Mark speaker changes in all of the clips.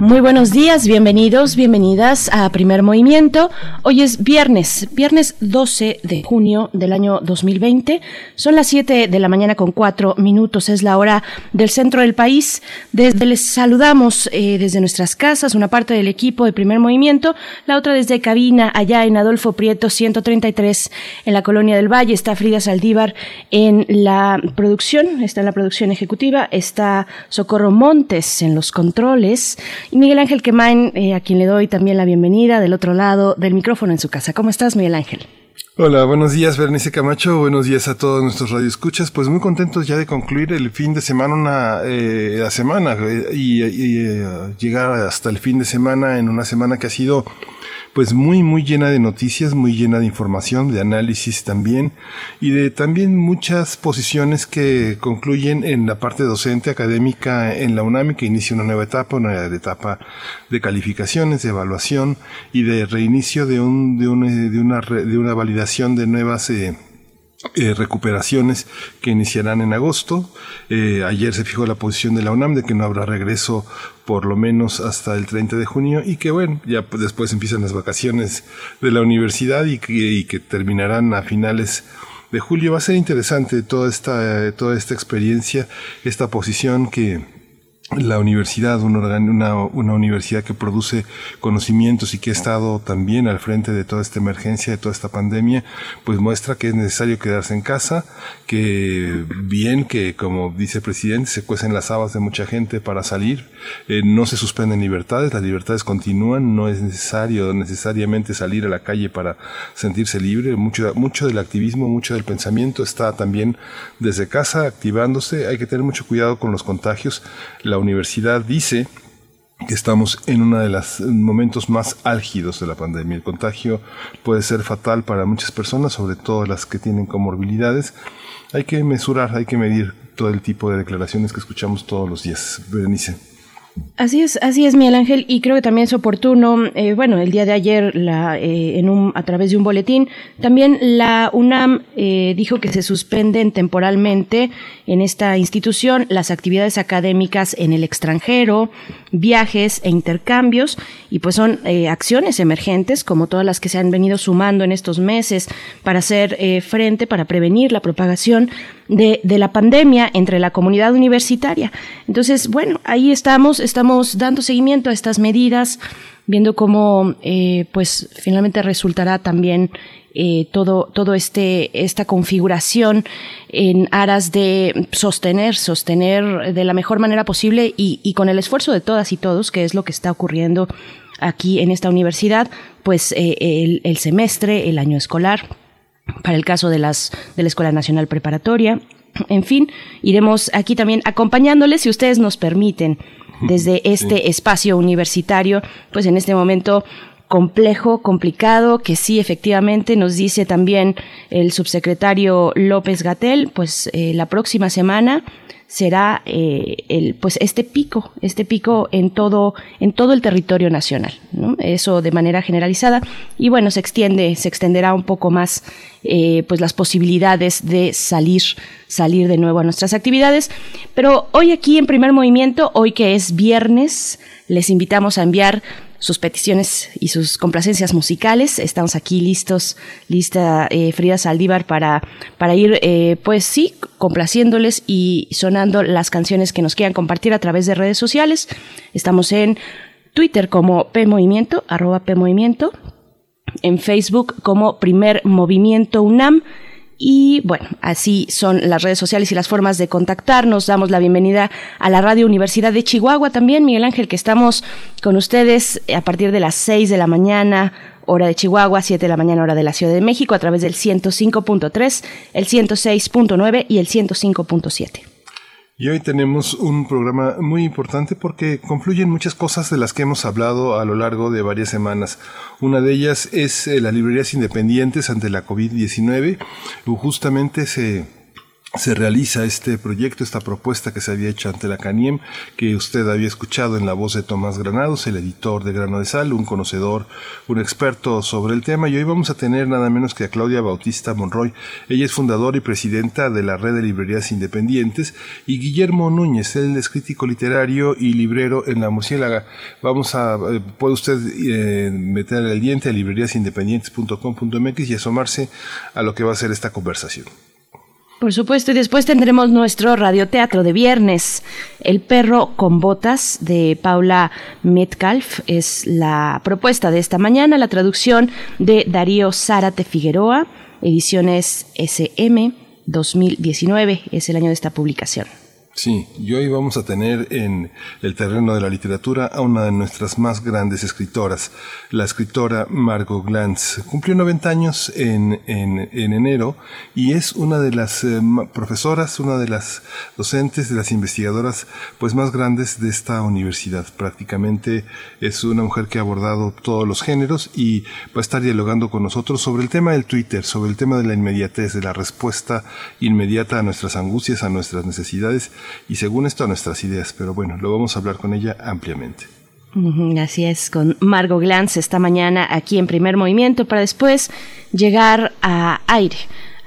Speaker 1: Muy buenos días, bienvenidos, bienvenidas a Primer Movimiento. Hoy es viernes, viernes 12 de junio del año 2020. Son las 7 de la mañana con 4 minutos, es la hora del centro del país. Desde les saludamos eh, desde nuestras casas, una parte del equipo de Primer Movimiento, la otra desde cabina, allá en Adolfo Prieto 133, en la Colonia del Valle. Está Frida Saldívar en la producción, está en la producción ejecutiva, está Socorro Montes en los controles Miguel Ángel Quemain, eh, a quien le doy también la bienvenida del otro lado del micrófono en su casa. ¿Cómo estás, Miguel Ángel?
Speaker 2: Hola, buenos días, Bernice Camacho. Buenos días a todos nuestros radioescuchas. Pues muy contentos ya de concluir el fin de semana, una, eh, la semana eh, y, llegar hasta el fin de semana en una semana que ha sido pues muy, muy llena de noticias, muy llena de información, de análisis también, y de también muchas posiciones que concluyen en la parte docente académica en la UNAMI, que inicia una nueva etapa, una etapa de calificaciones, de evaluación y de reinicio de, un, de, de, una, de una validación de nuevas eh, eh, recuperaciones que iniciarán en agosto. Eh, ayer se fijó la posición de la UNAM de que no habrá regreso por lo menos hasta el 30 de junio y que bueno, ya después empiezan las vacaciones de la universidad y que, y que terminarán a finales de julio. Va a ser interesante toda esta, toda esta experiencia, esta posición que, la universidad, una, una, universidad que produce conocimientos y que ha estado también al frente de toda esta emergencia, de toda esta pandemia, pues muestra que es necesario quedarse en casa, que bien que, como dice el presidente, se cuecen las habas de mucha gente para salir, eh, no se suspenden libertades, las libertades continúan, no es necesario necesariamente salir a la calle para sentirse libre, mucho, mucho del activismo, mucho del pensamiento está también desde casa activándose, hay que tener mucho cuidado con los contagios, la universidad dice que estamos en uno de los momentos más álgidos de la pandemia. El contagio puede ser fatal para muchas personas, sobre todo las que tienen comorbilidades. Hay que mesurar, hay que medir todo el tipo de declaraciones que escuchamos todos los días. Berenice.
Speaker 1: Así es, así es, Miguel Ángel, y creo que también es oportuno, eh, bueno, el día de ayer, la, eh, en un, a través de un boletín, también la UNAM eh, dijo que se suspenden temporalmente en esta institución las actividades académicas en el extranjero, viajes e intercambios, y pues son acciones emergentes, como todas las que se han venido sumando en estos meses para hacer frente, para prevenir la propagación de, de la pandemia entre la comunidad universitaria. Entonces, bueno, ahí estamos estamos dando seguimiento a estas medidas, viendo cómo, eh, pues, finalmente resultará también eh, todo, todo este, esta configuración en aras de sostener, sostener de la mejor manera posible y, con el esfuerzo de todas y todos, que es lo que está ocurriendo aquí en esta universidad, pues eh, el, el, semestre, el año escolar, para el caso de las de la Escuela Nacional Preparatoria. En fin, iremos aquí también acompañándoles si ustedes nos permiten desde este espacio universitario, pues en este momento complejo, complicado, que sí, efectivamente, nos dice también el subsecretario López Gatel, pues eh, la próxima semana será eh, el, pues este pico, este pico en todo, en todo el territorio nacional. Eso de manera generalizada. Y bueno, se extiende, se extenderá un poco más eh, pues las posibilidades de salir, salir de nuevo a nuestras actividades. Pero hoy aquí en primer movimiento, hoy que es viernes, les invitamos a enviar sus peticiones y sus complacencias musicales. Estamos aquí listos, lista eh, Frida Saldívar para, para ir, eh, pues sí, complaciéndoles y sonando las canciones que nos quieran compartir a través de redes sociales. Estamos en Twitter como P Movimiento, arroba P Movimiento, en Facebook como Primer Movimiento UNAM y bueno, así son las redes sociales y las formas de contactarnos. Damos la bienvenida a la Radio Universidad de Chihuahua también, Miguel Ángel, que estamos con ustedes a partir de las 6 de la mañana hora de Chihuahua, 7 de la mañana hora de la Ciudad de México, a través del 105.3, el 106.9 y el 105.7.
Speaker 2: Y hoy tenemos un programa muy importante porque confluyen muchas cosas de las que hemos hablado a lo largo de varias semanas. Una de ellas es eh, las librerías independientes ante la COVID-19. Justamente se se realiza este proyecto, esta propuesta que se había hecho ante la CANIEM, que usted había escuchado en la voz de Tomás Granados, el editor de Grano de Sal, un conocedor, un experto sobre el tema. Y hoy vamos a tener nada menos que a Claudia Bautista Monroy. Ella es fundadora y presidenta de la Red de Librerías Independientes. Y Guillermo Núñez, él es crítico literario y librero en La Murciélaga. Vamos a, eh, puede usted eh, meter el diente a libreríasindependientes.com.mx y asomarse a lo que va a ser esta conversación.
Speaker 1: Por supuesto, y después tendremos nuestro radioteatro de viernes. El perro con botas de Paula Metcalf es la propuesta de esta mañana, la traducción de Darío Zárate Figueroa, ediciones SM 2019, es el año de esta publicación.
Speaker 2: Sí, y hoy vamos a tener en el terreno de la literatura a una de nuestras más grandes escritoras, la escritora Margot Glantz. Cumplió 90 años en, en, enero y es una de las eh, profesoras, una de las docentes, de las investigadoras pues más grandes de esta universidad. Prácticamente es una mujer que ha abordado todos los géneros y va a estar dialogando con nosotros sobre el tema del Twitter, sobre el tema de la inmediatez, de la respuesta inmediata a nuestras angustias, a nuestras necesidades y según esto a nuestras ideas, pero bueno, lo vamos a hablar con ella ampliamente.
Speaker 1: Así es, con Margo Glantz esta mañana aquí en primer movimiento para después llegar a aire.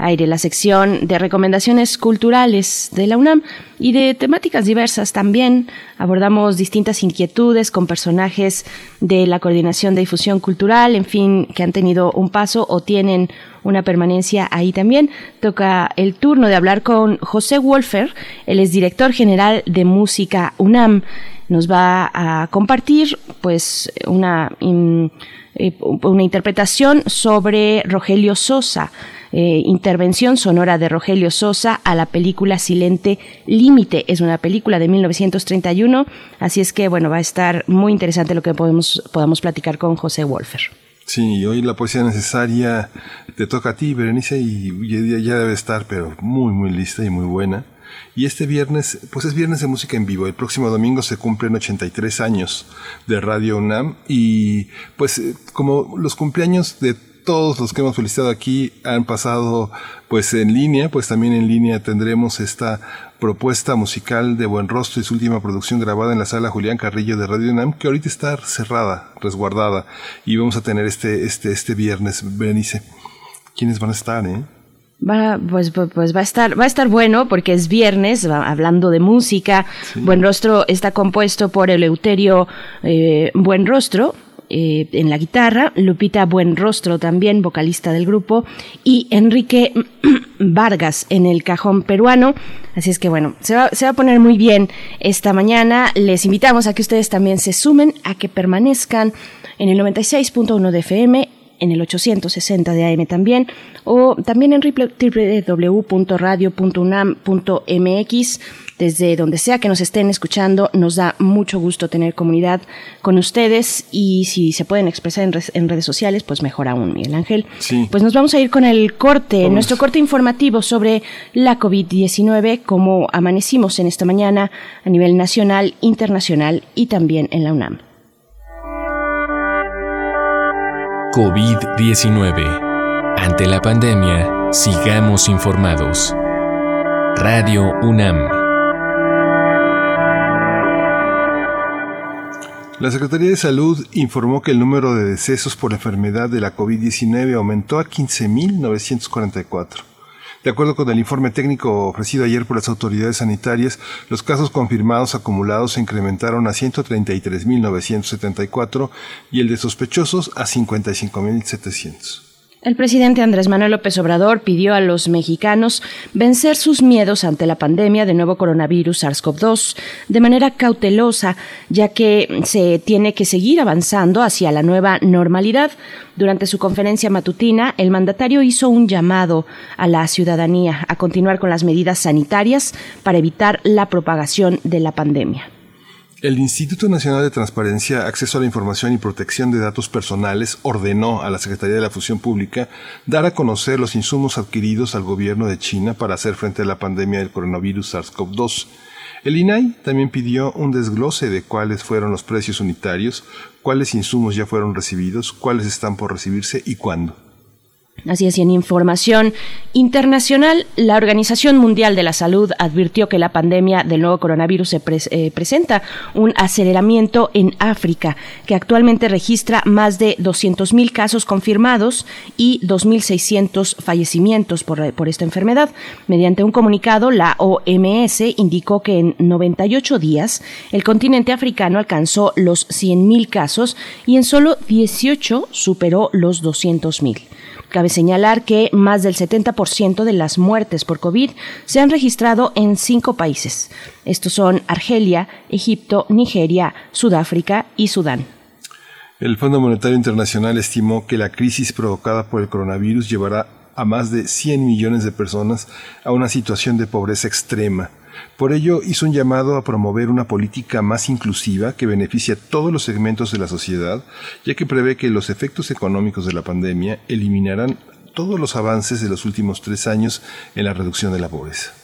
Speaker 1: Aire, la sección de recomendaciones culturales de la UNAM y de temáticas diversas también. Abordamos distintas inquietudes con personajes de la Coordinación de Difusión Cultural, en fin, que han tenido un paso o tienen una permanencia ahí también. Toca el turno de hablar con José Wolfer, él es director general de Música UNAM. Nos va a compartir pues una, eh, una interpretación sobre Rogelio Sosa. Eh, intervención sonora de Rogelio Sosa a la película Silente Límite. Es una película de 1931, así es que bueno, va a estar muy interesante lo que podemos, podamos platicar con José Wolfer.
Speaker 2: Sí, hoy la poesía necesaria te toca a ti, Berenice, y ya debe estar, pero muy, muy lista y muy buena. Y este viernes, pues es viernes de música en vivo. El próximo domingo se cumplen 83 años de Radio UNAM y pues eh, como los cumpleaños de todos los que hemos felicitado aquí han pasado pues en línea, pues también en línea tendremos esta propuesta musical de Buen Rostro y su última producción grabada en la sala Julián Carrillo de Radio UNAM, que ahorita está cerrada, resguardada, y vamos a tener este, este, este viernes, Benice. ¿Quiénes van a estar, eh?
Speaker 1: Va, pues, pues, pues, va a estar, va a estar bueno porque es viernes, hablando de música. Buen Rostro está compuesto por Eleuterio eh, Buen Rostro, eh, en la guitarra, Lupita Buenrostro también, vocalista del grupo, y Enrique Vargas en el cajón peruano. Así es que bueno, se va, se va a poner muy bien esta mañana. Les invitamos a que ustedes también se sumen, a que permanezcan en el 96.1 de FM en el 860 de AM también, o también en www.radio.unam.mx desde donde sea que nos estén escuchando. Nos da mucho gusto tener comunidad con ustedes y si se pueden expresar en, redes sociales, pues mejor aún, Miguel Ángel. Sí. Pues nos vamos a ir con el corte, nuestro corte informativo sobre la COVID-19, cómo amanecimos en esta mañana a nivel nacional, internacional y también en la UNAM.
Speaker 3: COVID-19. Ante la pandemia, sigamos informados. Radio UNAM.
Speaker 2: La Secretaría de Salud informó que el número de decesos por enfermedad de la COVID-19 aumentó a 15.944. De acuerdo con el informe técnico ofrecido ayer por las autoridades sanitarias, los casos confirmados acumulados se incrementaron a 133.974 y el de sospechosos a 55.700.
Speaker 1: El presidente Andrés Manuel López Obrador pidió a los mexicanos vencer sus miedos ante la pandemia de nuevo coronavirus SARS-CoV-2 de manera cautelosa, ya que se tiene que seguir avanzando hacia la nueva normalidad. Durante su conferencia matutina, el mandatario hizo un llamado a la ciudadanía a continuar con las medidas sanitarias para evitar la propagación de la pandemia.
Speaker 2: El Instituto Nacional de Transparencia, Acceso a la Información y Protección de Datos Personales ordenó a la Secretaría de la Fusión Pública dar a conocer los insumos adquiridos al gobierno de China para hacer frente a la pandemia del coronavirus SARS-CoV-2. El INAI también pidió un desglose de cuáles fueron los precios unitarios, cuáles insumos ya fueron recibidos, cuáles están por recibirse y cuándo.
Speaker 1: Así es, y en información internacional, la Organización Mundial de la Salud advirtió que la pandemia del nuevo coronavirus se eh, presenta un aceleramiento en África, que actualmente registra más de 200.000 casos confirmados y 2.600 fallecimientos por, por esta enfermedad. Mediante un comunicado, la OMS indicó que en 98 días el continente africano alcanzó los 100.000 casos y en solo 18 superó los 200.000. Cabe señalar que más del 70% de las muertes por COVID se han registrado en cinco países. Estos son Argelia, Egipto, Nigeria, Sudáfrica y Sudán.
Speaker 2: El Fondo Monetario Internacional estimó que la crisis provocada por el coronavirus llevará a más de 100 millones de personas a una situación de pobreza extrema por ello, hizo un llamado a promover una política más inclusiva que beneficie a todos los segmentos de la sociedad, ya que prevé que los efectos económicos de la pandemia eliminarán todos los avances de los últimos tres años en la reducción de la pobreza.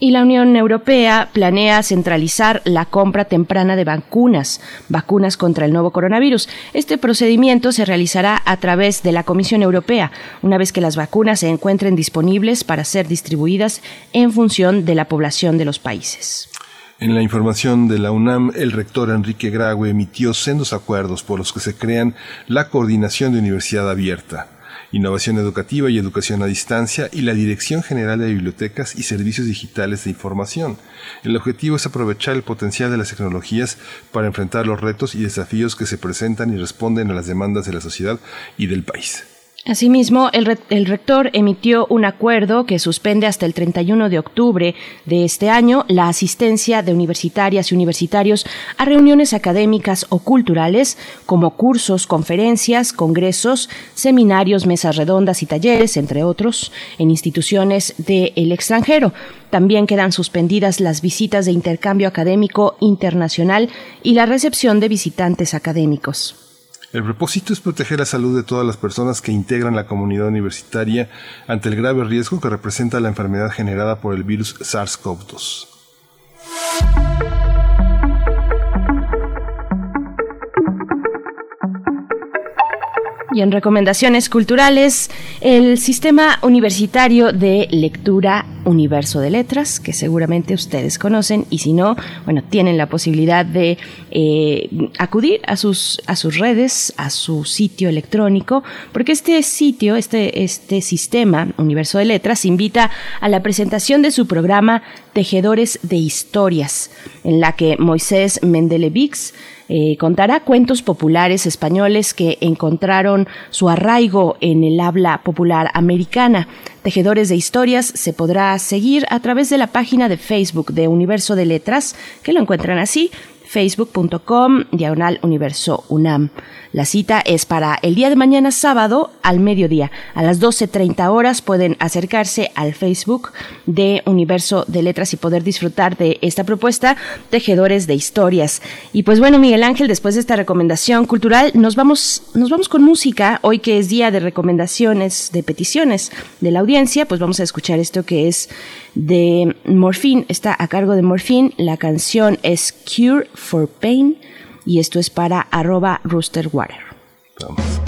Speaker 1: Y la Unión Europea planea centralizar la compra temprana de vacunas, vacunas contra el nuevo coronavirus. Este procedimiento se realizará a través de la Comisión Europea, una vez que las vacunas se encuentren disponibles para ser distribuidas en función de la población de los países.
Speaker 2: En la información de la UNAM, el rector Enrique Graue emitió sendos acuerdos por los que se crean la Coordinación de Universidad Abierta Innovación Educativa y Educación a Distancia y la Dirección General de Bibliotecas y Servicios Digitales de Información. El objetivo es aprovechar el potencial de las tecnologías para enfrentar los retos y desafíos que se presentan y responden a las demandas de la sociedad y del país.
Speaker 1: Asimismo, el, rector emitió un acuerdo que suspende hasta el 31 de octubre de este año la asistencia de universitarias y universitarios a reuniones académicas o culturales como cursos, conferencias, congresos, seminarios, mesas redondas y talleres, entre otros, en instituciones del extranjero. También quedan suspendidas las visitas de intercambio académico internacional y la recepción de visitantes académicos.
Speaker 2: El propósito es proteger la salud de todas las personas que integran la comunidad universitaria ante el grave riesgo que representa la enfermedad generada por el virus SARS-CoV-2.
Speaker 1: Y en recomendaciones culturales, el Sistema Universitario de Lectura Universo de Letras, que seguramente ustedes conocen, y si no, bueno, tienen la posibilidad de eh, acudir a sus, a sus redes, a su sitio electrónico, porque este sitio, este, este sistema Universo de Letras, invita a la presentación de su programa Tejedores de Historias, en la que Moisés Mendelevix eh, contará cuentos populares españoles que encontraron su arraigo en el habla popular americana. Tejedores de Historias se podrá seguir a través de la página de Facebook de Universo de Letras, que lo encuentran así, facebook.com diagonal universo UNAM. La cita es para el día de mañana sábado al mediodía. A las 12.30 horas pueden acercarse al Facebook de Universo de Letras y poder disfrutar de esta propuesta, Tejedores de Historias. Y pues bueno, Miguel Ángel, después de esta recomendación cultural, nos vamos, nos vamos con música. Hoy que es día de recomendaciones, de peticiones de la audiencia, pues vamos a escuchar esto que es de Morphine. Está a cargo de Morphine. La canción es Cure for Pain y esto es para arroba roosterwater.
Speaker 4: Primer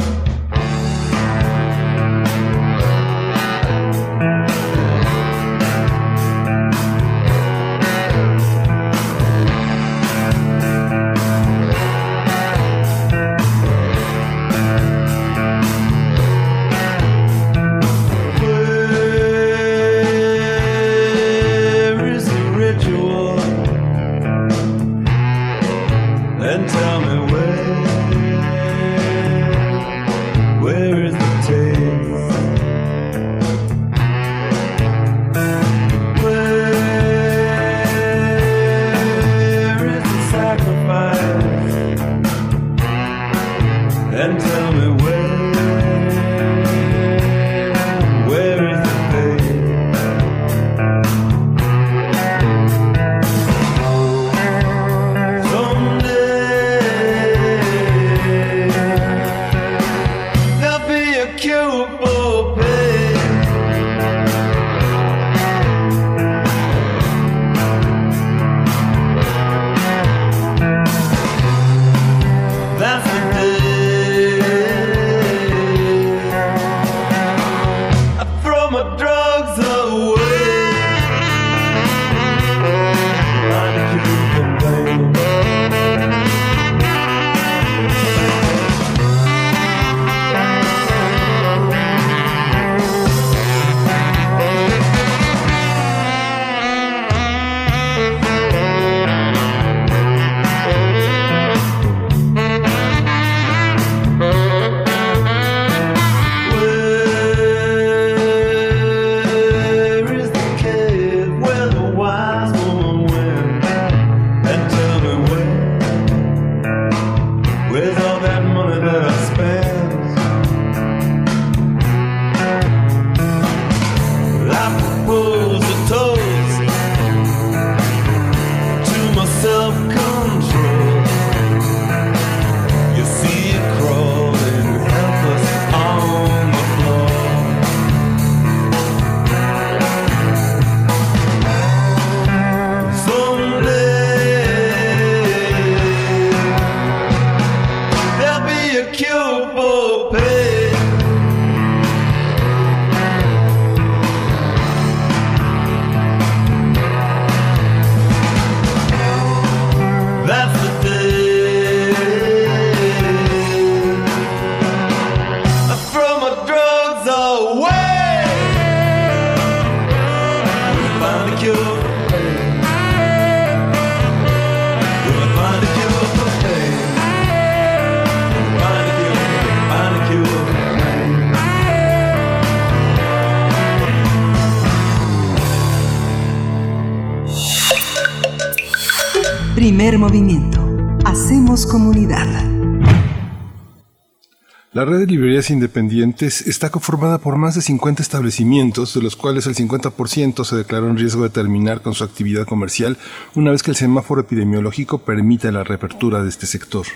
Speaker 2: La red de librerías independientes está conformada por más de 50 establecimientos, de los cuales el 50% se declaró en riesgo de terminar con su actividad comercial una vez que el semáforo epidemiológico permite la reapertura de este sector.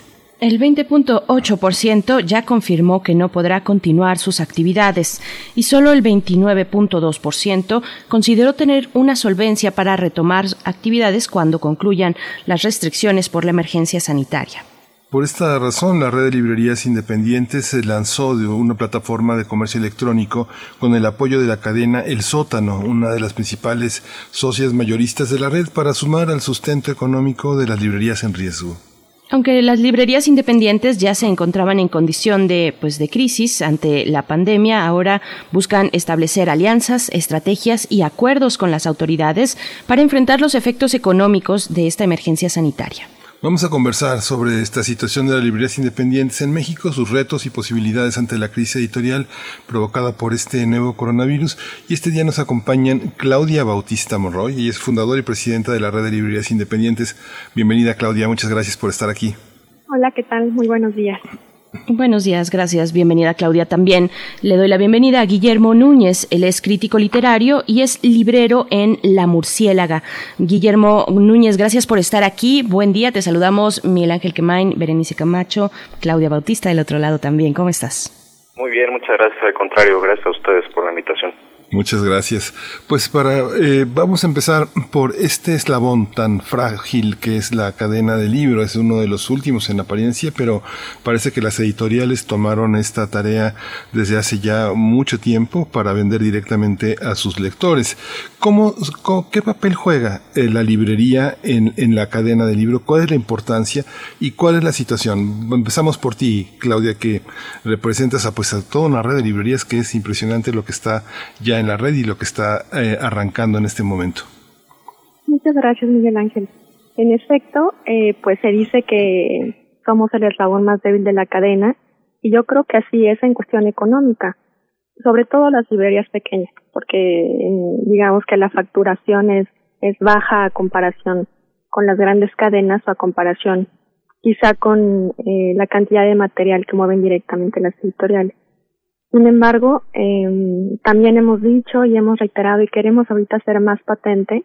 Speaker 1: El 20.8% ya confirmó que no podrá continuar sus actividades y solo el 29.2% consideró tener una solvencia para retomar actividades cuando concluyan las restricciones por la emergencia sanitaria.
Speaker 2: Por esta razón, la red de librerías independientes se lanzó de una plataforma de comercio electrónico con el apoyo de la cadena El Sótano, una de las principales socias mayoristas de la red, para sumar al sustento económico de las librerías en riesgo.
Speaker 1: Aunque las librerías independientes ya se encontraban en condición de, pues, de crisis ante la pandemia, ahora buscan establecer alianzas, estrategias y acuerdos con las autoridades para enfrentar los efectos económicos de esta emergencia sanitaria.
Speaker 2: Vamos a conversar sobre esta situación de las librerías independientes en México, sus retos y posibilidades ante la crisis editorial provocada por este nuevo coronavirus. Y este día nos acompañan Claudia Bautista Monroy, ella es fundadora y presidenta de la red de librerías independientes. Bienvenida Claudia, muchas gracias por estar aquí.
Speaker 5: Hola, ¿qué tal? Muy buenos días.
Speaker 1: Buenos días, gracias. Bienvenida Claudia también. Le doy la bienvenida a Guillermo Núñez. Él es crítico literario y es librero en La Murciélaga. Guillermo Núñez, gracias por estar aquí. Buen día, te saludamos Miguel Ángel Quemain, Berenice Camacho, Claudia Bautista del otro lado también. ¿Cómo estás?
Speaker 6: Muy bien, muchas gracias. Al contrario, gracias a ustedes por la invitación.
Speaker 2: Muchas gracias. Pues para eh, vamos a empezar por este eslabón tan frágil que es la cadena de libros. Es uno de los últimos en apariencia, pero parece que las editoriales tomaron esta tarea desde hace ya mucho tiempo para vender directamente a sus lectores. ¿Cómo, qué papel juega eh, la librería en, en la cadena de libro? ¿Cuál es la importancia y cuál es la situación? Empezamos por ti, Claudia, que representas a pues a toda una red de librerías que es impresionante lo que está ya en la red y lo que está eh, arrancando en este momento.
Speaker 5: Muchas gracias, Miguel Ángel. En efecto, eh, pues se dice que somos el eslabón más débil de la cadena y yo creo que así es en cuestión económica, sobre todo las librerías pequeñas, porque digamos que la facturación es, es baja a comparación con las grandes cadenas o a comparación quizá con eh, la cantidad de material que mueven directamente las editoriales. Sin embargo, eh, también hemos dicho y hemos reiterado y queremos ahorita ser más patente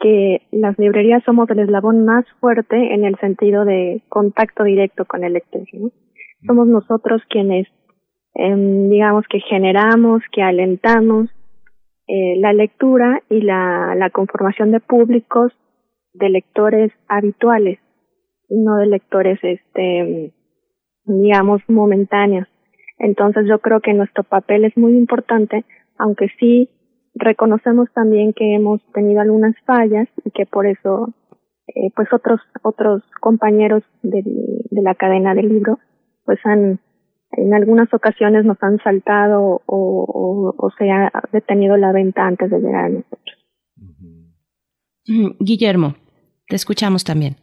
Speaker 5: que las librerías somos el eslabón más fuerte en el sentido de contacto directo con el lector. Somos nosotros quienes, eh, digamos, que generamos, que alentamos eh, la lectura y la, la conformación de públicos de lectores habituales, no de lectores, este, digamos, momentáneos. Entonces yo creo que nuestro papel es muy importante, aunque sí reconocemos también que hemos tenido algunas fallas y que por eso eh, pues otros otros compañeros de, la cadena del libro pues han en algunas ocasiones nos han saltado o, o, se ha detenido la venta antes de llegar a nosotros.
Speaker 1: Guillermo, te escuchamos también.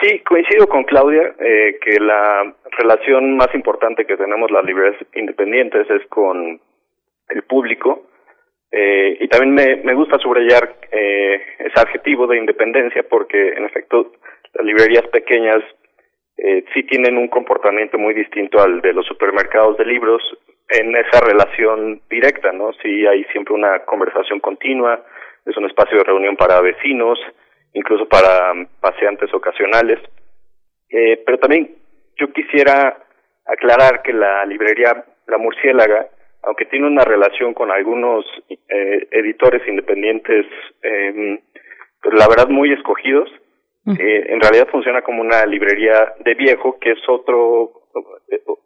Speaker 6: Sí, coincido con Claudia eh, que la relación más importante que tenemos las librerías independientes es con el público eh, y también me, me gusta subrayar eh, ese adjetivo de independencia porque en efecto las librerías pequeñas eh, sí tienen un comportamiento muy distinto al de los supermercados de libros en esa relación directa, ¿no? Sí hay siempre una conversación continua, es un espacio de reunión para vecinos, incluso para paseantes ocasionales. Eh, pero también yo quisiera aclarar que la librería La Murciélaga, aunque tiene una relación con algunos eh, editores independientes, eh, pues la verdad muy escogidos, eh, en realidad funciona como una librería de viejo, que es otro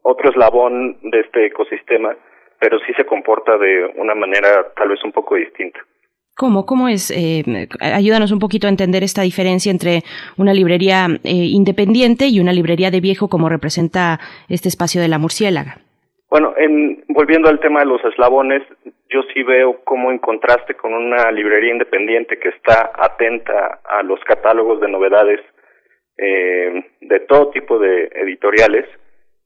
Speaker 6: otro eslabón de este ecosistema, pero sí se comporta de una manera tal vez un poco distinta.
Speaker 1: ¿Cómo? ¿Cómo es? Eh, ayúdanos un poquito a entender esta diferencia entre una librería eh, independiente y una librería de viejo como representa este espacio de la murciélaga.
Speaker 6: Bueno, en, volviendo al tema de los eslabones, yo sí veo como en contraste con una librería independiente que está atenta a los catálogos de novedades eh, de todo tipo de editoriales,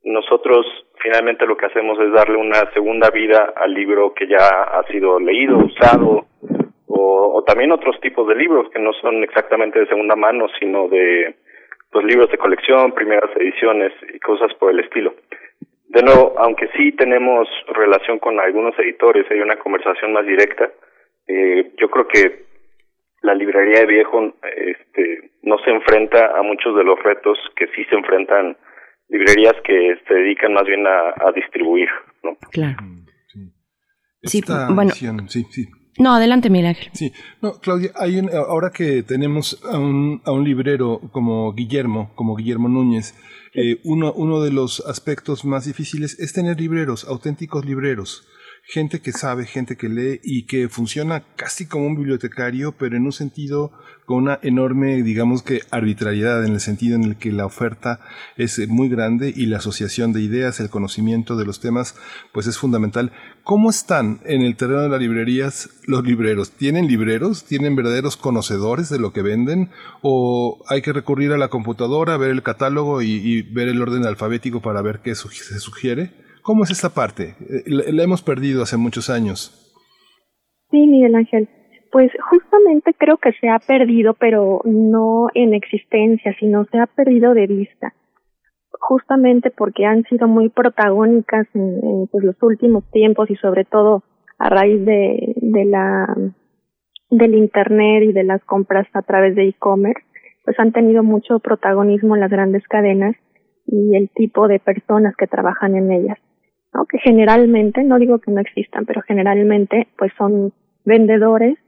Speaker 6: nosotros finalmente lo que hacemos es darle una segunda vida al libro que ya ha sido leído, usado, o, también otros tipos de libros que no son exactamente de segunda mano, sino de pues libros de colección, primeras ediciones y cosas por el estilo. De nuevo, aunque sí tenemos relación con algunos editores, hay una conversación más directa, eh, yo creo que la librería de viejo este, no se enfrenta a muchos de los retos que sí se enfrentan librerías que se dedican más bien a, distribuir. ¿no?
Speaker 1: Claro.
Speaker 2: Sí, bueno. Sí, sí.
Speaker 1: No, adelante, Miguel
Speaker 2: Sí, no, Claudia, hay ahora que tenemos a un, a un librero como Guillermo, como Guillermo Núñez, eh, uno, uno de los aspectos más difíciles es tener libreros, auténticos libreros gente que sabe, gente que lee y que funciona casi como un bibliotecario, pero en un sentido con una enorme, digamos que, arbitrariedad, en el sentido en el que la oferta es muy grande y la asociación de ideas, el conocimiento de los temas, pues es fundamental. ¿Cómo están en el terreno de las librerías los libreros? ¿Tienen libreros? ¿Tienen verdaderos conocedores de lo que venden? ¿O hay que recurrir a la computadora, ver el catálogo y, ver el orden alfabético para ver qué se sugiere? ¿Cómo es esta parte? Eh, la, hemos perdido hace muchos años.
Speaker 5: Sí, Miguel Ángel. Pues justamente creo que se ha perdido, pero no en existencia, sino se ha perdido de vista. Justamente porque han sido muy protagónicas en, pues, los últimos tiempos y sobre todo a raíz de, la del internet y de las compras a través de e-commerce, pues han tenido mucho protagonismo en las grandes cadenas y el tipo de personas que trabajan en ellas. ¿No? que generalmente, no digo que no existan, pero generalmente pues son vendedores,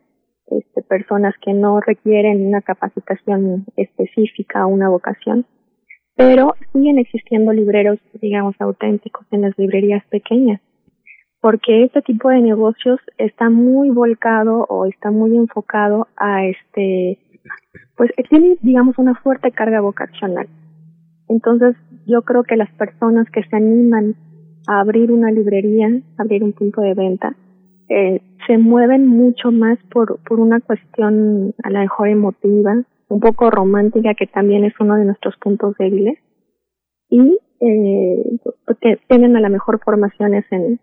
Speaker 5: este, personas que no requieren una capacitación específica o una vocación, pero siguen existiendo libreros, digamos, auténticos en las librerías pequeñas, porque este tipo de negocios está muy volcado o está muy enfocado a este, pues tiene, digamos, una fuerte carga vocacional. Entonces, yo creo que las personas que se animan abrir una librería, abrir un punto de venta, eh, se mueven mucho más por, por una cuestión a lo mejor emotiva, un poco romántica, que también es uno de nuestros puntos débiles, y eh, tienen a lo mejor formaciones en,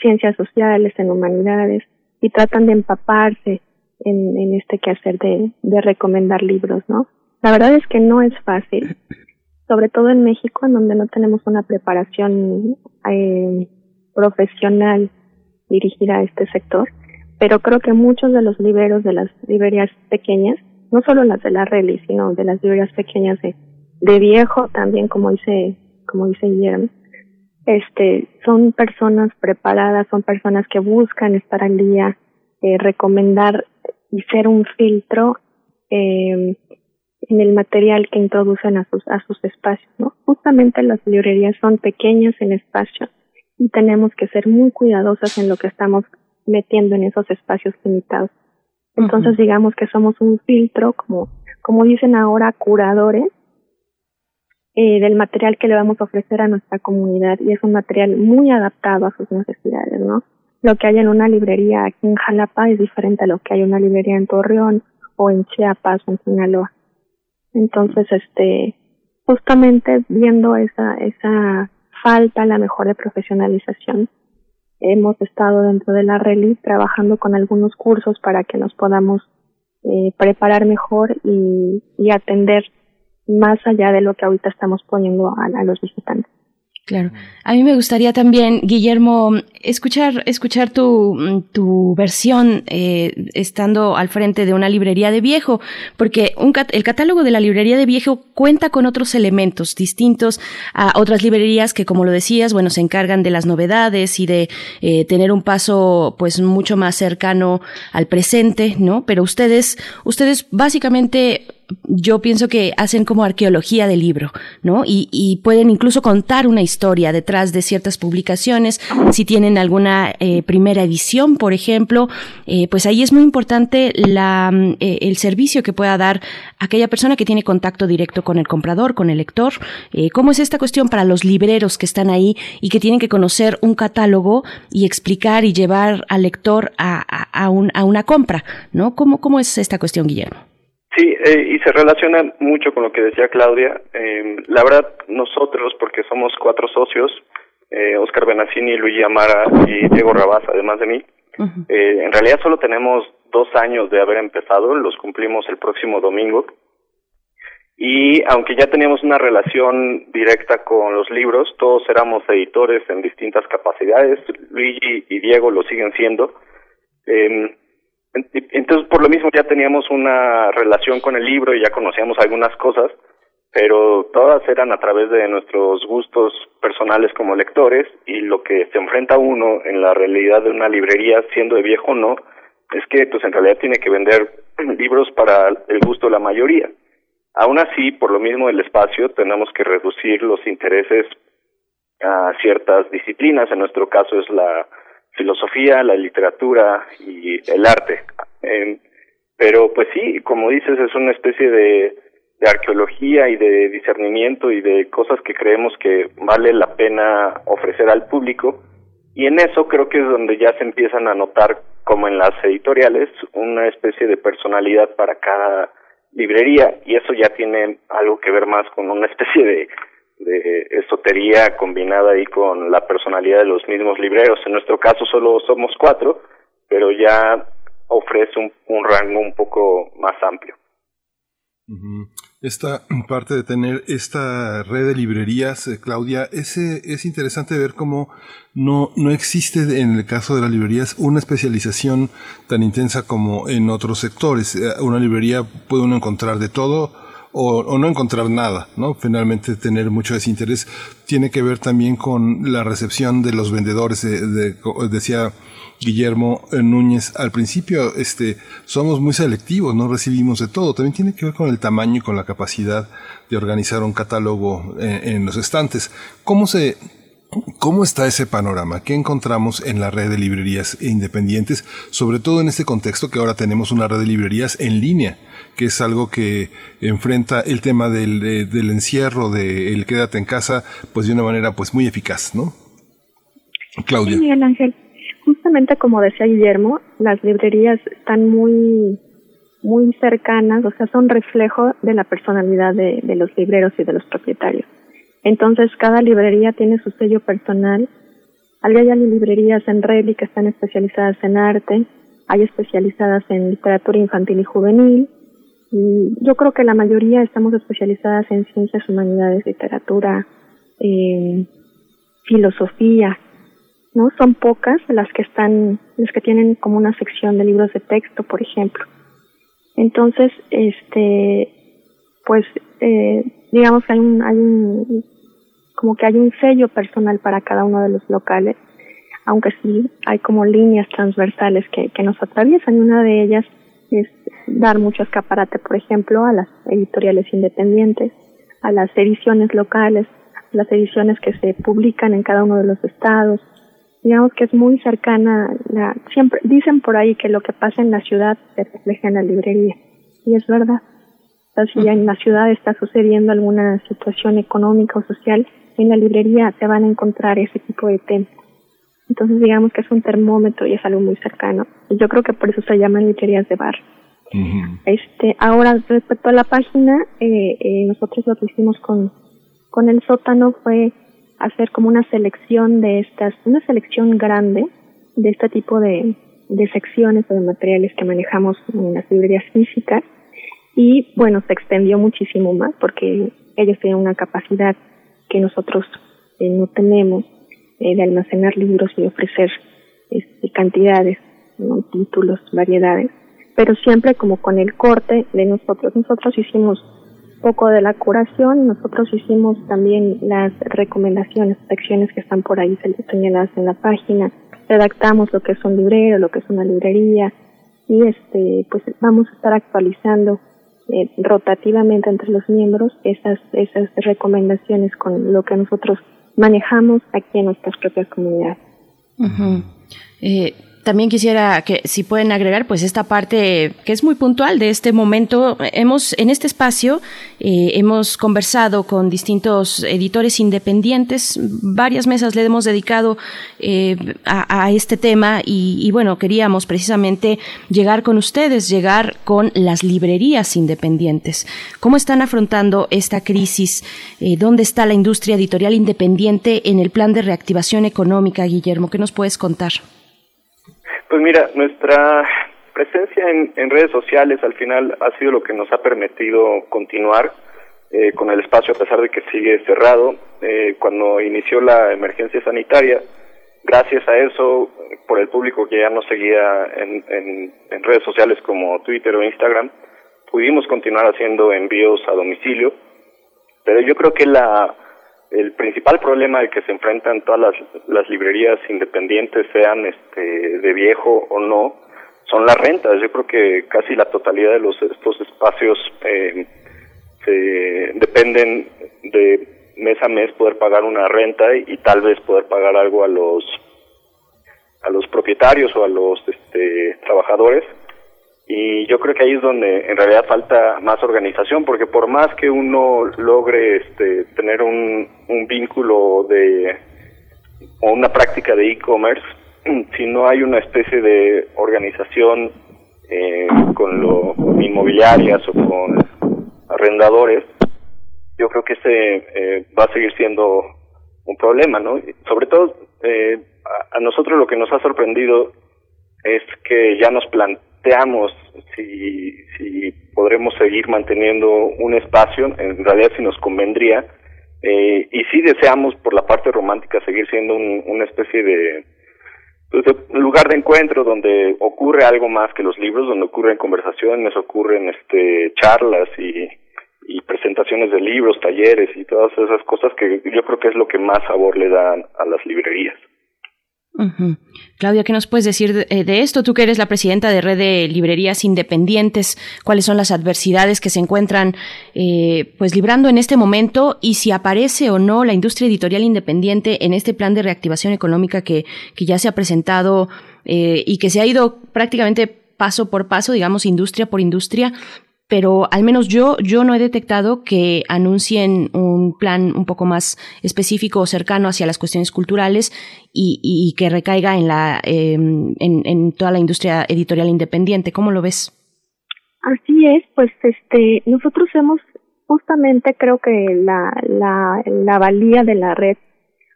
Speaker 5: ciencias sociales, en humanidades, y tratan de empaparse en, este quehacer de recomendar libros, ¿no? La verdad es que no es fácil sobre todo en México, en donde no tenemos una preparación eh, profesional dirigida a este sector, pero creo que muchos de los liberos de las librerías pequeñas, no solo las de la Reli, sino de las librerías pequeñas de, de viejo también, como dice, como dice Guillermo, este, son personas preparadas, son personas que buscan estar al día, eh, recomendar y ser un filtro eh, en el material que introducen a sus, a sus espacios, ¿no? Justamente las librerías son pequeñas en espacio y tenemos que ser muy cuidadosas en lo que estamos metiendo en esos espacios limitados. Entonces digamos que somos un filtro, como, como dicen ahora, curadores eh, del material que le vamos a ofrecer a nuestra comunidad y es un material muy adaptado a sus necesidades, ¿no? Lo que hay en una librería aquí en Jalapa es diferente a lo que hay en una librería en Torreón o en Chiapas o en Sinaloa. Entonces, este, justamente viendo esa, esa falta, la mejor de profesionalización, hemos estado dentro de la RELI trabajando con algunos cursos para que nos podamos eh, preparar mejor y, y atender más allá de lo que ahorita estamos poniendo a los visitantes.
Speaker 1: Claro. A mí me gustaría también, Guillermo, escuchar, escuchar tu, tu versión eh, estando al frente de una librería de viejo, porque un, el catálogo de la librería de viejo cuenta con otros elementos distintos a otras librerías que, como lo decías, bueno, se encargan de las novedades y de eh, tener un paso, pues, mucho más cercano al presente, ¿no? Pero ustedes, ustedes básicamente yo pienso que hacen como arqueología del libro, ¿no? Y, pueden incluso contar una historia detrás de ciertas publicaciones. Si tienen alguna eh, primera edición, por ejemplo, eh, pues ahí es muy importante la, mm, eh, el servicio que pueda dar aquella persona que tiene contacto directo con el comprador, con el lector. ¿Cómo es esta cuestión para los libreros que están ahí y que tienen que conocer un catálogo y explicar y llevar al lector a, a, a una compra, ¿no? ¿Cómo, ¿Cómo es esta cuestión, Guillermo?
Speaker 6: Sí, eh, y se relaciona mucho con lo que decía Claudia. Eh, la verdad, nosotros, porque somos cuatro socios, eh, Oscar Benaccini, Luigi Amara y Diego Rabaz, además de mí, eh, en realidad solo tenemos dos años de haber empezado, los cumplimos el próximo domingo. Y aunque ya teníamos una relación directa con los libros, todos éramos editores en distintas capacidades, Luigi y Diego lo siguen siendo. Eh, entonces, por lo mismo ya teníamos una relación con el libro y ya conocíamos algunas cosas, pero todas eran a través de nuestros gustos personales como lectores y lo que se enfrenta uno en la realidad de una librería, siendo de viejo o no, es que pues en realidad tiene que vender libros para el gusto de la mayoría. Aún así, por lo mismo del espacio, tenemos que reducir los intereses a ciertas disciplinas, en nuestro caso es la filosofía, la literatura y el arte. Eh, pero pues sí, como dices, es una especie de, de arqueología y de discernimiento y de cosas que creemos que vale la pena ofrecer al público. Y en eso creo que es donde ya se empiezan a notar, como en las editoriales, una especie de personalidad para cada librería y eso ya tiene algo que ver más con una especie de de esotería combinada ahí con la personalidad de los mismos libreros. En nuestro caso solo somos cuatro, pero ya ofrece un, rango un poco más amplio.
Speaker 2: Esta parte de tener esta red de librerías, eh, Claudia, es, es interesante ver cómo no, no existe en el caso de las librerías una especialización tan intensa como en otros sectores. Eh, una librería puede uno encontrar de todo, o, no encontrar nada, ¿no? Finalmente tener mucho desinterés tiene que ver también con la recepción de los vendedores, de, decía Guillermo Núñez al principio, este, somos muy selectivos, no recibimos de todo, también tiene que ver con el tamaño y con la capacidad de organizar un catálogo en, en los estantes. ¿Cómo se, ¿Cómo está ese panorama? ¿Qué encontramos en la red de librerías independientes? Sobre todo en este contexto que ahora tenemos una red de librerías en línea, que es algo que enfrenta el tema del, encierro, del el quédate en casa, pues de una manera pues muy eficaz, ¿no?
Speaker 5: Claudia. Miguel Ángel, justamente como decía Guillermo, las librerías están muy muy cercanas, o sea, son reflejo de la personalidad de los libreros y de los propietarios. Entonces, cada librería tiene su sello personal. Hay librerías en red que están especializadas en arte, hay especializadas en literatura infantil y juvenil. Y yo creo que la mayoría estamos especializadas en ciencias, humanidades, literatura, eh, filosofía, ¿no? Son pocas las que están, las que tienen como una sección de libros de texto, por ejemplo. Entonces, este, pues, eh, digamos que hay un, hay un como que hay un sello personal para cada uno de los locales, aunque sí hay como líneas transversales que, que nos atraviesan y una de ellas dar mucho escaparate, por ejemplo, a las editoriales independientes, a las ediciones locales, a las ediciones que se publican en cada uno de los estados. Digamos que es muy cercana, la, siempre dicen por ahí que lo que pasa en la ciudad se refleja en la librería, y es verdad. si en la ciudad está sucediendo alguna situación económica o social, en la librería se van a encontrar ese tipo de temas. Entonces digamos que es un termómetro y es algo muy cercano. Y yo creo que por eso se llaman librerías de bar. Este, ahora respecto a la página, eh, eh, nosotros lo que hicimos con, con el sótano fue hacer como una selección de estas, una selección grande de este tipo de, de secciones o de materiales que manejamos en las librerías físicas. Y bueno, se extendió muchísimo más porque ellos tienen una capacidad que nosotros eh, no tenemos eh, de almacenar libros y ofrecer este, cantidades, títulos, variedades, pero siempre como con el corte de nosotros. Nosotros hicimos poco de la curación, nosotros hicimos también las recomendaciones, secciones que están por ahí señaladas en la página, redactamos lo que es un librero, lo que es una librería y este pues vamos a estar actualizando eh, rotativamente entre los miembros esas, esas recomendaciones con lo que nosotros manejamos aquí en nuestras propias comunidades.
Speaker 1: También quisiera que si pueden agregar pues esta parte que es muy puntual de este momento. Hemos en este espacio eh, hemos conversado con distintos editores independientes. Varias mesas le hemos dedicado eh, a, este tema y, bueno queríamos precisamente llegar con ustedes, llegar con las librerías independientes. ¿Cómo están afrontando esta crisis? Eh, ¿Dónde está la industria editorial independiente en el plan de reactivación económica, Guillermo? ¿Qué nos puedes contar?
Speaker 6: Pues mira, nuestra presencia en, redes sociales al final ha sido lo que nos ha permitido continuar eh, con el espacio a pesar de que sigue cerrado. Eh, cuando inició la emergencia sanitaria, gracias a eso, por el público que ya nos seguía en, en redes sociales como Twitter o Instagram, pudimos continuar haciendo envíos a domicilio. Pero yo creo que la el principal problema al que se enfrentan todas las, librerías independientes, sean este, de viejo o no, son las rentas. Yo creo que casi la totalidad de los estos espacios eh, se dependen de mes a mes poder pagar una renta y, y, tal vez poder pagar algo a los a los propietarios o a los este, trabajadores y yo creo que ahí es donde en realidad falta más organización porque por más que uno logre este, tener un, un vínculo de o una práctica de e-commerce si no hay una especie de organización eh, con lo inmobiliarias o con arrendadores yo creo que ese eh, va a seguir siendo un problema no sobre todo eh, a, a nosotros lo que nos ha sorprendido es que ya nos planteamos planteamos si, si podremos seguir manteniendo un espacio, en realidad si nos convendría, eh, y si deseamos por la parte romántica seguir siendo un, una especie de, pues, lugar de encuentro donde ocurre algo más que los libros, donde ocurren conversaciones, ocurren este charlas y presentaciones de libros, talleres y todas esas cosas que yo creo que es lo que más sabor le dan a las librerías.
Speaker 1: Claudia, ¿qué nos puedes decir de, esto? Tú que eres la presidenta de Red de Librerías Independientes, ¿cuáles son las adversidades que se encuentran eh, pues librando en este momento y si aparece o no la industria editorial independiente en este plan de reactivación económica que, que ya se ha presentado eh, y que se ha ido prácticamente paso por paso, digamos, industria por industria, pero al menos yo, yo no he detectado que anuncien un plan un poco más específico o cercano hacia las cuestiones culturales y, que recaiga en, la, em, en, toda la industria editorial independiente. ¿Cómo lo ves?
Speaker 5: Así es, pues este, nosotros hemos justamente creo que la, la, la valía de la red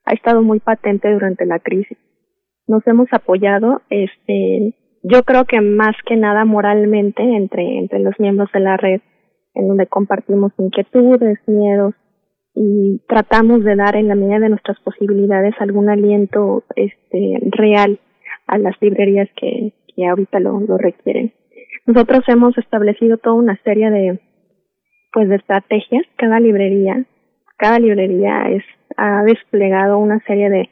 Speaker 5: ha estado muy patente durante la crisis. Nos hemos apoyado, este, yo creo que más que nada moralmente entre, entre los miembros de la red, en donde compartimos inquietudes, miedos y tratamos de dar en la medida de nuestras posibilidades algún aliento este real a las librerías que, que ahorita lo, lo requieren. Nosotros hemos establecido toda una serie de pues de estrategias, cada librería, cada librería es ha desplegado una serie de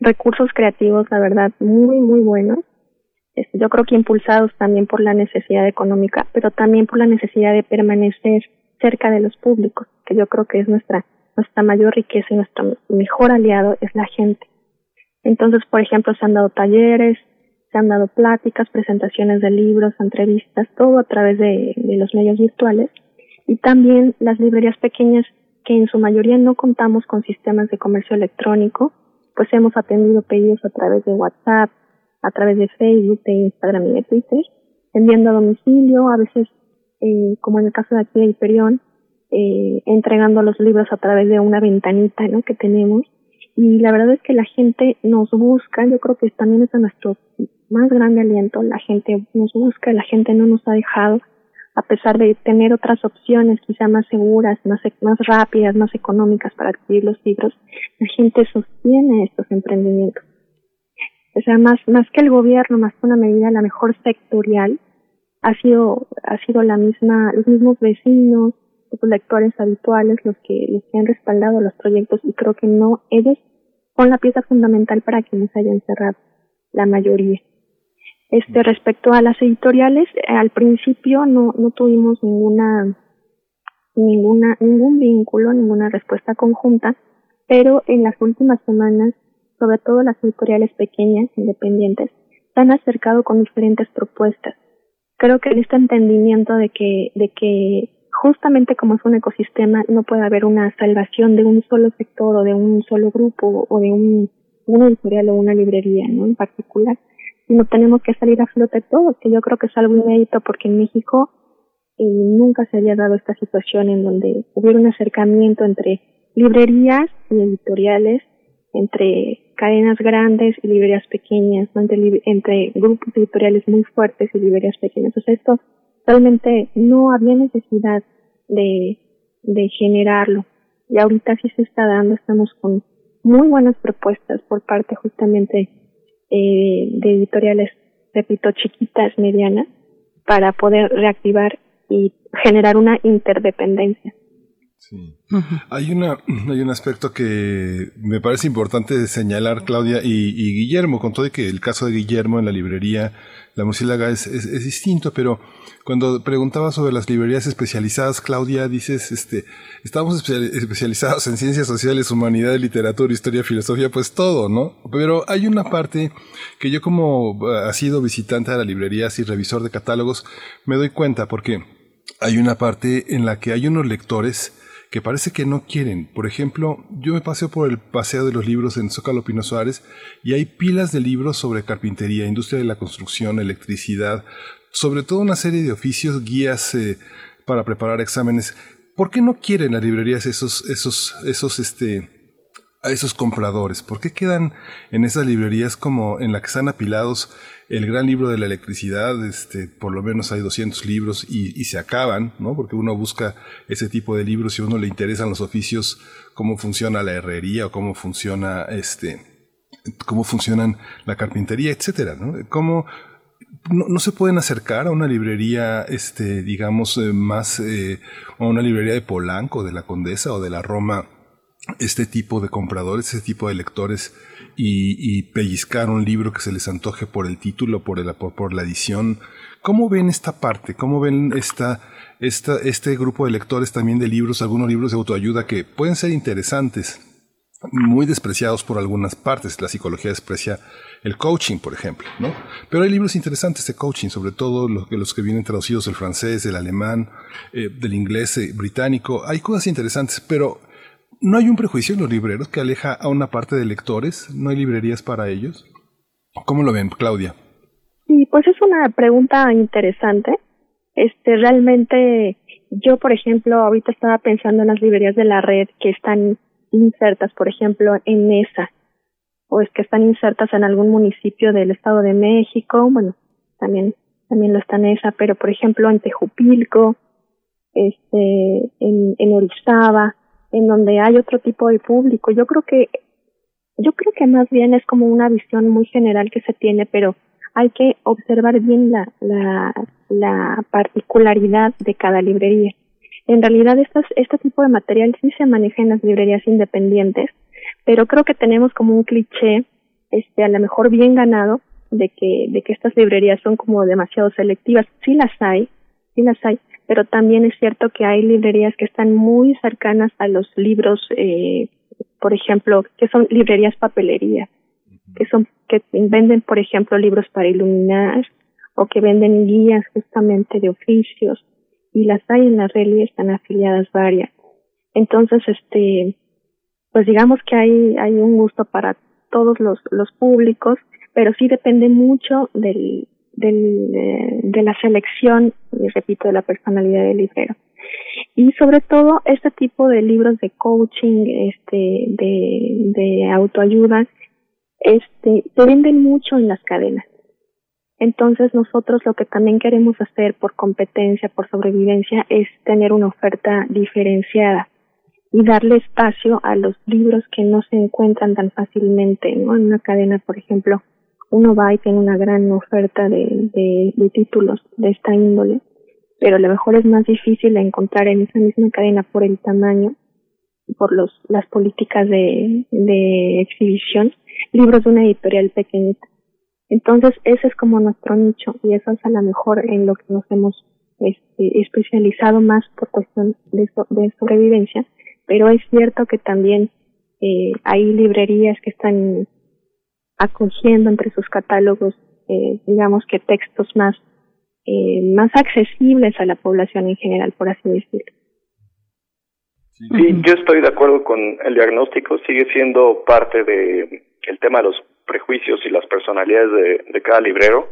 Speaker 5: recursos creativos, la verdad, muy muy buenos yo creo que impulsados también por la necesidad económica, pero también por la necesidad de permanecer cerca de los públicos, que yo creo que es nuestra nuestra mayor riqueza y nuestro mejor aliado es la gente. Entonces, por ejemplo, se han dado talleres, se han dado pláticas, presentaciones de libros, entrevistas, todo a través de, de los medios virtuales y también las librerías pequeñas que en su mayoría no contamos con sistemas de comercio electrónico, pues hemos atendido pedidos a través de WhatsApp, a través de Facebook, de Instagram y de Twitter, enviando a domicilio, a veces, eh, como en el caso de aquí de Hyperion, eh, entregando los libros a través de una ventanita ¿no? que tenemos. Y la verdad es que la gente nos busca, yo creo que también es nuestro más grande aliento, la gente nos busca, la gente no nos ha dejado, a pesar de tener otras opciones quizá más seguras, más, más rápidas, más económicas para adquirir los libros, la gente sostiene estos emprendimientos. O sea, más, más que el gobierno, más que una medida la mejor sectorial, ha sido, ha sido la misma, los mismos vecinos, los lectores habituales los que, los que han respaldado los proyectos y creo que no, ellos son la pieza fundamental para que nos hayan cerrado, la mayoría. Este, respecto a las editoriales, al principio no, no tuvimos ninguna, ninguna, ningún vínculo, ninguna respuesta conjunta, pero en las últimas semanas, sobre todo las editoriales pequeñas, independientes, se han acercado con diferentes propuestas. Creo que este entendimiento de que, de que justamente como es un ecosistema, no puede haber una salvación de un solo sector o de un solo grupo o de un, editorial o una librería, ¿no? En particular, sino tenemos que salir a flote todos, que yo creo que es algo inédito porque en México eh, nunca se había dado esta situación en donde hubiera un acercamiento entre librerías y editoriales, entre cadenas grandes y librerías pequeñas, entre, entre grupos editoriales muy fuertes y librerías pequeñas. O sea, esto realmente no había necesidad de, de generarlo. Y ahorita sí se está dando, estamos con muy buenas propuestas por parte justamente eh, de editoriales, repito, chiquitas, medianas, para poder reactivar y generar una interdependencia.
Speaker 2: Sí. Hay una hay un aspecto que me parece importante señalar, Claudia y, Guillermo, con todo y que el caso de Guillermo en la librería La Murciélaga es, es, distinto, pero cuando preguntaba sobre las librerías especializadas, Claudia, dices, este, estamos especializados en ciencias sociales, humanidades, literatura, historia, filosofía, pues todo, ¿no? Pero hay una parte que yo como eh, ha sido visitante de las librerías y revisor de catálogos, me doy cuenta porque hay una parte en la que hay unos lectores que parece que no quieren. Por ejemplo, yo me paseo por el Paseo de los Libros en Zócalo Pino Suárez y hay pilas de libros sobre carpintería, industria de la construcción, electricidad, sobre todo una serie de oficios, guías eh, para preparar exámenes. ¿Por qué no quieren las librerías esos, esos, esos, este, a esos compradores? ¿Por qué quedan en esas librerías como en la que están apilados el gran libro de la electricidad, este, por lo menos hay 200 libros y, y, se acaban, ¿no? Porque uno busca ese tipo de libros y a uno le interesan los oficios, cómo funciona la herrería o cómo funciona este, cómo funcionan la carpintería, etcétera, ¿no? Cómo no, no, se pueden acercar a una librería, este, digamos, eh, más, eh, a una librería de Polanco, de la Condesa o de la Roma, este tipo de compradores, este tipo de lectores y, pellizcar un libro que se les antoje por el título, por, el, por, la edición. ¿Cómo ven esta parte? ¿Cómo ven esta, esta, este grupo de lectores también de libros, algunos libros de autoayuda que pueden ser interesantes, muy despreciados por algunas partes? La psicología desprecia el coaching, por ejemplo, ¿no? Pero hay libros interesantes de coaching, sobre todo los, los que vienen traducidos del francés, del alemán, eh, del inglés eh, británico. Hay cosas interesantes, pero ¿No hay un prejuicio en los libreros que aleja a una parte de lectores? ¿No hay librerías para ellos? ¿Cómo lo ven, Claudia?
Speaker 5: Sí, pues es una pregunta interesante. Este, realmente, yo, por ejemplo, ahorita estaba pensando en las librerías de la red que están insertas, por ejemplo, en ESA, o es que están insertas en algún municipio del Estado de México, bueno, también, también lo está en ESA, pero por ejemplo en Tejupilco, este, en Orizaba, en donde hay otro tipo de público. Yo creo que yo creo que más bien es como una visión muy general que se tiene, pero hay que observar bien la, la, la particularidad de cada librería. En realidad, estas, este tipo de material sí se maneja en las librerías independientes, pero creo que tenemos como un cliché, este, a lo mejor bien ganado, de que, de que estas librerías son como demasiado selectivas. Sí las hay, sí las hay, pero también es cierto que hay librerías que están muy cercanas a los libros, eh, por ejemplo, que son librerías papelería, que son que venden, por ejemplo, libros para iluminar o que venden guías justamente de oficios y las hay en la red y están afiliadas varias. Entonces, este, pues digamos que hay hay un gusto para todos los los públicos, pero sí depende mucho del del, de, la selección, y repito, de la personalidad del librero. Y sobre todo este tipo de libros de coaching, este, de, de autoayuda, este, se venden mucho en las cadenas. Entonces nosotros lo que también queremos hacer por competencia, por sobrevivencia, es tener una oferta diferenciada y darle espacio a los libros que no se encuentran tan fácilmente, ¿no? En una cadena, por ejemplo, uno va y tiene una gran oferta de, de, títulos de esta índole, pero a lo mejor es más difícil encontrar en esa misma cadena por el tamaño, por los, las políticas de, de exhibición, libros de una editorial pequeñita. Entonces, ese es como nuestro nicho y eso es a lo mejor en lo que nos hemos este, especializado más por cuestión de, de sobrevivencia, pero es cierto que también eh, hay librerías que están acogiendo entre sus catálogos, eh, digamos que textos más, eh, más accesibles a la población en general, por así decirlo.
Speaker 6: Sí, yo estoy de acuerdo con el diagnóstico, sigue siendo parte de el tema de los prejuicios y las personalidades de, de cada librero.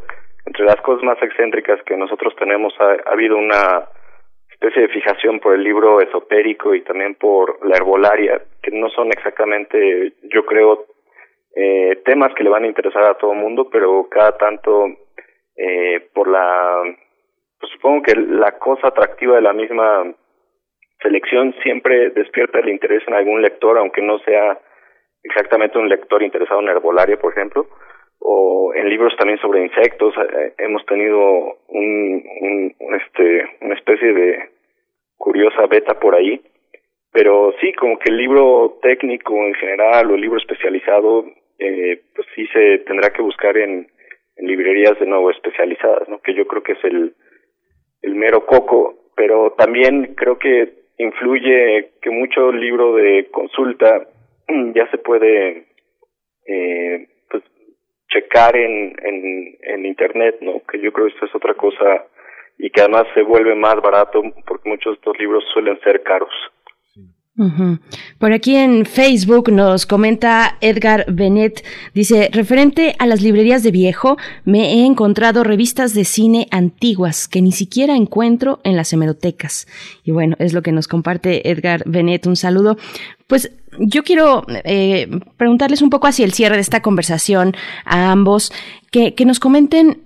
Speaker 6: Entre las cosas más excéntricas que nosotros tenemos ha, ha habido una especie de fijación por el libro esotérico y también por la herbolaria, que no son exactamente, yo creo, eh, temas que le van a interesar a todo el mundo, pero cada tanto eh, por la, pues supongo que la cosa atractiva de la misma selección siempre despierta el interés en algún lector, aunque no sea exactamente un lector interesado en herbolaria, por ejemplo, o en libros también sobre insectos. Eh, hemos tenido un, este, una especie de curiosa beta por ahí. Pero sí, como que el libro técnico en general o el libro especializado, eh, pues sí se tendrá que buscar en, en librerías de nuevo especializadas, ¿no? Que yo creo que es el, el mero coco. Pero también creo que influye que mucho libro de consulta ya se puede eh, checar en, en, en internet, ¿no? Que yo creo que esto es otra cosa y que además se vuelve más barato porque muchos de estos libros suelen ser caros.
Speaker 1: Por aquí en Facebook nos comenta Edgar Benet, dice, referente a las librerías de viejo, me he encontrado revistas de cine antiguas que ni siquiera encuentro en las hemerotecas. Y bueno, es lo que nos comparte Edgar Benet, un saludo. Pues yo quiero eh, preguntarles un poco hacia el cierre de esta conversación a ambos, que, que nos comenten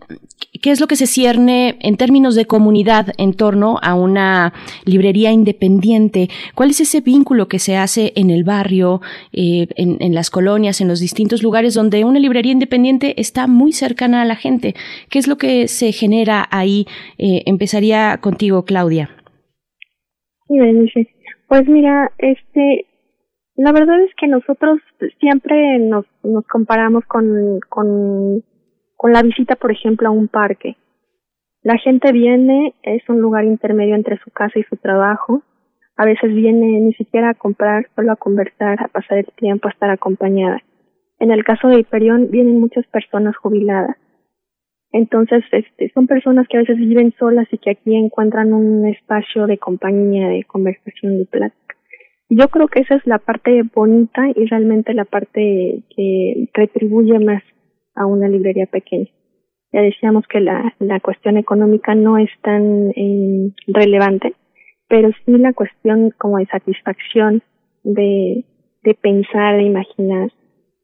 Speaker 1: qué es lo que se cierne en términos de comunidad en torno a una librería independiente. ¿Cuál es ese vínculo que se hace en el barrio, eh, en, en, las colonias, en los distintos lugares donde una librería independiente está muy cercana a la gente? ¿Qué es lo que se genera ahí? Eh, empezaría contigo, Claudia.
Speaker 5: Pues mira, este, la verdad es que nosotros siempre nos, nos comparamos con, con, con la visita, por ejemplo, a un parque. La gente viene, es un lugar intermedio entre su casa y su trabajo. A veces viene ni siquiera a comprar, solo a conversar, a pasar el tiempo, a estar acompañada. En el caso de Hiperión vienen muchas personas jubiladas. Entonces, este, son personas que a veces viven solas y que aquí encuentran un espacio de compañía, de conversación, de plática. Yo creo que esa es la parte bonita y realmente la parte que retribuye más a una librería pequeña. Ya decíamos que la, la cuestión económica no es tan eh, relevante, pero sí la cuestión como de satisfacción, de, de pensar, de imaginar,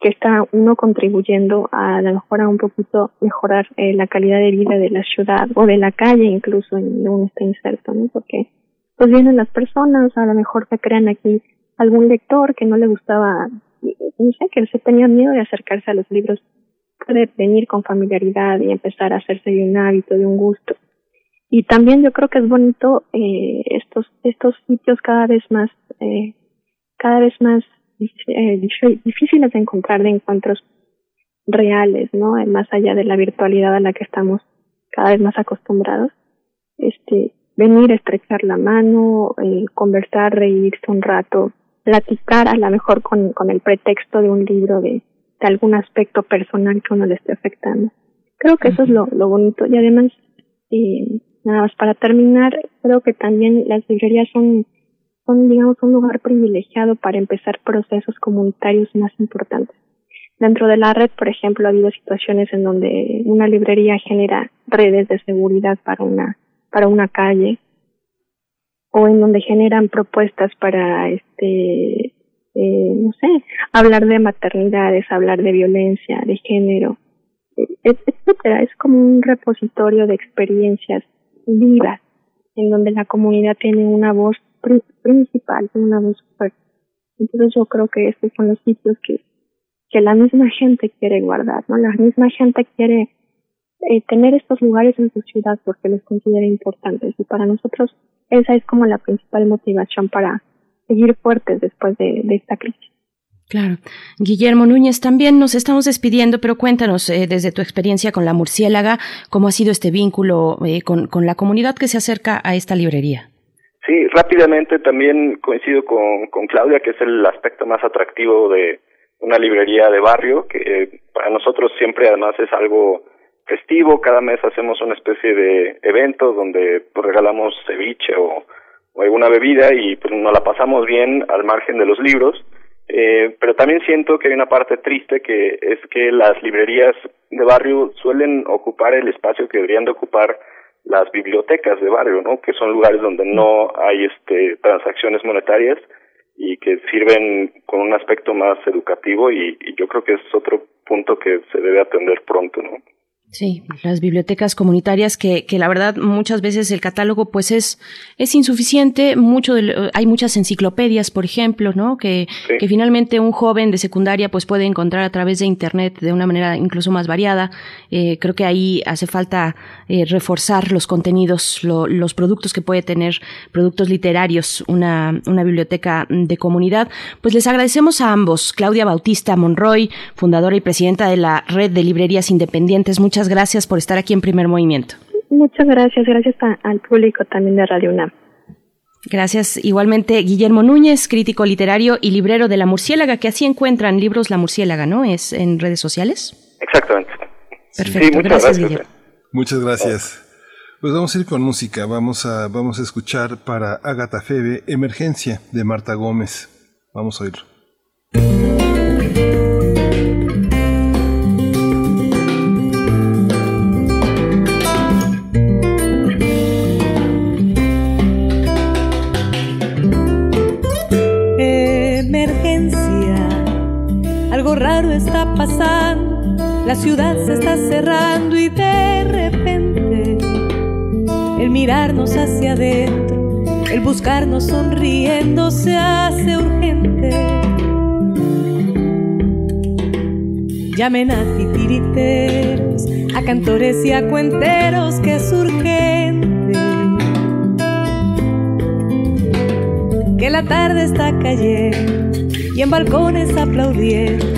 Speaker 5: que está uno contribuyendo a, a lo mejor a un poquito mejorar eh, la calidad de vida de la ciudad o de la calle incluso en donde está inserto, ¿no? Porque pues vienen las personas, a lo mejor se crean aquí algún lector que no le gustaba, no sé, que se tenía miedo de acercarse a los libros, puede venir con familiaridad y empezar a hacerse de un hábito, de un gusto. Y también yo creo que es bonito eh, estos estos sitios cada vez más eh, cada vez más eh, difíciles de encontrar de encuentros reales, ¿no? Más allá de la virtualidad a la que estamos cada vez más acostumbrados. Este, venir, estrechar la mano, eh, conversar, reírse un rato, platicar a lo mejor con, con el pretexto de un libro de, de algún aspecto personal que uno le esté afectando. Creo que eso es lo, lo bonito y además, eh, nada más para terminar, creo que también las librerías son, son, digamos, un lugar privilegiado para empezar procesos comunitarios más importantes. Dentro de la red, por ejemplo, ha habido situaciones en donde una librería genera redes de seguridad para una para una calle o en donde generan propuestas para este eh, no sé hablar de maternidades hablar de violencia de género etcétera. Es como un repositorio de experiencias vivas en donde la comunidad tiene una voz principal una voz fuerte. Entonces yo creo que estos son los sitios que que la misma gente quiere guardar no la misma gente quiere eh, tener estos lugares en su ciudad porque los considera importantes y para nosotros esa es como la principal motivación para seguir fuertes después de, esta crisis.
Speaker 1: Claro. Guillermo Núñez, también nos estamos despidiendo, pero cuéntanos eh, desde tu experiencia con la murciélaga, cómo ha sido este vínculo eh, con, con, la comunidad que se acerca a esta librería.
Speaker 6: Sí, rápidamente también coincido con, con Claudia, que es el aspecto más atractivo de una librería de barrio, que eh, para nosotros siempre además es algo festivo, cada mes hacemos una especie de evento donde pues, regalamos ceviche o, alguna bebida y pues nos la pasamos bien al margen de los libros eh, pero también siento que hay una parte triste que es que las librerías de barrio suelen ocupar el espacio que deberían de ocupar las bibliotecas de barrio, ¿no? Que son lugares donde no hay este transacciones monetarias y que sirven con un aspecto más educativo y, y yo creo que es otro punto que se debe atender pronto, ¿no?
Speaker 1: Sí, las bibliotecas comunitarias que, que la verdad muchas veces el catálogo pues es, es insuficiente, mucho de, hay muchas enciclopedias, por ejemplo, ¿no? Que, que finalmente un joven de secundaria pues puede encontrar a través de internet de una manera incluso más variada. Eh, creo que ahí hace falta eh, reforzar los contenidos, lo, los productos que puede tener, productos literarios, una, una biblioteca de comunidad. Pues les agradecemos a ambos, Claudia Bautista Monroy, fundadora y presidenta de la Red de Librerías Independientes. Muchas Muchas gracias por estar aquí en Primer Movimiento.
Speaker 5: Muchas gracias, gracias al público también de Radio UNAM.
Speaker 1: Gracias igualmente Guillermo Núñez, crítico literario y librero de La Murciélaga, que así encuentran libros La Murciélaga, ¿no? ¿Es en redes sociales?
Speaker 6: Exactamente.
Speaker 1: Perfecto,
Speaker 6: muchas
Speaker 1: gracias, Guillermo.
Speaker 2: Muchas gracias. Pues vamos a ir con música, vamos a, vamos a escuchar para Agatha Febe Emergencia de Marta Gómez. Vamos a oírlo.
Speaker 7: Está pasando, la ciudad se está cerrando y de repente el mirarnos hacia adentro, el buscarnos sonriendo se hace urgente. Llamen a titiriteros, a cantores y a cuenteros que es urgente. Que la tarde está cayendo y en balcones aplaudir.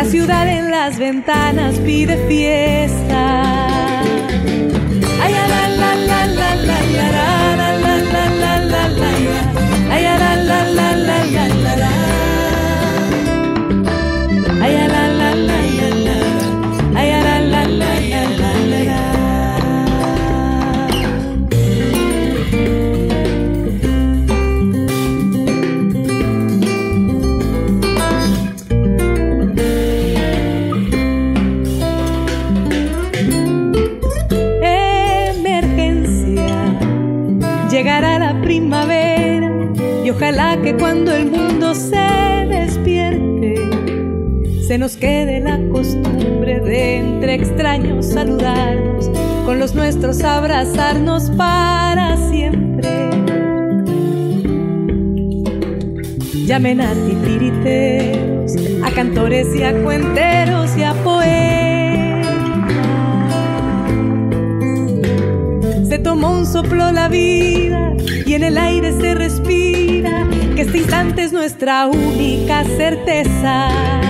Speaker 7: La ciudad en las ventanas pide fiesta. Se nos quede la costumbre de entre extraños saludarnos, con los nuestros abrazarnos para siempre. Llamen a titiriteros, a cantores y a cuenteros y a poetas. Se tomó un soplo la vida y en el aire se respira que este instante es nuestra única certeza.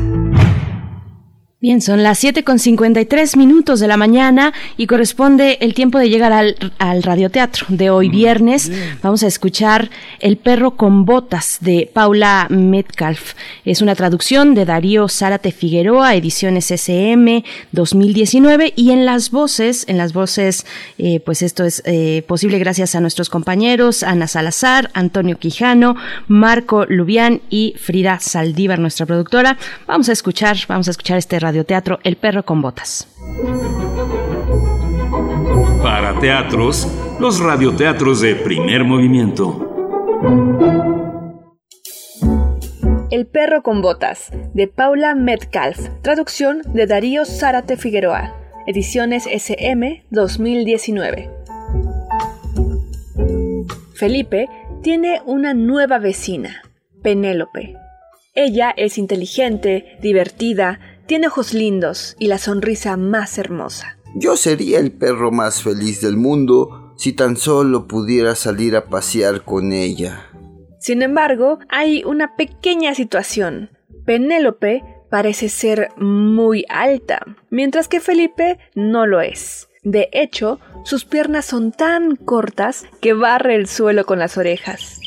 Speaker 1: Bien, son las 7 con 53 minutos de la mañana y corresponde el tiempo de llegar al, al radioteatro de hoy viernes. Vamos a escuchar El perro con botas de Paula Metcalf. Es una traducción de Darío Zárate Figueroa, ediciones SM 2019 y en las voces, en las voces, eh, pues esto es eh, posible gracias a nuestros compañeros Ana Salazar, Antonio Quijano, Marco Lubián y Frida Saldívar, nuestra productora. Vamos a escuchar, vamos a escuchar este radioteatro El perro con botas.
Speaker 8: Para teatros, los radioteatros de primer movimiento.
Speaker 9: El perro con botas, de Paula Metcalf, traducción de Darío Zárate Figueroa, ediciones SM 2019. Felipe tiene una nueva vecina, Penélope. Ella es inteligente, divertida, tiene ojos lindos y la sonrisa más hermosa.
Speaker 10: Yo sería el perro más feliz del mundo si tan solo pudiera salir a pasear con ella.
Speaker 9: Sin embargo, hay una pequeña situación. Penélope parece ser muy alta, mientras que Felipe no lo es. De hecho, sus piernas son tan cortas que barre el suelo con las orejas.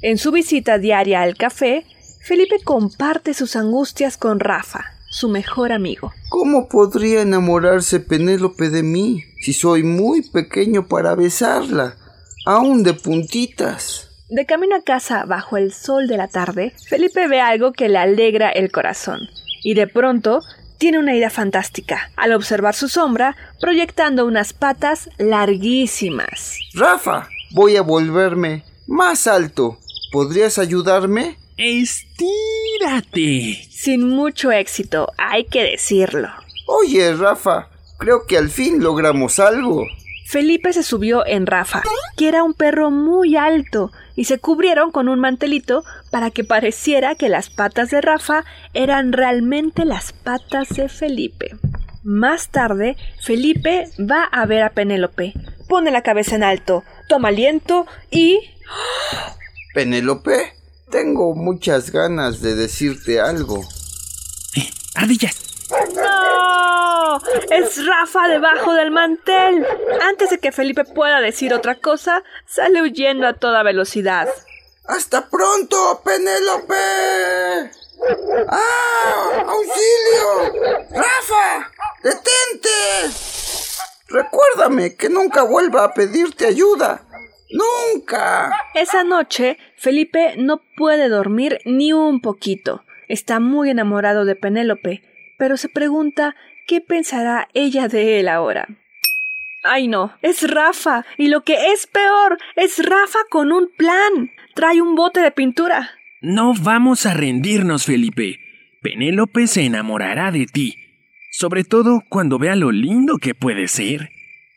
Speaker 9: En su visita diaria al café, Felipe comparte sus angustias con Rafa, su mejor amigo.
Speaker 10: ¿Cómo podría enamorarse Penélope de mí si soy muy pequeño para besarla, aún de puntitas?
Speaker 9: De camino a casa bajo el sol de la tarde, Felipe ve algo que le alegra el corazón. Y de pronto tiene una idea fantástica al observar su sombra proyectando unas patas larguísimas.
Speaker 10: Rafa, voy a volverme más alto. ¿Podrías ayudarme?
Speaker 11: Estírate.
Speaker 9: Sin mucho éxito, hay que decirlo.
Speaker 10: Oye, Rafa, creo que al fin logramos algo.
Speaker 9: Felipe se subió en Rafa, que era un perro muy alto, y se cubrieron con un mantelito para que pareciera que las patas de Rafa eran realmente las patas de Felipe. Más tarde, Felipe va a ver a Penélope, pone la cabeza en alto, toma aliento y...
Speaker 10: Penélope, tengo muchas ganas de decirte algo.
Speaker 11: Eh, ardillas.
Speaker 9: ¡No! Es Rafa debajo del mantel. Antes de que Felipe pueda decir otra cosa, sale huyendo a toda velocidad.
Speaker 10: ¡Hasta pronto, Penélope! ¡Ah! ¡Auxilio! ¡Rafa! ¡Detente! Recuérdame que nunca vuelva a pedirte ayuda. ¡Nunca!
Speaker 9: Esa noche, Felipe no puede dormir ni un poquito. Está muy enamorado de Penélope, pero se pregunta qué pensará ella de él ahora. Ay no, es Rafa. Y lo que es peor, es Rafa con un plan. Trae un bote de pintura.
Speaker 11: No vamos a rendirnos, Felipe. Penélope se enamorará de ti. Sobre todo cuando vea lo lindo que puede ser.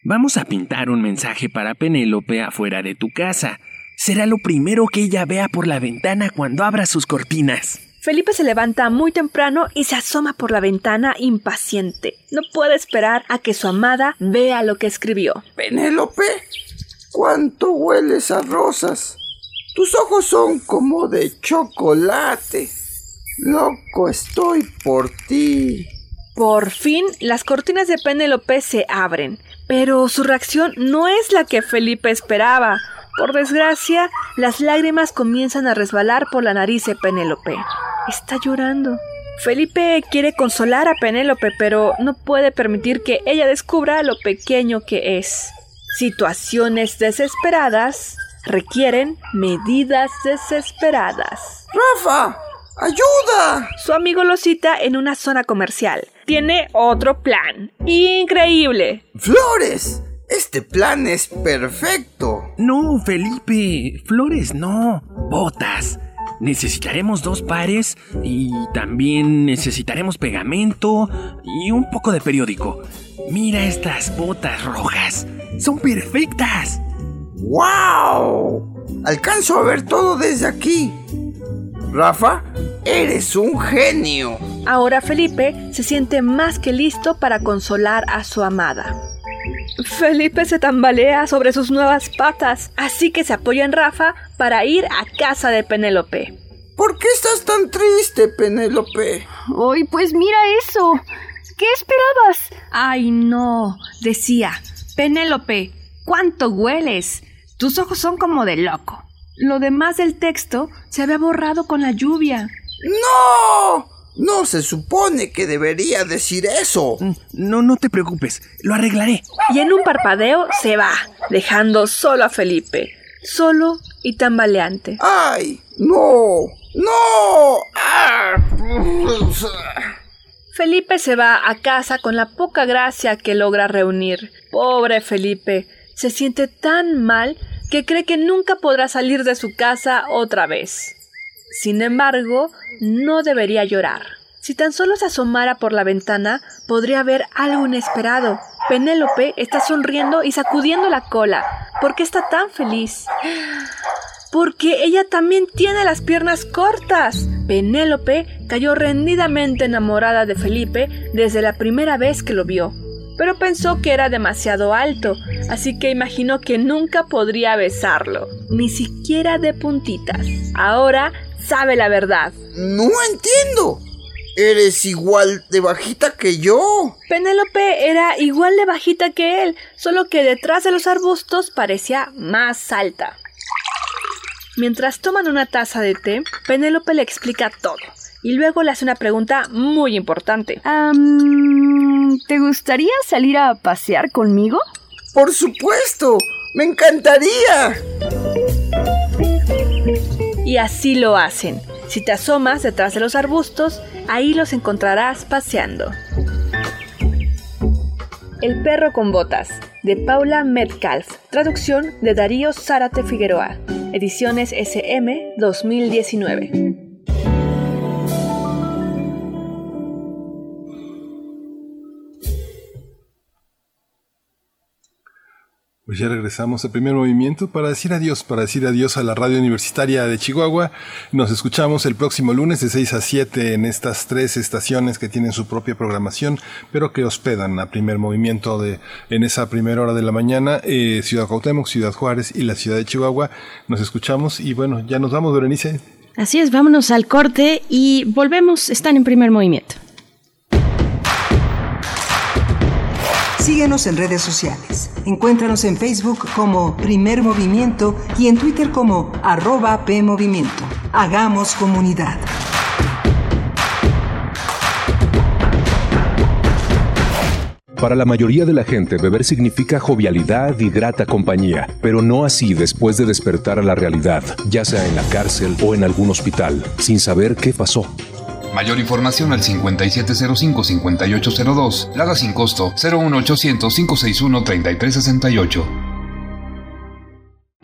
Speaker 11: Vamos a pintar un mensaje para Penélope afuera de tu casa. Será lo primero que ella vea por la ventana cuando abra sus cortinas.
Speaker 9: Felipe se levanta muy temprano y se asoma por la ventana impaciente. No puede esperar a que su amada vea lo que escribió.
Speaker 10: Penélope, ¿cuánto hueles a rosas? Tus ojos son como de chocolate. Loco estoy por ti.
Speaker 9: Por fin, las cortinas de Penélope se abren, pero su reacción no es la que Felipe esperaba. Por desgracia, las lágrimas comienzan a resbalar por la nariz de Penélope. Está llorando. Felipe quiere consolar a Penélope, pero no puede permitir que ella descubra lo pequeño que es. Situaciones desesperadas requieren medidas desesperadas.
Speaker 10: ¡Rafa! ¡Ayuda!
Speaker 9: Su amigo lo cita en una zona comercial. Tiene otro plan. ¡Increíble!
Speaker 10: ¡Flores! Este plan es perfecto.
Speaker 11: No, Felipe. Flores no. Botas. Necesitaremos dos pares y también necesitaremos pegamento y un poco de periódico. Mira estas botas rojas. Son perfectas.
Speaker 10: ¡Wow! Alcanzo a ver todo desde aquí. Rafa, eres un genio.
Speaker 9: Ahora Felipe se siente más que listo para consolar a su amada. Felipe se tambalea sobre sus nuevas patas, así que se apoya en Rafa para ir a casa de Penélope.
Speaker 10: ¿Por qué estás tan triste, Penélope?
Speaker 1: Ay, pues mira eso. ¿Qué esperabas?
Speaker 12: Ay, no, decía. Penélope, ¿cuánto hueles? Tus ojos son como de loco. Lo demás del texto se había borrado con la lluvia.
Speaker 10: ¡No! No se supone que debería decir eso.
Speaker 11: No, no te preocupes, lo arreglaré.
Speaker 9: Y en un parpadeo se va, dejando solo a Felipe, solo y tambaleante.
Speaker 10: ¡Ay! ¡No! ¡No! ¡Ah!
Speaker 9: Felipe se va a casa con la poca gracia que logra reunir. Pobre Felipe, se siente tan mal que cree que nunca podrá salir de su casa otra vez. Sin embargo, no debería llorar. Si tan solo se asomara por la ventana, podría ver algo inesperado. Penélope está sonriendo y sacudiendo la cola. ¿Por qué está tan feliz? Porque ella también tiene las piernas cortas. Penélope cayó rendidamente enamorada de Felipe desde la primera vez que lo vio. Pero pensó que era demasiado alto, así que imaginó que nunca podría besarlo, ni siquiera de puntitas. Ahora sabe la verdad.
Speaker 10: No entiendo. Eres igual de bajita que yo.
Speaker 9: Penélope era igual de bajita que él, solo que detrás de los arbustos parecía más alta. Mientras toman una taza de té, Penélope le explica todo y luego le hace una pregunta muy importante.
Speaker 12: ¿Te gustaría salir a pasear conmigo?
Speaker 10: Por supuesto, me encantaría.
Speaker 9: Y así lo hacen. Si te asomas detrás de los arbustos, ahí los encontrarás paseando. El perro con botas, de Paula Metcalf, traducción de Darío Zárate Figueroa, ediciones SM 2019.
Speaker 2: Pues ya regresamos al primer movimiento para decir adiós, para decir adiós a la radio universitaria de Chihuahua. Nos escuchamos el próximo lunes de 6 a 7 en estas tres estaciones que tienen su propia programación, pero que hospedan a primer movimiento de, en esa primera hora de la mañana, eh, Ciudad Cuauhtémoc, Ciudad Juárez y la ciudad de Chihuahua. Nos escuchamos y bueno, ya nos vamos, Berenice.
Speaker 1: Así es, vámonos al corte y volvemos, están en primer movimiento.
Speaker 4: Síguenos en redes sociales. Encuéntranos en Facebook como Primer Movimiento y en Twitter como arroba PMovimiento. Hagamos comunidad.
Speaker 13: Para la mayoría de la gente, beber significa jovialidad y grata compañía, pero no así después de despertar a la realidad, ya sea en la cárcel o en algún hospital, sin saber qué pasó.
Speaker 14: Mayor información al 5705-5802. Lada sin costo 01800-561-3368.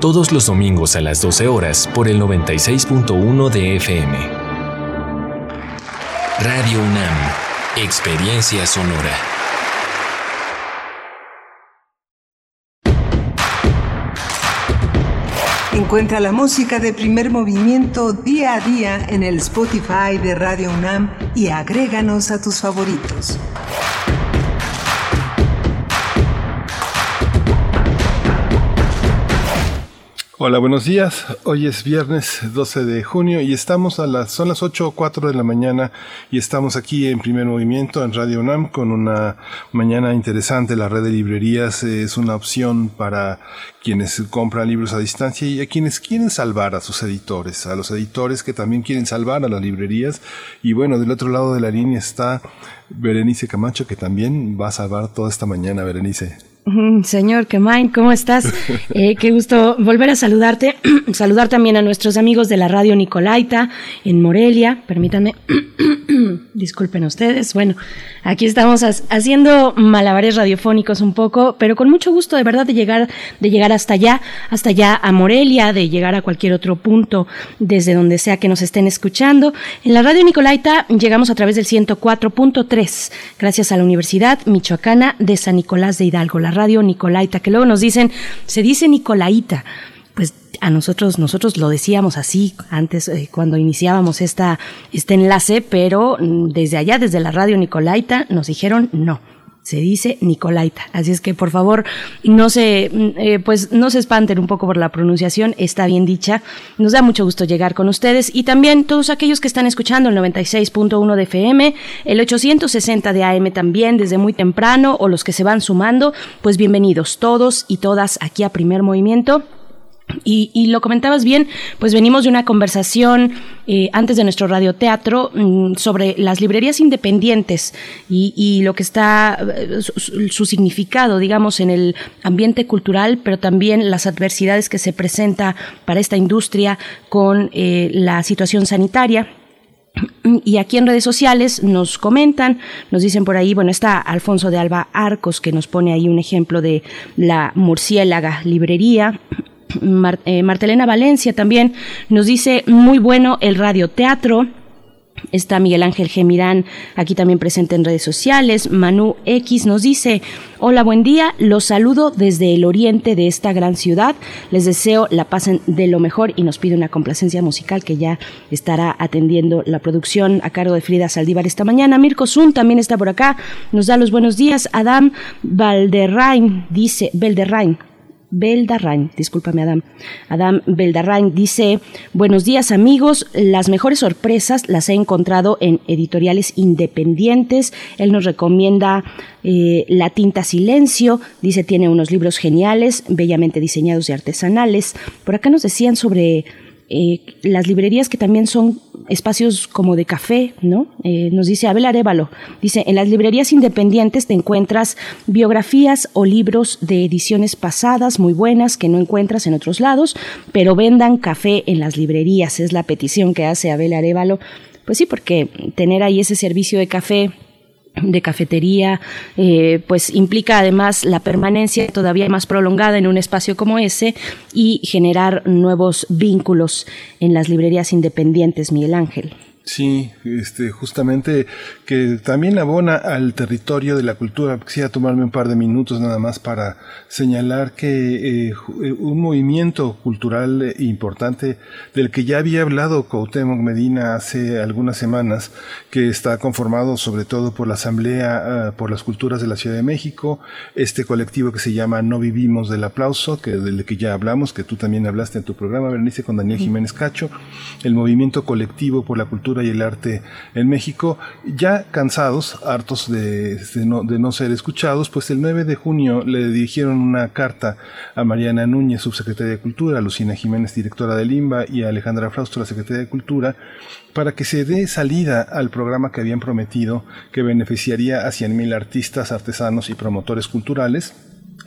Speaker 3: todos los domingos a las 12 horas por el 96.1 de FM. Radio UNAM, Experiencia Sonora.
Speaker 4: Encuentra la música de primer movimiento día a día en el Spotify de Radio UNAM y agréganos a tus favoritos.
Speaker 2: Hola, buenos días. Hoy es viernes 12 de junio y estamos a las, son las 8 o 4 de la mañana y estamos aquí en primer movimiento en Radio UNAM con una mañana interesante. La red de librerías es una opción para quienes compran libros a distancia y a quienes quieren salvar a sus editores, a los editores que también quieren salvar a las librerías. Y bueno, del otro lado de la línea está Berenice Camacho que también va a salvar toda esta mañana, Berenice.
Speaker 1: Señor Kemain, ¿cómo estás? Eh, qué gusto volver a saludarte. Saludar también a nuestros amigos de la radio Nicolaita en Morelia. Permítanme, disculpen ustedes. Bueno, Aquí estamos haciendo malabares radiofónicos un poco, pero con mucho gusto de verdad de llegar, de llegar hasta allá, hasta allá a Morelia, de llegar a cualquier otro punto desde donde sea que nos estén escuchando. En la radio Nicolaita llegamos a través del 104.3, gracias a la Universidad Michoacana de San Nicolás de Hidalgo, la radio Nicolaita, que luego nos dicen, se dice Nicolaita pues a nosotros, nosotros lo decíamos así antes eh, cuando iniciábamos esta, este enlace, pero mm, desde allá, desde la radio Nicolaita, nos dijeron no. Se dice Nicolaita. Así es que por favor no se, mm, eh, pues no se espanten un poco por la pronunciación, está bien dicha. Nos da mucho gusto llegar con ustedes y también todos aquellos que están escuchando el 96.1 de FM, el 860 de AM también desde muy temprano o los que se van sumando, pues bienvenidos todos y todas aquí a Primer Movimiento. Y, lo comentabas bien, pues venimos de una conversación eh, antes de nuestro radioteatro mm, sobre las librerías independientes y, lo que está, eh, su, significado, digamos, en el ambiente cultural, pero también las adversidades que se presenta para esta industria con eh, la situación sanitaria. Y aquí en redes sociales nos comentan, nos dicen por ahí, bueno, está Alfonso de Alba Arcos que nos pone ahí un ejemplo de la murciélaga librería. Eh, Martelena Valencia también nos dice muy bueno el radioteatro. Está Miguel Ángel Gemirán aquí también presente en redes sociales. Manu X nos dice, hola, buen día, los saludo desde el oriente de esta gran ciudad. Les deseo la pasen de lo mejor y nos pide una complacencia musical que ya estará atendiendo la producción a cargo de Frida Saldívar esta mañana. Mirko Zun también está por acá, nos da los buenos días. Adam Valderrain dice, Valderrain, Beldarrain, discúlpame Adam. Adam Beldarrain dice, buenos días amigos, las mejores sorpresas las he encontrado en editoriales independientes. Él nos recomienda eh, La tinta silencio, dice tiene unos libros geniales, bellamente diseñados y artesanales. Por acá nos decían sobre eh, las librerías que también son espacios como de café, ¿no? Eh, nos dice Abel Arevalo, dice, en las librerías independientes te encuentras biografías o libros de ediciones pasadas muy buenas que no encuentras en otros lados, pero vendan café en las librerías, es la petición que hace Abel Arevalo. Pues sí, porque tener ahí ese servicio de café de cafetería, eh, pues implica además la permanencia todavía más prolongada en un espacio como ese y generar nuevos vínculos en las librerías independientes, Miguel Ángel.
Speaker 2: Sí, este, justamente que también abona al territorio de la cultura. Quisiera tomarme un par de minutos nada más para señalar que eh, un movimiento cultural importante del que ya había hablado Cuauhtémoc Medina hace algunas semanas, que está conformado sobre todo por la Asamblea ah, por las Culturas de la Ciudad de México, este colectivo que se llama No Vivimos del Aplauso, que del que ya hablamos, que tú también hablaste en tu programa, Bernice, con Daniel Jiménez Cacho, el movimiento colectivo por la cultura y el arte en México, ya cansados, hartos de, no, ser escuchados, pues el 9 de junio le dirigieron una carta a Mariana Núñez, subsecretaria de Cultura, a Lucina Jiménez, directora del IMBA, y a Alejandra Frausto, la secretaria de Cultura, para que se dé salida al programa que habían prometido que beneficiaría a 100.000 artistas, artesanos y promotores culturales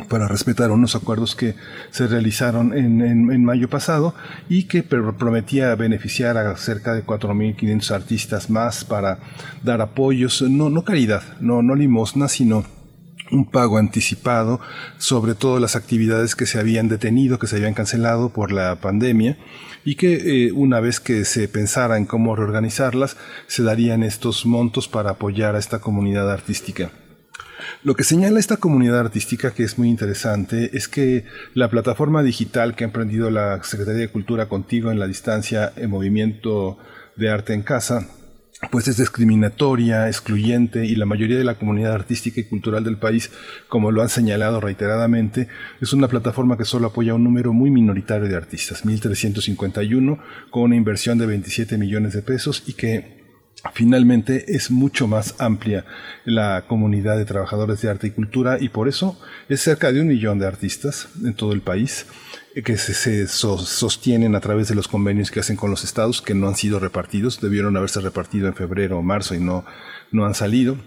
Speaker 2: para respetar unos acuerdos que se realizaron en, mayo pasado y que prometía beneficiar a cerca de 4.500 artistas más para dar apoyos, no, no caridad, no, no limosna, sino un pago anticipado sobre todas las actividades que se habían detenido, que se habían cancelado por la pandemia y que eh, una vez que se pensara en cómo reorganizarlas, se darían estos montos para apoyar a esta comunidad artística. Lo que señala esta comunidad artística que es muy interesante es que la plataforma digital que ha emprendido la Secretaría de Cultura contigo en la distancia en movimiento de arte en casa, pues es discriminatoria, excluyente y la mayoría de la comunidad artística y cultural del país, como lo han señalado reiteradamente, es una plataforma que solo apoya a un número muy minoritario de artistas, 1.351, con una inversión de 27 millones de pesos y que finalmente es mucho más amplia la comunidad de trabajadores de arte y cultura y por eso es cerca de un millón de artistas en todo el país que se, sostienen a través de los convenios que hacen con los estados que no han sido repartidos, debieron haberse repartido en febrero o marzo y no, no han salido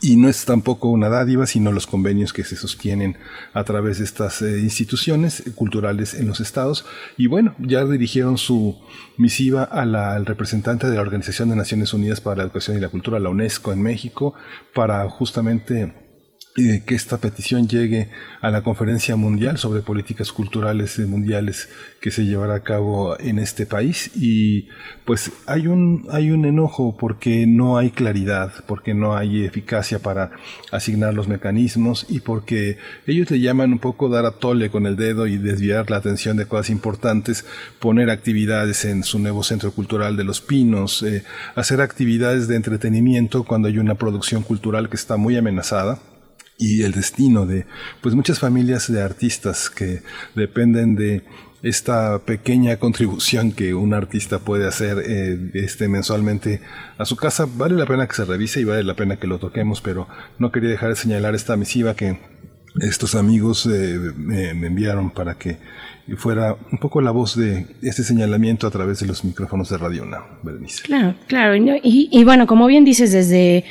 Speaker 2: y no es tampoco una dádiva, sino los convenios que se sostienen a través de estas eh, instituciones culturales en los estados. Y bueno, ya dirigieron su misiva al representante de la Organización de Naciones Unidas para la Educación y la Cultura, la UNESCO en México, para justamente que esta petición llegue a la conferencia mundial sobre políticas culturales mundiales que se llevará a cabo en este país. Y pues hay un hay un enojo porque no hay claridad porque no hay eficacia para asignar los mecanismos y porque ellos le llaman un poco dar a tole con el dedo y desviar la atención de cosas importantes poner actividades en su nuevo centro cultural de los pinos eh, hacer actividades de entretenimiento cuando hay una producción cultural que está muy amenazada y el destino de pues muchas familias de artistas que dependen de esta pequeña contribución que un artista puede hacer eh, este mensualmente a su casa vale la pena que se revise y vale la pena que lo toquemos pero no quería dejar de señalar esta misiva que estos amigos eh, me, enviaron para que fuera un poco la voz de este señalamiento a través de los micrófonos de Radio Una, Berenice.
Speaker 1: Claro, claro. Y, y bueno, como bien dices, desde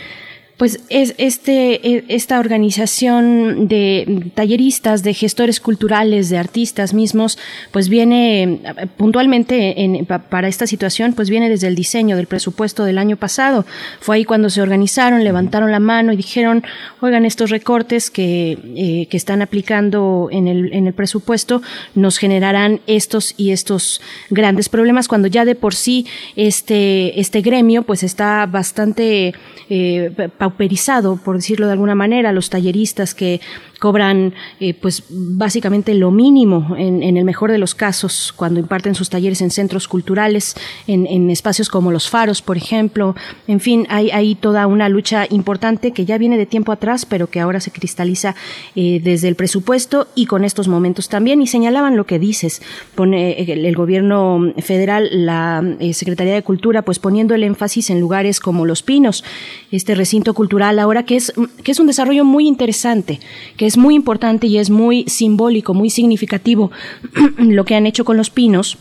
Speaker 1: pues es este, e, esta organización de talleristas, de gestores culturales, de artistas mismos, pues viene puntualmente en, para esta situación, pues viene desde el diseño del presupuesto del año pasado. Fue ahí cuando se organizaron, levantaron la mano y dijeron, oigan, estos recortes que, eh, que están aplicando en el, en el presupuesto nos generarán estos y estos grandes problemas cuando ya de por sí este, este gremio pues está bastante eh, pauperizado, por decirlo de alguna manera, los talleristas que cobran eh, pues básicamente lo mínimo en, el mejor de los casos cuando imparten sus talleres en centros culturales, en, espacios como los faros, por ejemplo. En fin, hay, toda una lucha importante que ya viene de tiempo atrás, pero que ahora se cristaliza eh, desde el presupuesto y con estos momentos también. Y señalaban lo que dices, pone el, el gobierno federal, la eh, Secretaría de Cultura, pues poniendo el énfasis en lugares como Los Pinos, este recinto cultural ahora que es, que es un desarrollo muy interesante, que es muy importante y es muy simbólico, muy significativo lo que han hecho con los pinos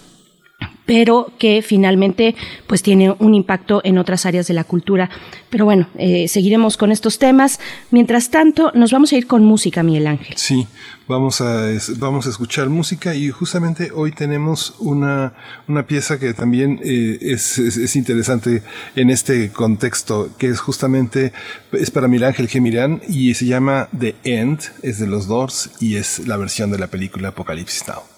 Speaker 1: pero que finalmente pues tiene un impacto en otras áreas de la cultura. Pero bueno, eh, seguiremos con estos temas. Mientras tanto, nos vamos a ir con música, Miguel Ángel.
Speaker 2: Sí, vamos a, vamos a escuchar música y justamente hoy tenemos una, una pieza que también eh, es, es, interesante en este contexto, que es justamente, es para Miguel Ángel Gemirán y se llama The End, es de los Doors y es la versión de la película Apocalipsis Now.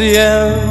Speaker 15: The end,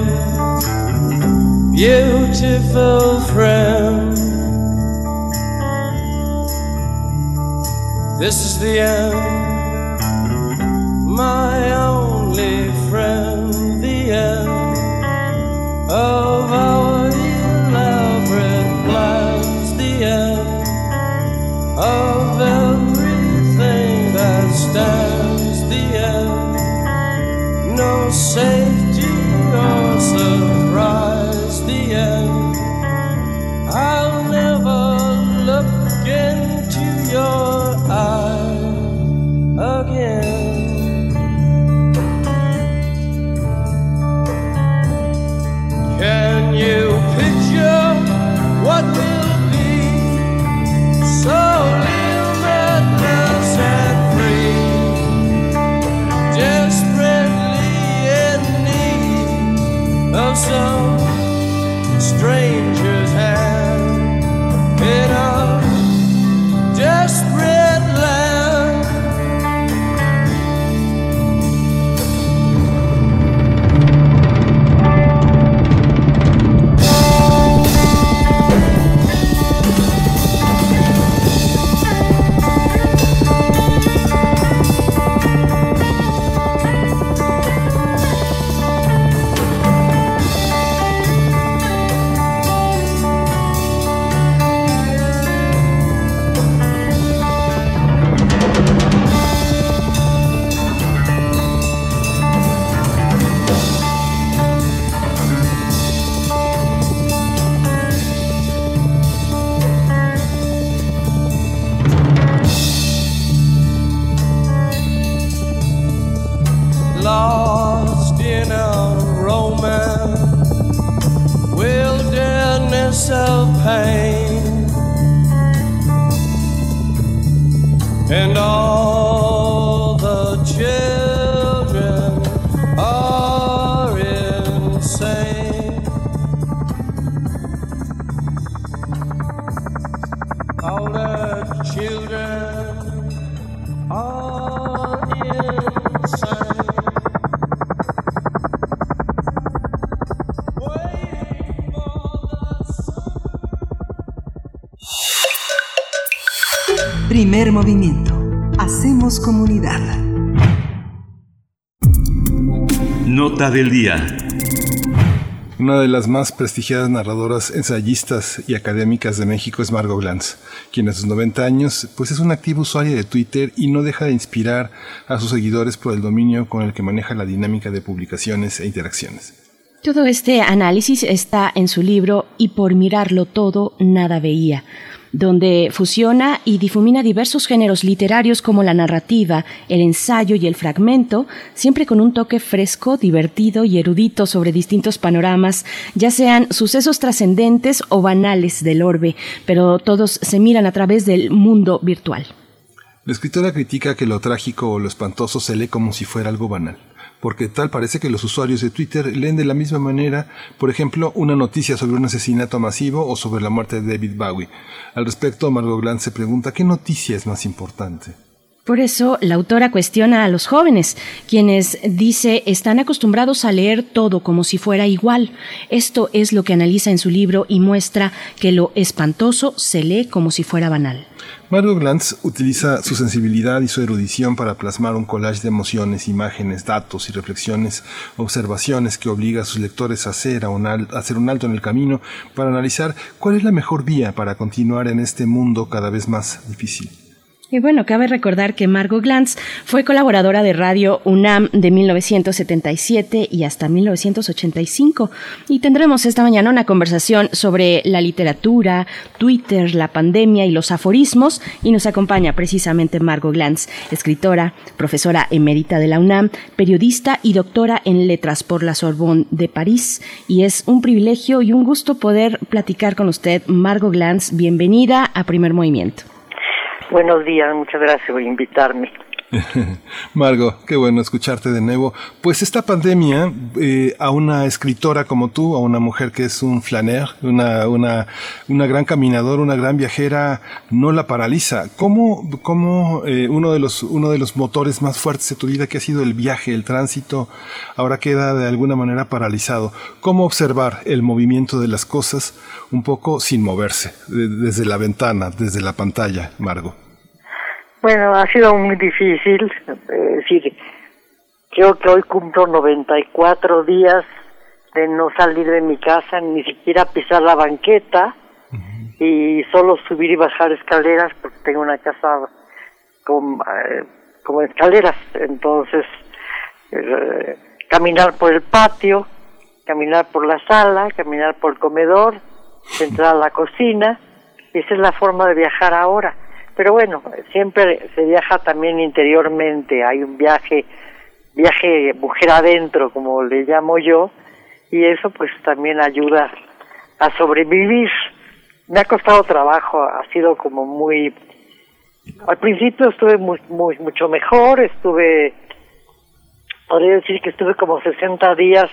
Speaker 8: Del día.
Speaker 2: Una de las más prestigiadas narradoras, ensayistas y académicas de México es Margot Glantz, quien a sus 90 años pues es una activa usuaria de Twitter y no deja de inspirar a sus seguidores por el dominio con el que maneja la dinámica de publicaciones e interacciones.
Speaker 1: Todo este análisis está en su libro Y por mirarlo todo, nada veía, donde fusiona y difumina diversos géneros literarios como la narrativa, el ensayo y el fragmento, siempre con un toque fresco, divertido y erudito sobre distintos panoramas, ya sean sucesos trascendentes o banales del orbe, pero todos se miran a través del mundo virtual.
Speaker 2: La escritora critica que lo trágico o lo espantoso se lee como si fuera algo banal porque tal parece que los usuarios de Twitter leen de la misma manera, por ejemplo, una noticia sobre un asesinato masivo o sobre la muerte de David Bowie. Al respecto, Margot Glantz se pregunta qué noticia es más importante.
Speaker 1: Por eso, la autora cuestiona a los jóvenes, quienes, dice, están acostumbrados a leer todo como si fuera igual. Esto es lo que analiza en su libro y muestra que lo espantoso se lee como si fuera banal.
Speaker 2: Margot Glantz utiliza su sensibilidad y su erudición para plasmar un collage de emociones, imágenes, datos y reflexiones, observaciones que obliga a sus lectores a hacer, un alto en el camino para analizar cuál es la mejor vía para continuar en este mundo cada vez más difícil.
Speaker 1: Y bueno, cabe recordar que Margot Glantz fue colaboradora de Radio UNAM de 1977 y hasta 1985. Y tendremos esta mañana una conversación sobre la literatura, Twitter, la pandemia y los aforismos. Y nos acompaña precisamente Margot Glantz, escritora, profesora emérita de la UNAM, periodista y doctora en letras por la Sorbonne de París. Y es un privilegio y un gusto poder platicar con usted, Margot Glantz. Bienvenida a Primer Movimiento.
Speaker 16: Buenos días, muchas gracias por invitarme.
Speaker 2: Margo, qué bueno escucharte de nuevo. Pues esta pandemia eh, a una escritora como tú, a una mujer que es un flaner, una, una, una gran caminadora, una gran viajera, no la paraliza. ¿Cómo, cómo eh, uno, de los, uno de los motores más fuertes de tu vida, que ha sido el viaje, el tránsito, ahora queda de alguna manera paralizado? ¿Cómo observar el movimiento de las cosas un poco sin moverse, de- desde la ventana, desde la pantalla, Margo?
Speaker 16: Bueno, ha sido muy difícil. eh, decir, creo que hoy cumplo 94 días de no salir de mi casa, ni siquiera pisar la banqueta y solo subir y bajar escaleras porque tengo una casa con, eh, con escaleras. Entonces, eh, caminar por el patio, caminar por la sala, caminar por el comedor, entrar a la cocina. Esa es la forma de viajar ahora. Pero bueno, siempre se viaja también interiormente. Hay un viaje, viaje mujer adentro, como le llamo yo, y eso pues también ayuda a sobrevivir. Me ha costado trabajo, ha sido como muy... Al principio estuve muy, muy, mucho mejor, estuve, podría decir que estuve como 60 días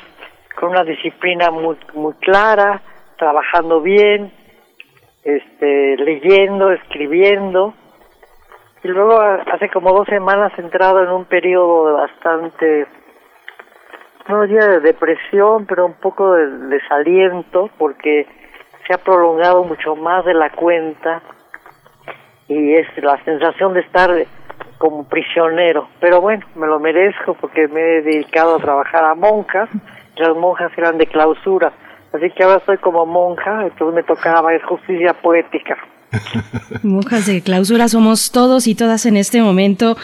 Speaker 16: con una disciplina muy, muy clara, trabajando bien, este, leyendo, escribiendo. Y luego hace como dos semanas he entrado en un periodo de bastante, no diría de depresión, pero un poco de desaliento, porque se ha prolongado mucho más de la cuenta y es la sensación de estar como prisionero. Pero bueno, me lo merezco porque me he dedicado a trabajar a monjas, las monjas eran de clausura. Así que ahora soy como monja, entonces me tocaba ver justicia poética.
Speaker 1: Monjas de clausura somos todos y todas en este momento,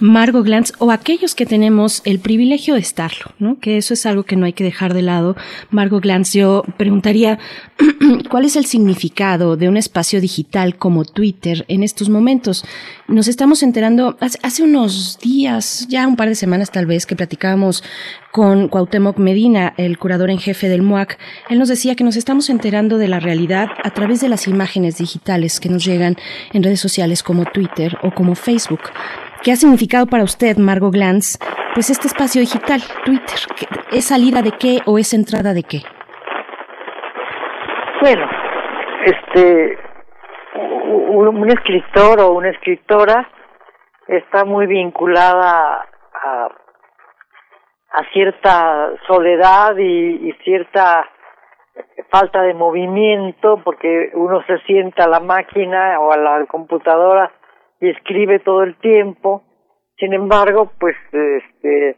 Speaker 1: Margot Glantz, o aquellos que tenemos el privilegio de estarlo, ¿no? Que eso es algo que no hay que dejar de lado. Margot Glantz, yo preguntaría, ¿cuál es el significado de un espacio digital como Twitter en estos momentos? Nos estamos enterando hace, unos días, ya un par de semanas tal vez, que platicábamos con Cuauhtémoc Medina, el curador en jefe del MUAC. Él nos decía que nos estamos enterando de la realidad a través de las imágenes digitales que nos llegan en redes sociales como Twitter o como Facebook. ¿Qué ha significado para usted, Margot Glantz, pues este espacio digital, Twitter? ¿Es salida de qué o es entrada de qué?
Speaker 16: Bueno, este, un, escritor o una escritora está muy vinculada a, a cierta soledad y, y cierta falta de movimiento porque uno se sienta a la máquina o a la computadora y escribe todo el tiempo. Sin embargo, pues este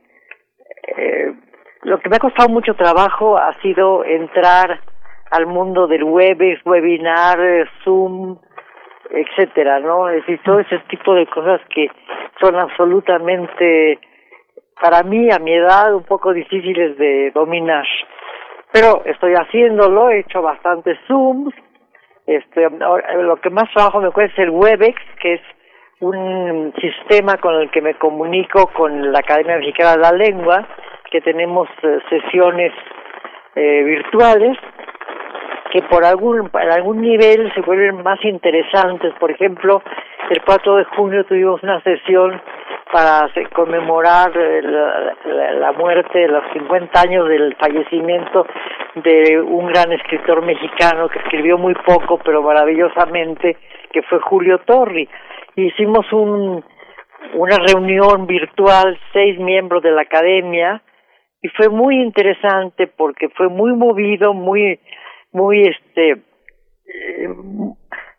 Speaker 16: eh, lo que me ha costado mucho trabajo ha sido entrar al mundo del Webex, webinar, eh, Zoom, etcétera, ¿no? Es decir, todo ese tipo de cosas que son absolutamente para mí a mi edad un poco difíciles de dominar. Pero estoy haciéndolo, he hecho bastantes Zooms, este, lo que más trabajo me cuesta es el Webex, que es un sistema con el que me comunico con la Academia Mexicana de la Lengua, que tenemos eh, sesiones eh, virtuales que por algún, por algún nivel se vuelven más interesantes. Por ejemplo, el 4 de junio tuvimos una sesión para conmemorar eh, la, la, muerte de los 50 años del fallecimiento de un gran escritor mexicano que escribió muy poco pero maravillosamente que fue Julio Torri hicimos un una reunión virtual seis miembros de la academia y fue muy interesante porque fue muy movido muy muy este eh,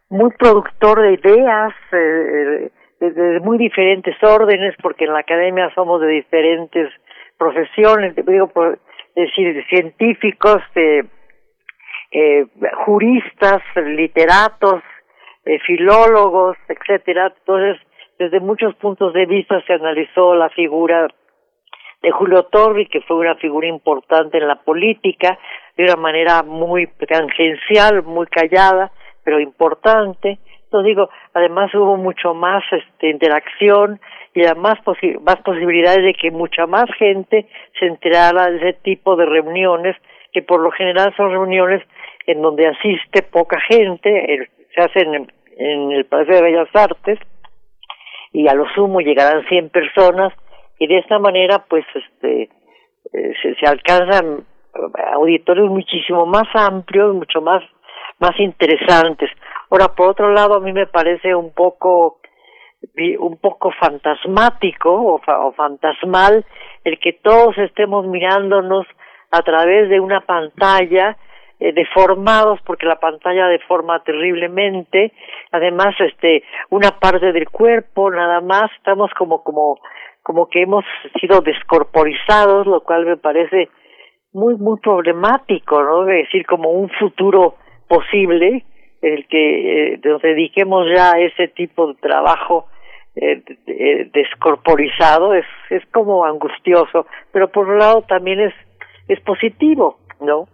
Speaker 16: muy productor de ideas eh, de, muy diferentes órdenes, porque en la academia somos de diferentes profesiones, digo, decir, científicos, eh, eh, juristas, literatos, eh, filólogos, etcétera. Entonces, desde muchos puntos de vista se analizó la figura de Julio Torri, que fue una figura importante en la política, de una manera muy tangencial, muy callada, pero importante. Digo, además hubo mucho más este, interacción y además más posibilidades de que mucha más gente se enterara de ese tipo de reuniones, que por lo general son reuniones en donde asiste poca gente, se hacen en, el Palacio de Bellas Artes, y a lo sumo llegarán 100 personas, y de esta manera, pues, este, eh, se, se alcanzan auditorios muchísimo más amplios, mucho más, más interesantes. Ahora, por otro lado, a mí me parece un poco un poco fantasmático o, fantasmal el que todos estemos mirándonos a través de una pantalla eh, deformados porque la pantalla deforma terriblemente además este una parte del cuerpo nada más estamos como como como que hemos sido descorporizados lo cual me parece muy muy problemático no es decir como un futuro posible el que eh, nos dediquemos ya a ese tipo de trabajo eh, descorporizado es es como angustioso pero por un lado también es es positivo no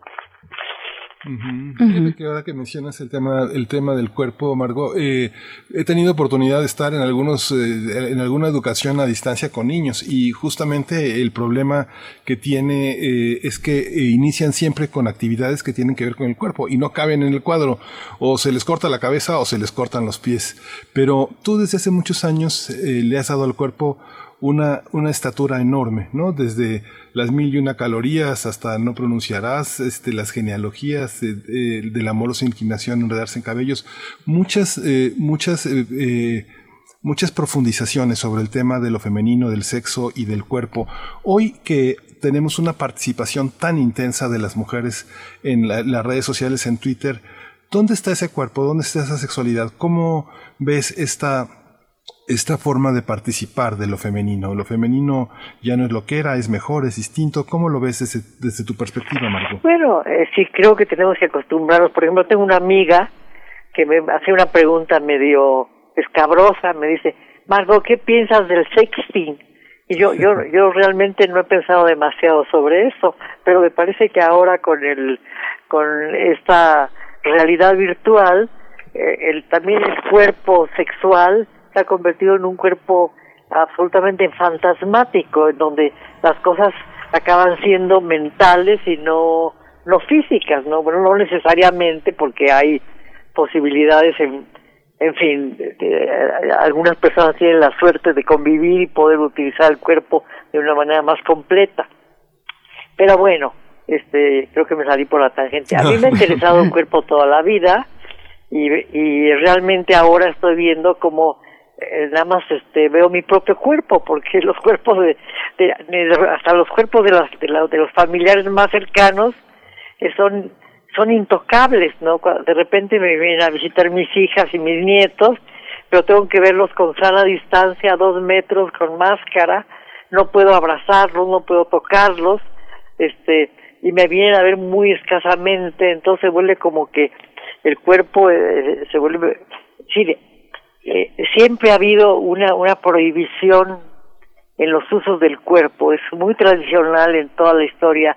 Speaker 2: que ahora que mencionas el tema, el tema del cuerpo, Margot, eh, he tenido oportunidad de estar en algunos, eh, en alguna educación a distancia con niños y justamente el problema que tiene eh, es que inician siempre con actividades que tienen que ver con el cuerpo y no caben en el cuadro. O se les corta la cabeza o se les cortan los pies. Pero tú desde hace muchos años le has dado al cuerpo una, una estatura enorme, ¿no? Desde las mil y una calorías hasta no pronunciarás, este, las genealogías eh, eh, del amor o inclinación, enredarse en cabellos, muchas, eh, muchas, muchas profundizaciones sobre el tema de lo femenino, del sexo y del cuerpo. Hoy que tenemos una participación tan intensa de las mujeres en las redes sociales, en Twitter, ¿dónde está ese cuerpo? ¿Dónde está esa sexualidad? ¿Cómo ves esta esta forma de participar de lo femenino. Lo femenino ya no es lo que era, es mejor, es distinto. ¿Cómo lo ves desde, tu perspectiva, Margot?
Speaker 16: Bueno, eh, sí creo que tenemos que acostumbrarnos. Por ejemplo, tengo una amiga que me hace una pregunta medio escabrosa, me dice, Margot, ¿qué piensas del sexting? Y yo, yo, yo realmente no he pensado demasiado sobre eso, pero me parece que ahora con el, con esta realidad virtual, eh, el, también el cuerpo sexual se ha convertido en un cuerpo absolutamente fantasmático, en donde las cosas acaban siendo mentales y no, no físicas, ¿no? Bueno, no necesariamente porque hay posibilidades en, en fin, de- de- algunas personas tienen la suerte de convivir y poder utilizar el cuerpo de una manera más completa. Pero bueno, este, creo que me salí por la tangente. A mí me ha interesado el cuerpo toda la vida y, y realmente ahora estoy viendo como eh, nada más este veo mi propio cuerpo porque los cuerpos de, de- hasta los cuerpos de las de, la- de los familiares más cercanos eh, son son intocables no de repente me vienen a visitar mis hijas y mis nietos pero tengo que verlos con sana distancia a dos metros con máscara no puedo abrazarlos no puedo tocarlos este y me vienen a ver muy escasamente entonces vuelve como que el cuerpo eh, se vuelve sí eh, siempre ha habido una una prohibición en los usos del cuerpo. Es muy tradicional en toda la historia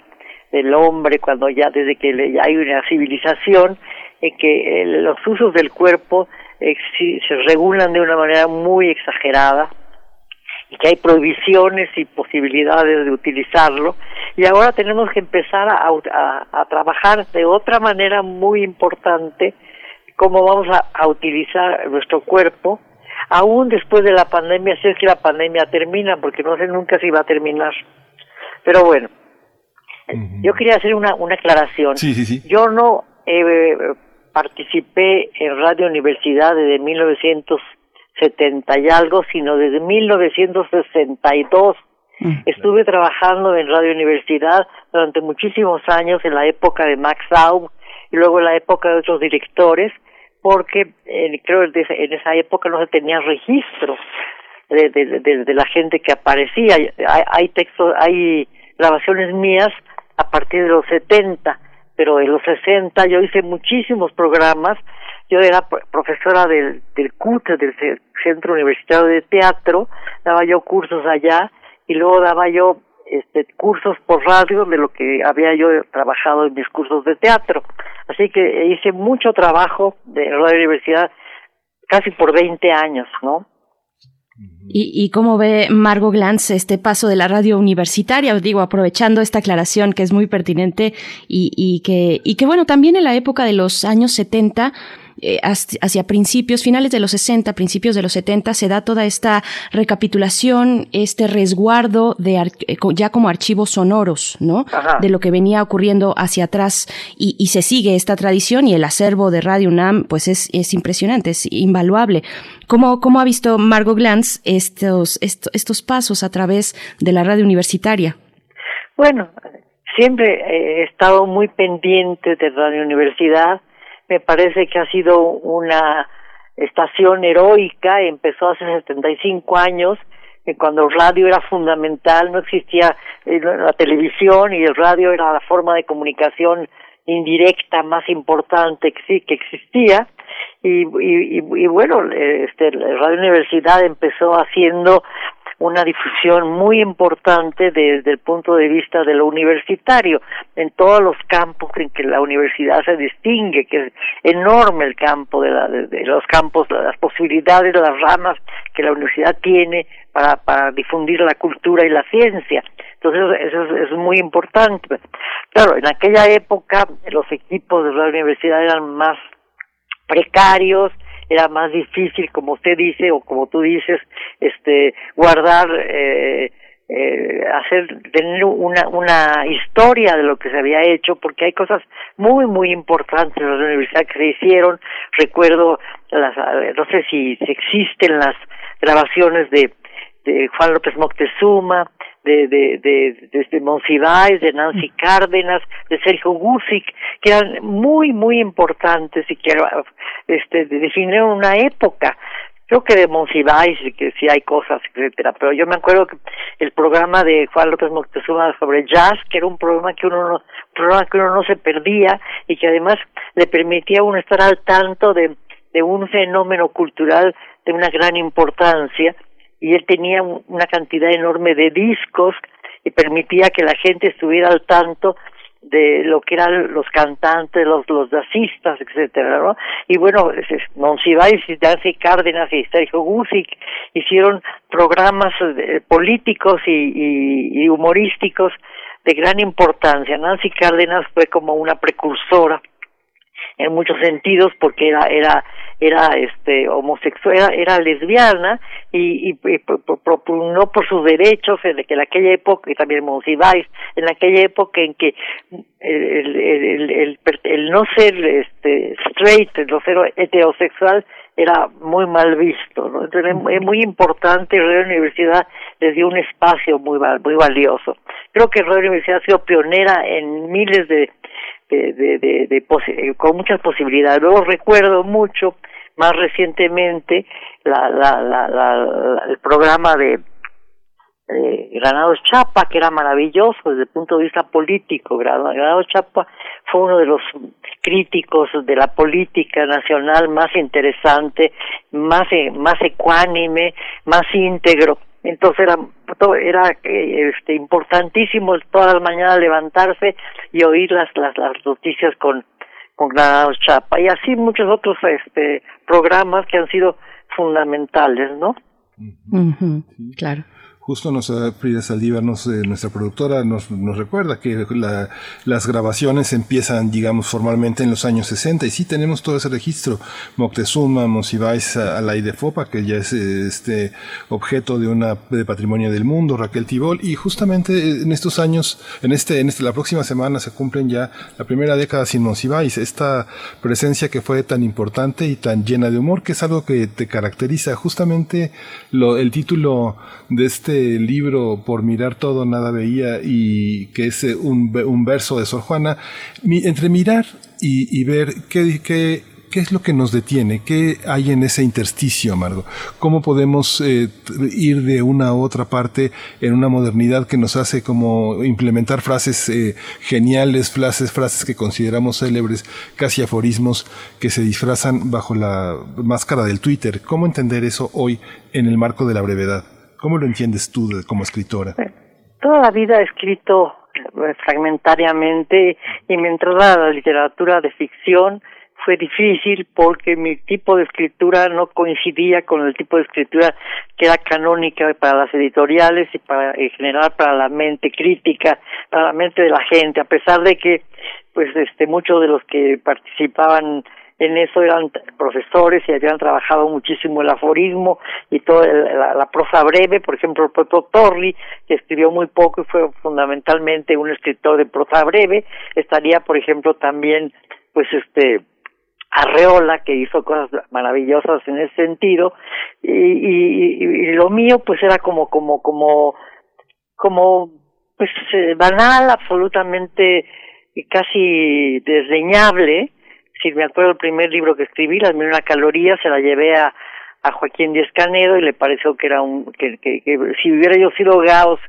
Speaker 16: del hombre cuando ya desde que hay una civilización en que eh, los usos del cuerpo eh, se regulan de una manera muy exagerada y que hay prohibiciones y posibilidades de utilizarlo. Y ahora tenemos que empezar a, a- a trabajar de otra manera muy importante cómo vamos a, a utilizar nuestro cuerpo aún después de la pandemia si es que la pandemia termina porque no sé nunca si va a terminar pero bueno yo quería hacer una, una aclaración
Speaker 2: Sí, sí, sí.
Speaker 16: yo no eh, participé en Radio Universidad desde 1970 y algo, sino desde 1962. Estuve trabajando en Radio Universidad durante muchísimos años en la época de Max Aub y luego la época de otros directores, porque eh, creo que en esa época no se tenía registro de, la gente que aparecía. Hay, textos, hay grabaciones mías a partir de los 70, pero en los 60 yo hice muchísimos programas. Yo era pro- profesora del, del CUT, del Ce- Centro Universitario de Teatro, daba yo cursos allá y luego daba yo este, cursos por radio de lo que había yo trabajado en mis cursos de teatro. Así que hice mucho trabajo de Radio Universidad casi por 20 años, ¿no?
Speaker 1: ¿Y, y cómo ve Margot Glantz este paso de la radio universitaria? Os digo, aprovechando esta aclaración que es muy pertinente y, y que, y que, bueno, también en la época de los años 70, eh, hacia principios, finales de los 60, principios de los 70, se da toda esta recapitulación, este resguardo de eh, ya como archivos sonoros, ¿no?
Speaker 16: Ajá.
Speaker 1: De lo que venía ocurriendo hacia atrás y, y se sigue esta tradición y el acervo de Radio UNAM, pues es, es impresionante, es invaluable. ¿Cómo, ¿Cómo ha visto Margot Glantz estos, esto- estos pasos a través de la radio universitaria?
Speaker 16: Bueno, siempre he estado muy pendiente de Radio Universidad. Me parece que ha sido una estación heroica. Empezó hace 75 años, cuando el radio era fundamental. No existía eh, la televisión y el radio era la forma de comunicación indirecta más importante que sí que existía y, y, y- bueno este la Radio Universidad empezó haciendo una difusión muy importante desde el punto de vista de lo universitario. En todos los campos en que la universidad se distingue que es enorme el campo de, la, de, los campos las posibilidades las ramas que la universidad tiene para para difundir la cultura y la ciencia. Entonces eso es, es muy importante. Claro en aquella época los equipos de la universidad eran más precarios, era más difícil, como usted dice o como tú dices, este, guardar, eh, eh, hacer, tener una, una historia de lo que se había hecho, porque hay cosas muy, muy importantes en la universidad que se hicieron. Recuerdo, las, no sé si existen las grabaciones de, de Juan López Moctezuma, de, de, de, de, de Monsiváis, de Nancy Cárdenas, de Sergio Gusic, que eran muy, muy importantes y que este, definieron una época. Creo que de Monsiváis, que sí hay cosas, etcétera, pero yo me acuerdo que el programa de Juan López Moctezuma sobre jazz, que era un programa que uno no, un programa que uno no se perdía y que además le permitía a uno estar al tanto de de un fenómeno cultural de una gran importancia y él tenía una cantidad enorme de discos y permitía que la gente estuviera al tanto de lo que eran los cantantes, los los jazzistas, etcétera, ¿no? Y bueno, Monsiváis y Nancy Cárdenas y Sergio Gusic hicieron programas eh, políticos y, y humorísticos de gran importancia. Nancy Cárdenas fue como una precursora en muchos sentidos porque era era era este homosexual era, lesbiana y, y, propugnó por sus derechos en, en aquella época y también Monsiváis en aquella época en que el, el, el, el, no ser este straight el no ser heterosexual era muy mal visto ¿no? entonces es muy importante la Universidad les dio un espacio muy muy valioso creo que la Universidad ha sido pionera en miles de de, de, de, con muchas posibilidades. Luego recuerdo mucho, más recientemente, la, la, la, el programa de Granados Chapa, que era maravilloso desde el punto de vista político. Granados Chapa fue uno de los críticos de la política nacional más interesante, más, más ecuánime, más íntegro entonces era era eh, este importantísimo todas las mañanas levantarse y oír las las, las noticias con con Granados Chapa y así muchos otros este programas que han sido fundamentales no
Speaker 1: claro
Speaker 2: Justo nos, Frida Saldívar, nos, eh, nuestra productora, nos, nos recuerda que la, las grabaciones empiezan, digamos, formalmente en los años 60 y sí tenemos todo ese registro. Moctezuma, Monsiváis, Alay de Fopa, que ya es este objeto de una de patrimonio del mundo, Raquel Tibol, y justamente en estos años, en este, en este, la próxima semana se cumplen ya la primera década sin Monsiváis, esta presencia que fue tan importante y tan llena de humor, que es algo que te caracteriza. Justamente lo, el título de este libro, Por mirar todo, nada veía, y que es un, verso de Sor Juana, entre mirar y, ver ¿Qué es lo que nos detiene? ¿Qué hay en ese intersticio, Amargo? ¿Cómo podemos eh, ir de una a otra parte en una modernidad que nos hace como implementar frases eh, geniales, frases, frases que consideramos célebres, casi aforismos que se disfrazan bajo la máscara del Twitter? ¿Cómo entender eso hoy en el marco de la brevedad? ¿Cómo lo entiendes tú como escritora?
Speaker 16: Toda la vida he escrito eh, fragmentariamente y mientras la literatura de ficción fue difícil porque mi tipo de escritura no coincidía con el tipo de escritura que era canónica para las editoriales y para en general para la mente crítica, para la mente de la gente, a pesar de que pues este muchos de los que participaban en eso eran profesores y habían trabajado muchísimo el aforismo y toda la, prosa breve, por ejemplo, el propio Torri, que escribió muy poco y fue fundamentalmente un escritor de prosa breve, estaría, por ejemplo, también, pues, este, Arreola, que hizo cosas maravillosas en ese sentido, y, y, lo mío, pues, era como, como, como, como, pues, eh, banal, absolutamente, casi desdeñable, si me acuerdo el primer libro que escribí, Las Mil Una Calorías, se la llevé a, a Joaquín Díaz Canedo y le pareció que era un, que, que, si hubiera yo sido Gauss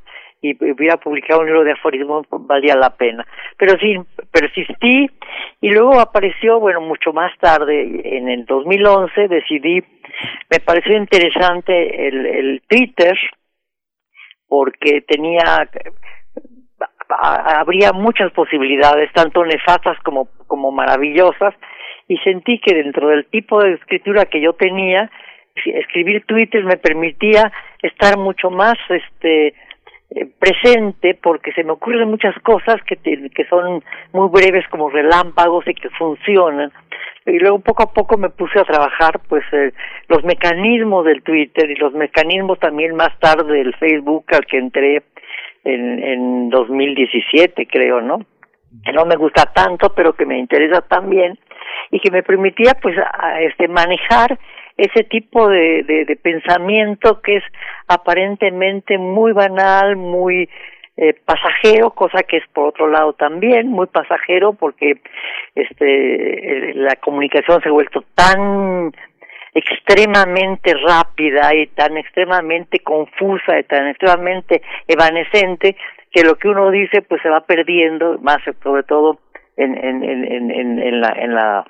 Speaker 16: y hubiera publicado un libro de aforismo, valía la pena. Pero sí, persistí y luego apareció, bueno, mucho más tarde, en el 2011, decidí, me pareció interesante el, el Twitter, porque tenía habría muchas posibilidades, tanto nefastas como, como maravillosas, y sentí que dentro del tipo de escritura que yo tenía, escribir tweets me permitía estar mucho más este eh, presente porque se me ocurren muchas cosas que, que son muy breves como relámpagos y que funcionan. Y luego poco a poco me puse a trabajar pues eh, los mecanismos del Twitter y los mecanismos también más tarde del Facebook al que entré en, en 2017, creo, ¿no? Que no me gusta tanto, pero que me interesa también y que me permitía, pues, este, manejar ese tipo de, de, de pensamiento que es aparentemente muy banal, muy eh, pasajero, cosa que es por otro lado también muy pasajero porque este la comunicación se ha vuelto tan extremadamente rápida y tan extremadamente confusa y tan extremadamente evanescente que lo que uno dice pues se va perdiendo más sobre todo en en en en, en la en la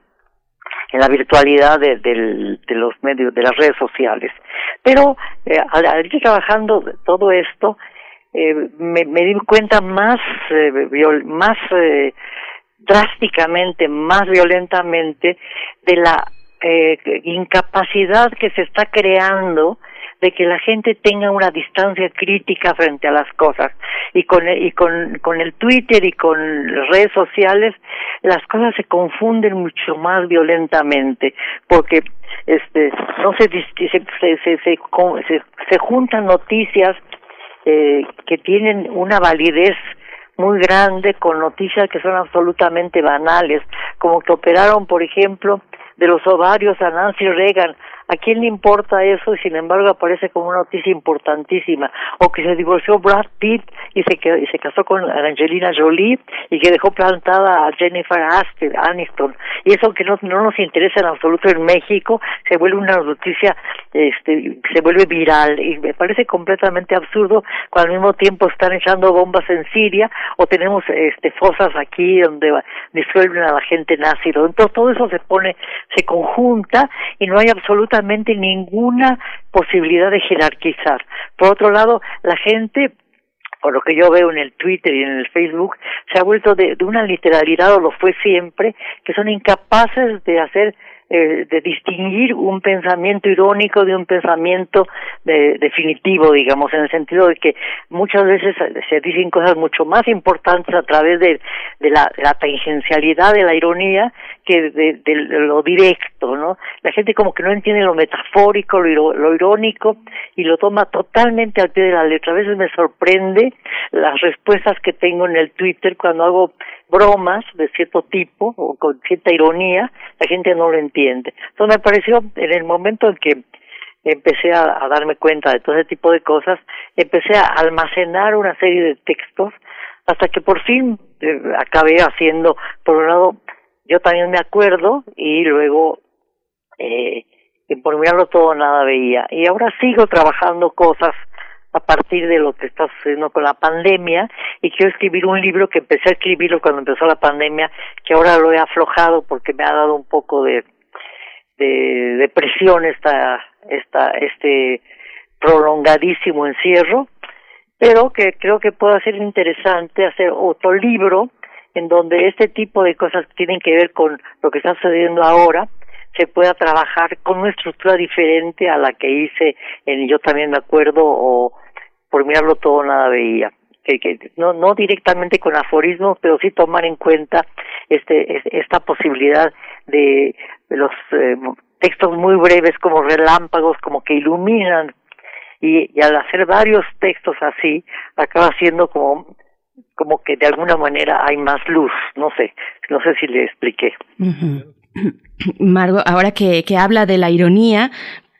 Speaker 16: en la virtualidad de, de los medios, de las redes sociales. Pero eh, al, ir trabajando todo esto, eh, me, di cuenta más, eh, más drásticamente, más violentamente de la eh, incapacidad que se está creando de que la gente tenga una distancia crítica frente a las cosas. Y con y con, con el Twitter y con redes sociales las cosas se confunden mucho más violentamente porque este no se se se se, se, se- se juntan noticias eh, que tienen una validez muy grande con noticias que son absolutamente banales, como que operaron, por ejemplo, de los ovarios a Nancy Reagan. ¿A quién le importa eso y sin embargo aparece como una noticia importantísima? O que se divorció Brad Pitt y se, que- y se casó con Angelina Jolie y que dejó plantada a Jennifer Aniston. Y eso que no, no nos interesa en absoluto en México se vuelve una noticia, este, se vuelve viral y me parece completamente absurdo cuando al mismo tiempo están echando bombas en Siria o tenemos este fosas aquí donde disuelven a la gente nazi. Entonces todo eso se pone, se conjunta y no hay absolutamente ninguna posibilidad de jerarquizar. Por otro lado, la gente por lo que yo veo en el Twitter y en el Facebook, se ha vuelto de, una literalidad, o lo fue siempre, que son incapaces de hacer, eh, de distinguir un pensamiento irónico de un pensamiento de- definitivo, digamos, en el sentido de que muchas veces se- dicen cosas mucho más importantes a través de la tangencialidad de la ironía que de, lo directo, ¿no? La gente como que no entiende lo metafórico, lo, lo irónico y lo toma totalmente al pie de la letra. A veces me sorprende las respuestas que tengo en el Twitter cuando hago bromas de cierto tipo o con cierta ironía, la gente no lo entiende. Entonces me pareció en el momento en que empecé a, a darme cuenta de todo ese tipo de cosas, empecé a almacenar una serie de textos hasta que por fin eh, acabé haciendo, por un lado, yo también me acuerdo y luego eh, por mirarlo todo nada veía. Y ahora sigo trabajando cosas a partir de lo que está sucediendo con la pandemia y quiero escribir un libro que empecé a escribirlo cuando empezó la pandemia, que ahora lo he aflojado porque me ha dado un poco de, de depresión esta, esta, este prolongadísimo encierro, pero que creo que puede ser interesante hacer otro libro en donde este tipo de cosas que tienen que ver con lo que está sucediendo ahora se pueda trabajar con una estructura diferente a la que hice en Yo también me acuerdo o por mirarlo todo nada veía. Que, que no, no directamente con aforismos, pero sí tomar en cuenta este, es- esta posibilidad de los eh, textos muy breves como relámpagos, como que iluminan y, y al hacer varios textos así acaba siendo como como que de alguna manera hay más luz, no sé, no sé si le expliqué.
Speaker 1: Ujú. Margo, ahora que, que habla de la ironía,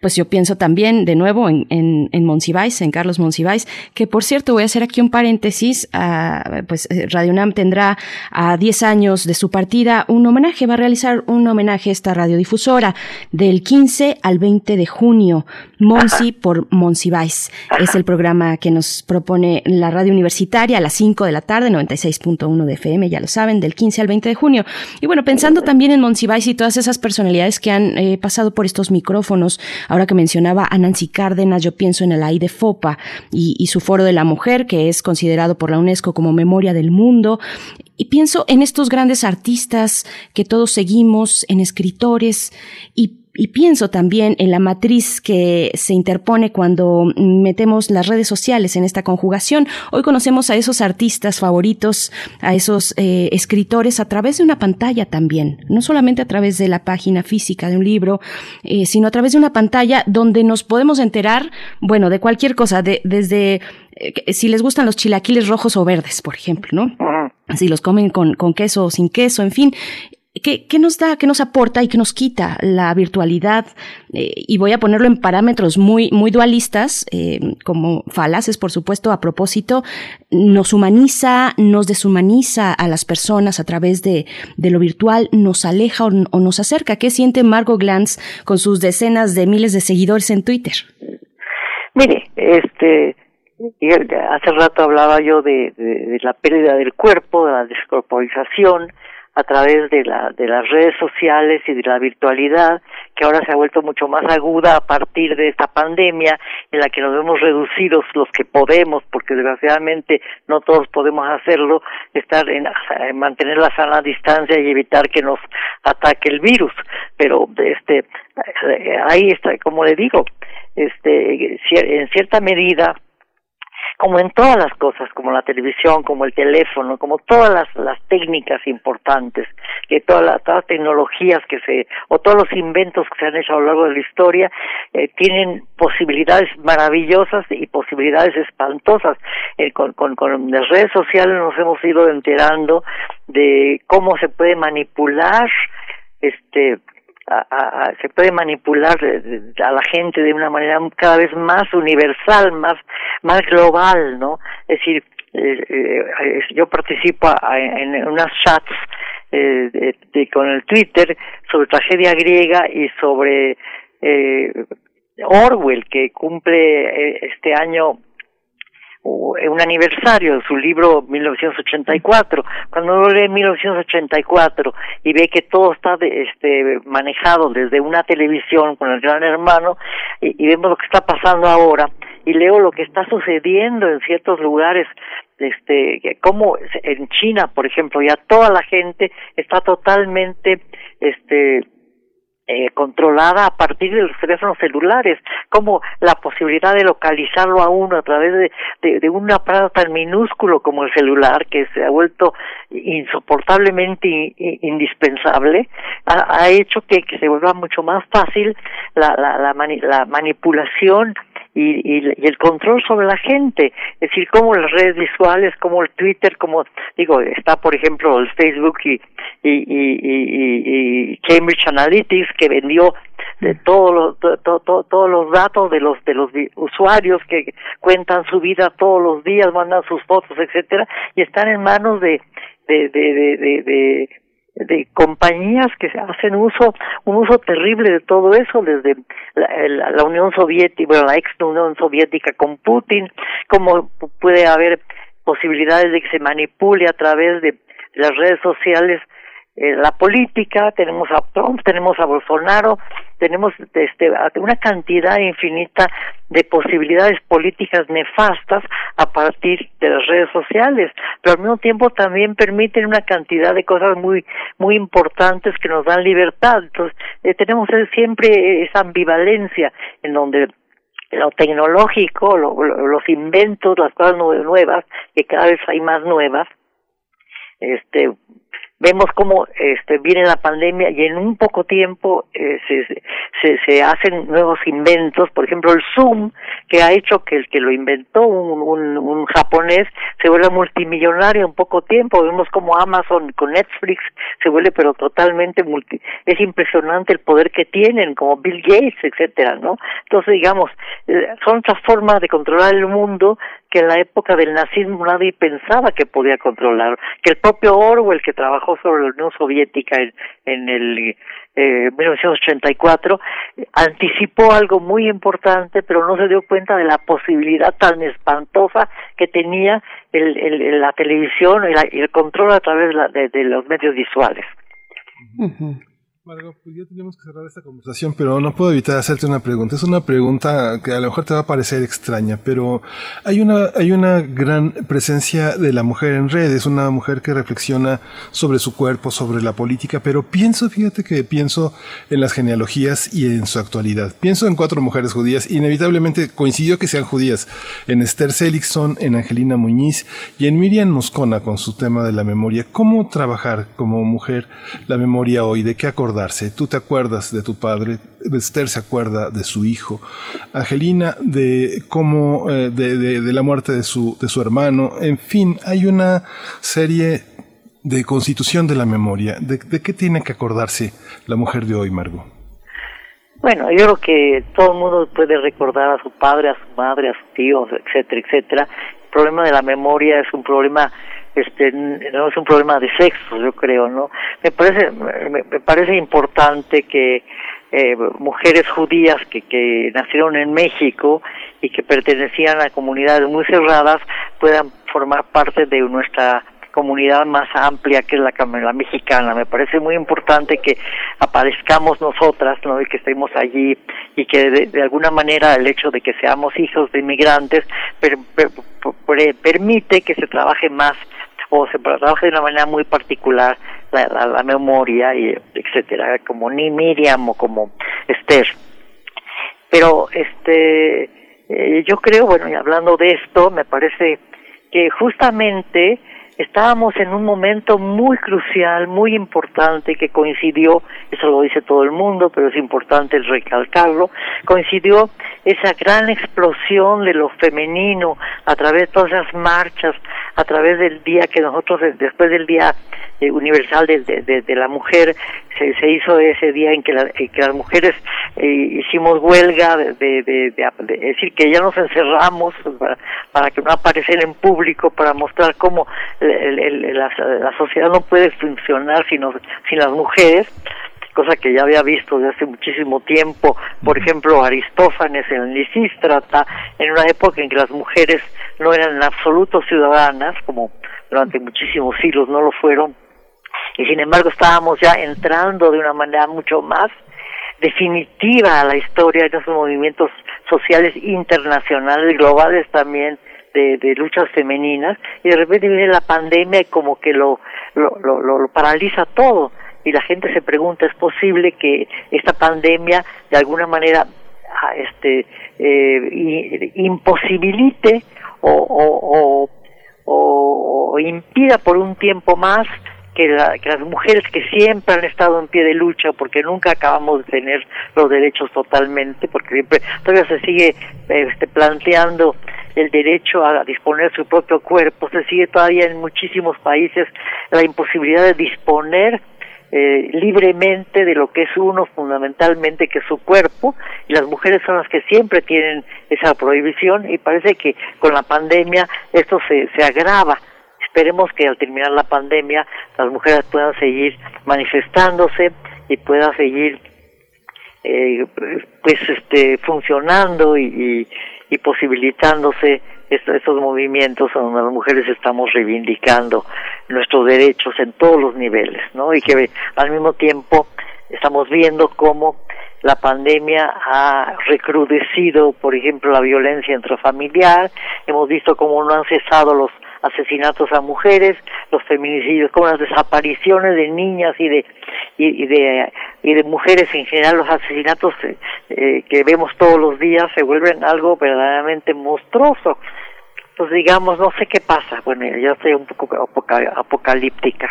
Speaker 1: pues yo pienso también de nuevo en, en, en Monsiváis, en Carlos Monsiváis, que por cierto voy a hacer aquí un paréntesis, ah, pues eh, Radio UNAM tendrá a 10 años de su partida un homenaje, va a realizar un homenaje a esta radiodifusora del 15 al 20 de junio, Monsi por Monsiváis. Es el programa que nos propone la radio universitaria a las 5 de la tarde, 96.1 de FM, ya lo saben, del 15 al 20 de junio. Y bueno, pensando también en Monsiváis y todas esas personalidades que han eh, pasado por estos micrófonos, ahora que mencionaba a Nancy Cárdenas, yo pienso en el AIDE FOPA y, y su Foro de la Mujer, que es considerado por la UNESCO como Memoria del Mundo. Y pienso en estos grandes artistas que todos seguimos, en escritores y y pienso también en la matriz que se interpone cuando metemos las redes sociales en esta conjugación. Hoy conocemos a esos artistas favoritos, a esos eh, escritores a través de una pantalla también, no solamente a través de la página física de un libro, eh, sino a través de una pantalla donde nos podemos enterar, bueno, de cualquier cosa, de, desde eh, si les gustan los chilaquiles rojos o verdes, por ejemplo, ¿no? Si los comen con, con queso o sin queso, en fin. ¿Qué, ¿Qué, nos da, qué nos aporta y qué nos quita la virtualidad? Eh, y voy a ponerlo en parámetros muy, muy dualistas, eh, como falaces, por supuesto, a propósito, nos humaniza, nos deshumaniza a las personas a través de, de lo virtual, nos aleja o, o, nos acerca. ¿Qué siente Margot Glantz con sus decenas de miles de seguidores en Twitter?
Speaker 16: Mire, este, hace rato hablaba yo de, de, de la pérdida del cuerpo, de la descorporización, a través de, la, de las redes sociales y de la virtualidad, que ahora se ha vuelto mucho más aguda a partir de esta pandemia, en la que nos vemos reducidos los que podemos, porque desgraciadamente no todos podemos hacerlo, estar en, en mantener la sana distancia y evitar que nos ataque el virus. Pero este ahí está, como le digo, este en cierta medida como en todas las cosas, como la televisión, como el teléfono, como todas las, las técnicas importantes, que todas las, todas tecnologías que se, o todos los inventos que se han hecho a lo largo de la historia, eh, tienen posibilidades maravillosas y posibilidades espantosas. Eh, con, con las redes sociales nos hemos ido enterando de cómo se puede manipular este a, a, se puede manipular a la gente de una manera cada vez más universal, más, más global, ¿no? Es decir, eh, eh, yo participo en unas chats eh, de, con el Twitter sobre tragedia griega y sobre eh, Orwell, que cumple este año un aniversario de su libro 1984. Cuando uno lee 1984 y ve que todo está este, manejado desde una televisión con el gran hermano y vemos lo que está pasando ahora y leo lo que está sucediendo en ciertos lugares este como en China por ejemplo ya toda la gente está totalmente este eh, controlada a partir de los teléfonos celulares, como la posibilidad de localizarlo a uno a través de, de, de un aparato tan minúsculo como el celular, que se ha vuelto insoportablemente indispensable, ha, hecho que, que, se vuelva mucho más fácil la, la, la, la manipulación y, y, y, el control sobre la gente, es decir, como las redes visuales, como el Twitter, como digo, está por ejemplo el Facebook y, y, y, y Cambridge Analytics que vendió de todos los to, to, todos los datos de los de los usuarios que cuentan su vida todos los días, mandan sus fotos, etcétera, y están en manos de de de de, de, de de compañías que hacen uso un uso terrible de todo eso desde la, Unión Soviética bueno la ex Unión Soviética con Putin como puede haber posibilidades de que se manipule a través de las redes sociales eh, la política, tenemos a Trump, tenemos a Bolsonaro, tenemos este, una cantidad infinita de posibilidades políticas nefastas a partir de las redes sociales, pero al mismo tiempo también permiten una cantidad de cosas muy muy importantes que nos dan libertad. Entonces, eh, tenemos siempre esa ambivalencia en donde lo tecnológico, lo, lo, los inventos, las cosas nuevas, que cada vez hay más nuevas, este vemos cómo este, viene la pandemia y en un poco tiempo eh, se, se, se, hacen nuevos inventos, por ejemplo el Zoom, que ha hecho que el que lo inventó un, un, japonés se vuelva multimillonario en poco tiempo, vemos como Amazon con Netflix se vuelve pero totalmente multi, es impresionante el poder que tienen, como Bill Gates, etcétera, ¿no? Entonces digamos, eh, son otras formas de controlar el mundo que en la época del nazismo nadie pensaba que podía controlar, que el propio Orwell que trabajó sobre la Unión Soviética en, en el eh, 1984 anticipó algo muy importante, pero no se dio cuenta de la posibilidad tan espantosa que tenía el, el, la televisión y, la, y, el control a través de, la, de, los medios visuales.
Speaker 2: Uh. Margot, pues ya tenemos que cerrar esta conversación, pero no puedo evitar hacerte una pregunta. Es una pregunta que a lo mejor te va a parecer extraña, pero hay una, hay una gran presencia de la mujer en redes, una mujer que reflexiona sobre su cuerpo, sobre la política, pero pienso, fíjate que pienso en las genealogías y en su actualidad. Pienso en cuatro mujeres judías, inevitablemente coincidió que sean judías, en Esther Seligson, en Angelina Muñiz y en Miriam Moscona con su tema de la memoria. ¿Cómo trabajar como mujer la memoria hoy? ¿De qué acordar? Tú te acuerdas de tu padre, Esther se acuerda de su hijo, Angelina de cómo, eh, de, la muerte de su, de su hermano, en fin, hay una serie de constitución de la memoria. ¿De, de qué tiene que acordarse la mujer de hoy, Margot?
Speaker 16: Bueno, yo creo que todo el mundo puede recordar a su padre, a su madre, a sus tíos, etcétera, etcétera. El problema de la memoria es un problema este no es un problema de sexo yo creo no me parece me, me parece importante que eh, mujeres judías que, que nacieron en México y que pertenecían a comunidades muy cerradas puedan formar parte de nuestra comunidad más amplia que es la, la mexicana. Me parece muy importante que aparezcamos nosotras, ¿no? Y que estemos allí y que de, alguna manera el hecho de que seamos hijos de inmigrantes permite que se trabaje más o se trabaje de una manera muy particular la, la, memoria y etcétera, como ni Miriam o como Esther. Pero este eh, yo creo, bueno, y hablando de esto, me parece que justamente estábamos en un momento muy crucial, muy importante, que coincidió, eso lo dice todo el mundo, pero es importante recalcarlo, coincidió esa gran explosión de lo femenino a través de todas esas marchas, a través del día que nosotros, después del Día eh, Universal de, de, la Mujer, se, se, hizo ese día en que, que las mujeres eh, hicimos huelga, de, es decir, que ya nos encerramos para, para que no apareciera en público, para mostrar cómo la, sociedad no puede funcionar sin las mujeres, cosa que ya había visto desde hace muchísimo tiempo, por ejemplo, Aristófanes en Lisístrata, en una época en que las mujeres no eran en absoluto ciudadanas, como durante muchísimos siglos no lo fueron, y sin embargo estábamos ya entrando de una manera mucho más definitiva a la historia de esos movimientos sociales internacionales, globales también, de, de, luchas femeninas y de repente viene la pandemia y como que lo, lo, lo, lo, paraliza todo y la gente se pregunta es posible que esta pandemia de alguna manera ah, este eh, imposibilite o, o, o, impida por un tiempo más que, que, las mujeres que siempre han estado en pie de lucha porque nunca acabamos de tener los derechos totalmente porque siempre todavía se sigue este, planteando el derecho a disponer su propio cuerpo se sigue todavía en muchísimos países la imposibilidad de disponer eh, libremente de lo que es uno fundamentalmente que es su cuerpo y las mujeres son las que siempre tienen esa prohibición y parece que con la pandemia esto se, se agrava. Esperemos que al terminar la pandemia las mujeres puedan seguir manifestándose y puedan seguir eh, pues este funcionando y, y, posibilitándose estos, movimientos donde las mujeres estamos reivindicando nuestros derechos en todos los niveles, ¿no? Y que al mismo tiempo estamos viendo cómo la pandemia ha recrudecido, por ejemplo, la violencia intrafamiliar, hemos visto cómo no han cesado los asesinatos a mujeres, los feminicidios, como las desapariciones de niñas y de y, de y de mujeres en general, los asesinatos eh, eh, que vemos todos los días se vuelven algo verdaderamente monstruoso. Pues digamos, no sé qué pasa. Bueno, ya estoy un poco apocalíptica.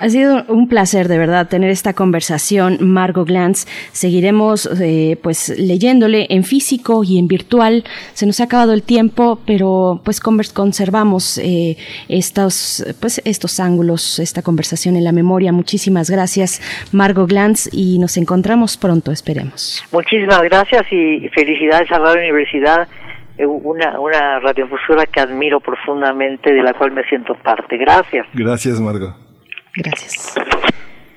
Speaker 1: Ha sido un placer de verdad tener esta conversación, Margot Glantz. Seguiremos eh, pues leyéndole en físico y en virtual. Se nos ha acabado el tiempo, pero pues conservamos eh, estos pues estos ángulos, esta conversación en la memoria. Muchísimas gracias, Margot Glantz, y nos encontramos pronto, esperemos.
Speaker 16: Muchísimas gracias y felicidades a la Universidad una, una radiofusora que admiro profundamente, de la cual me siento parte. Gracias.
Speaker 2: Gracias, Margot.
Speaker 1: Gracias.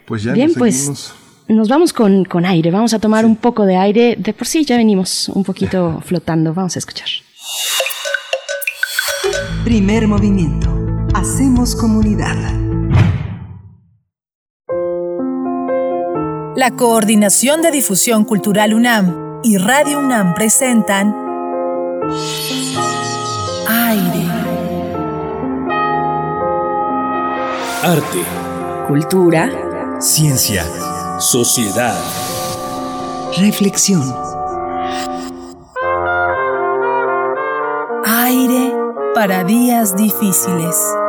Speaker 2: Pues ya
Speaker 1: Bien, pues nos vamos con, con, aire. Vamos a tomar un poco de aire. De por sí ya venimos un poquito flotando. Vamos a escuchar.
Speaker 4: Primer movimiento. Hacemos comunidad.
Speaker 17: La Coordinación de Difusión Cultural UNAM y Radio UNAM presentan Aire.
Speaker 8: Arte
Speaker 17: cultura,
Speaker 8: ciencia, sociedad,
Speaker 4: reflexión.
Speaker 17: Aire para días difíciles.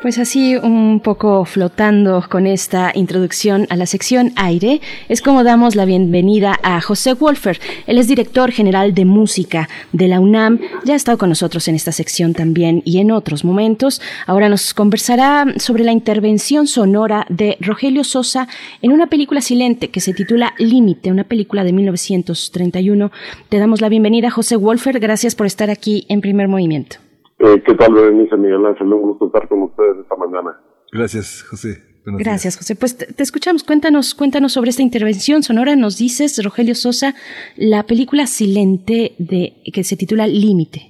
Speaker 1: Pues así, un poco flotando con esta introducción a la sección aire, es como damos la bienvenida a José Wolfer. Él es director general de música de la UNAM. Ya ha estado con nosotros en esta sección también y en otros momentos. Ahora nos conversará sobre la intervención sonora de Rogelio Sosa en una película silente que se titula Límite, una película de 1931. Te damos la bienvenida, José Wolfer. Gracias por estar aquí en primer movimiento.
Speaker 18: Eh, ¿Qué tal, Berenice Miguel Ángel? Un gusto estar con ustedes esta mañana.
Speaker 2: Gracias, José. Buenos
Speaker 1: Gracias, José. Pues te, te escuchamos. Cuéntanos, cuéntanos sobre esta intervención sonora. Nos dices, Rogelio Sosa, la película Silente de que se titula Límite.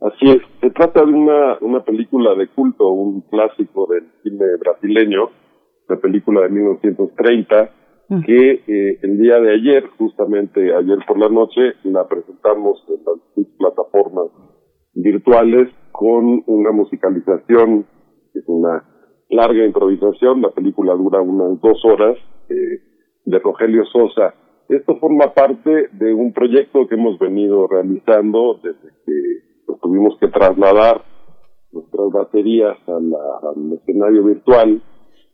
Speaker 19: Así es, se trata de una, una película de culto, un clásico del cine brasileño, la película de 1930, que eh, el día de ayer, justamente ayer por la noche, la presentamos en las plataformas virtuales con una musicalización, es una larga improvisación, la película dura unas dos horas, eh, de Rogelio Sosa. Esto forma parte de un proyecto que hemos venido realizando desde que nos tuvimos que trasladar nuestras baterías a la- al escenario virtual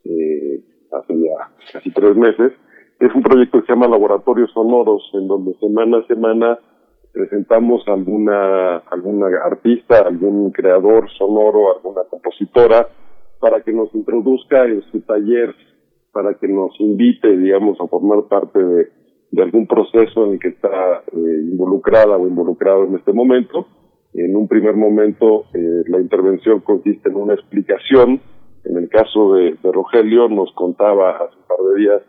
Speaker 19: eh, hace ya casi tres meses. Es un proyecto que se llama Laboratorios Sonoros, en donde semana a semana presentamos alguna, alguna artista, algún creador sonoro, alguna compositora, para que nos introduzca en su taller, para que nos invite, digamos, a formar parte de, algún proceso en el que está eh, involucrada o involucrado en este momento. En un primer momento, eh, la intervención consiste en una explicación. En el caso de, de Rogelio, nos contaba hace un par de días,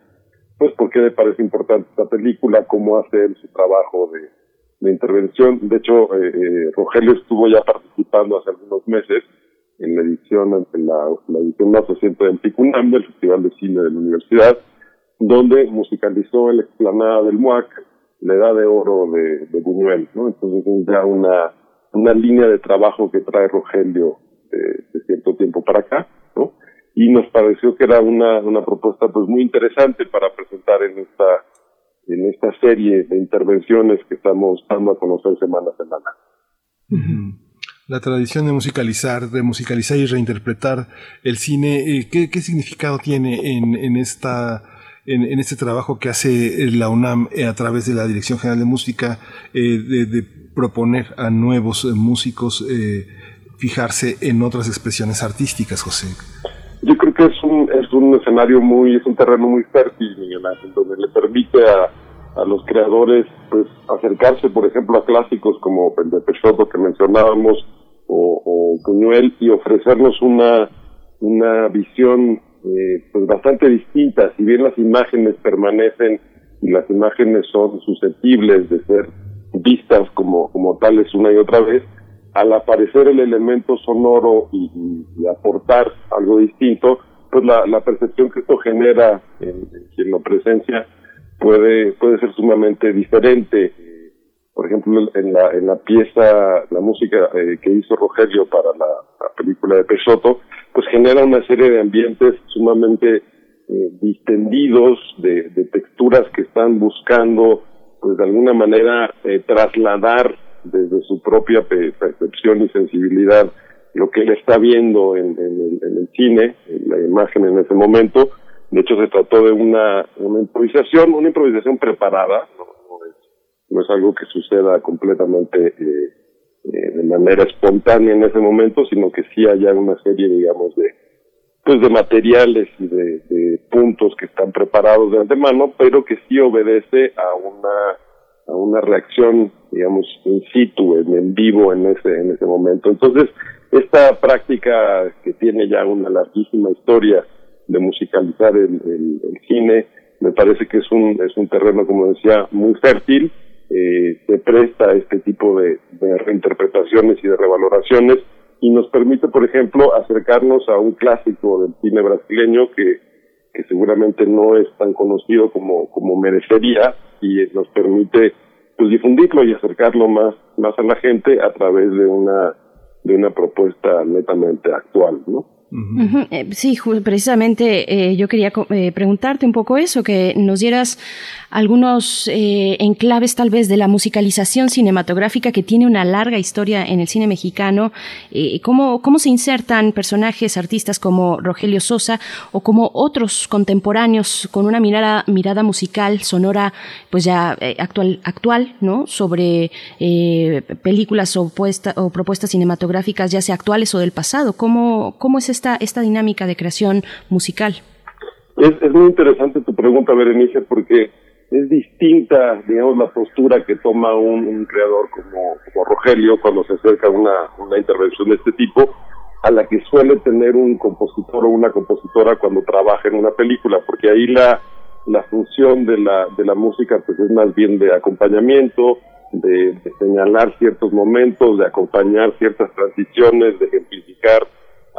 Speaker 19: pues, por qué le parece importante esta película, cómo hace él su trabajo de, de intervención. De hecho, eh, eh, Rogelio estuvo ya participando hace algunos meses en la edición, en la, la edición más reciente del Ticunam, del Festival de Cine de la Universidad, donde musicalizó la explanada del MUAC, la edad de oro de, de Buñuel, ¿no? Entonces es ya una, una línea de trabajo que trae Rogelio eh, de cierto tiempo para acá, ¿no? Y nos pareció que era una, una propuesta pues muy interesante para presentar en esta, en esta serie de intervenciones que estamos dando a conocer semana a semana.
Speaker 2: La tradición de musicalizar, de musicalizar y reinterpretar el cine, eh, ¿qué, qué significado tiene en, en esta en, en este trabajo que hace eh, la UNAM eh, a través de la Dirección General de Música eh, de, de proponer a nuevos músicos fijarse en otras expresiones artísticas, José?
Speaker 19: Es un, es un escenario muy, es un terreno muy fértil, Miguel donde le permite a, a los creadores, pues, acercarse, por ejemplo, a clásicos como el de Peixoto que mencionábamos, o, Buñuel, y ofrecernos una, una visión, eh, pues, bastante distinta. Si bien las imágenes permanecen y las imágenes son susceptibles de ser vistas como, como tales una y otra vez, al aparecer el elemento sonoro y aportar algo distinto, pues la, percepción que esto genera en, en quien lo presencia puede, puede ser sumamente diferente. Por ejemplo, en la, en la pieza, la música eh, que hizo Rogelio para la, la película de Pesotto, pues genera una serie de ambientes sumamente eh, distendidos, de, texturas que están buscando, pues de alguna manera, eh, trasladar desde su propia pe- percepción y sensibilidad lo que él está viendo en, en en el cine, en la imagen en ese momento. De hecho, se trató de una, una improvisación, una improvisación preparada, no, es, algo que suceda completamente eh, eh, de manera espontánea en ese momento, sino que sí haya una serie, digamos, de, pues de materiales y de, de puntos que están preparados de antemano, pero que sí obedece a una a una reacción, digamos, in situ, en, en vivo en ese en ese momento. Entonces, esta práctica que tiene ya una larguísima historia de musicalizar el, el- cine, me parece que es un es un terreno, como decía, muy fértil, eh, se presta a este tipo de, de reinterpretaciones y de revaloraciones y nos permite, por ejemplo, acercarnos a un clásico del cine brasileño que, que seguramente no es tan conocido como, como merecería y nos permite pues difundirlo y acercarlo más, más a la gente a través de una, de una propuesta netamente actual, ¿no?
Speaker 1: Ujú, eh, sí, ju- precisamente eh, yo quería eh, preguntarte un poco eso, que nos dieras algunos enclaves tal vez de la musicalización cinematográfica que tiene una larga historia en el cine mexicano, cómo, cómo se insertan personajes, artistas como Rogelio Sosa o como otros contemporáneos con una mirada, mirada musical, sonora, pues ya actual, actual, ¿no? Sobre películas o, puesta- o propuestas cinematográficas, ya sea actuales o del pasado. ¿Cómo, cómo es esta, esta dinámica de creación musical?
Speaker 19: Es, muy interesante tu pregunta, Berenice, porque es distinta, digamos, la postura que toma un, un creador como, como Rogelio cuando se acerca a una, una intervención de este tipo a la que suele tener un compositor o una compositora cuando trabaja en una película, porque ahí la, la función de la, de la música pues es más bien de acompañamiento, de, de señalar ciertos momentos, de acompañar ciertas transiciones, de ejemplificar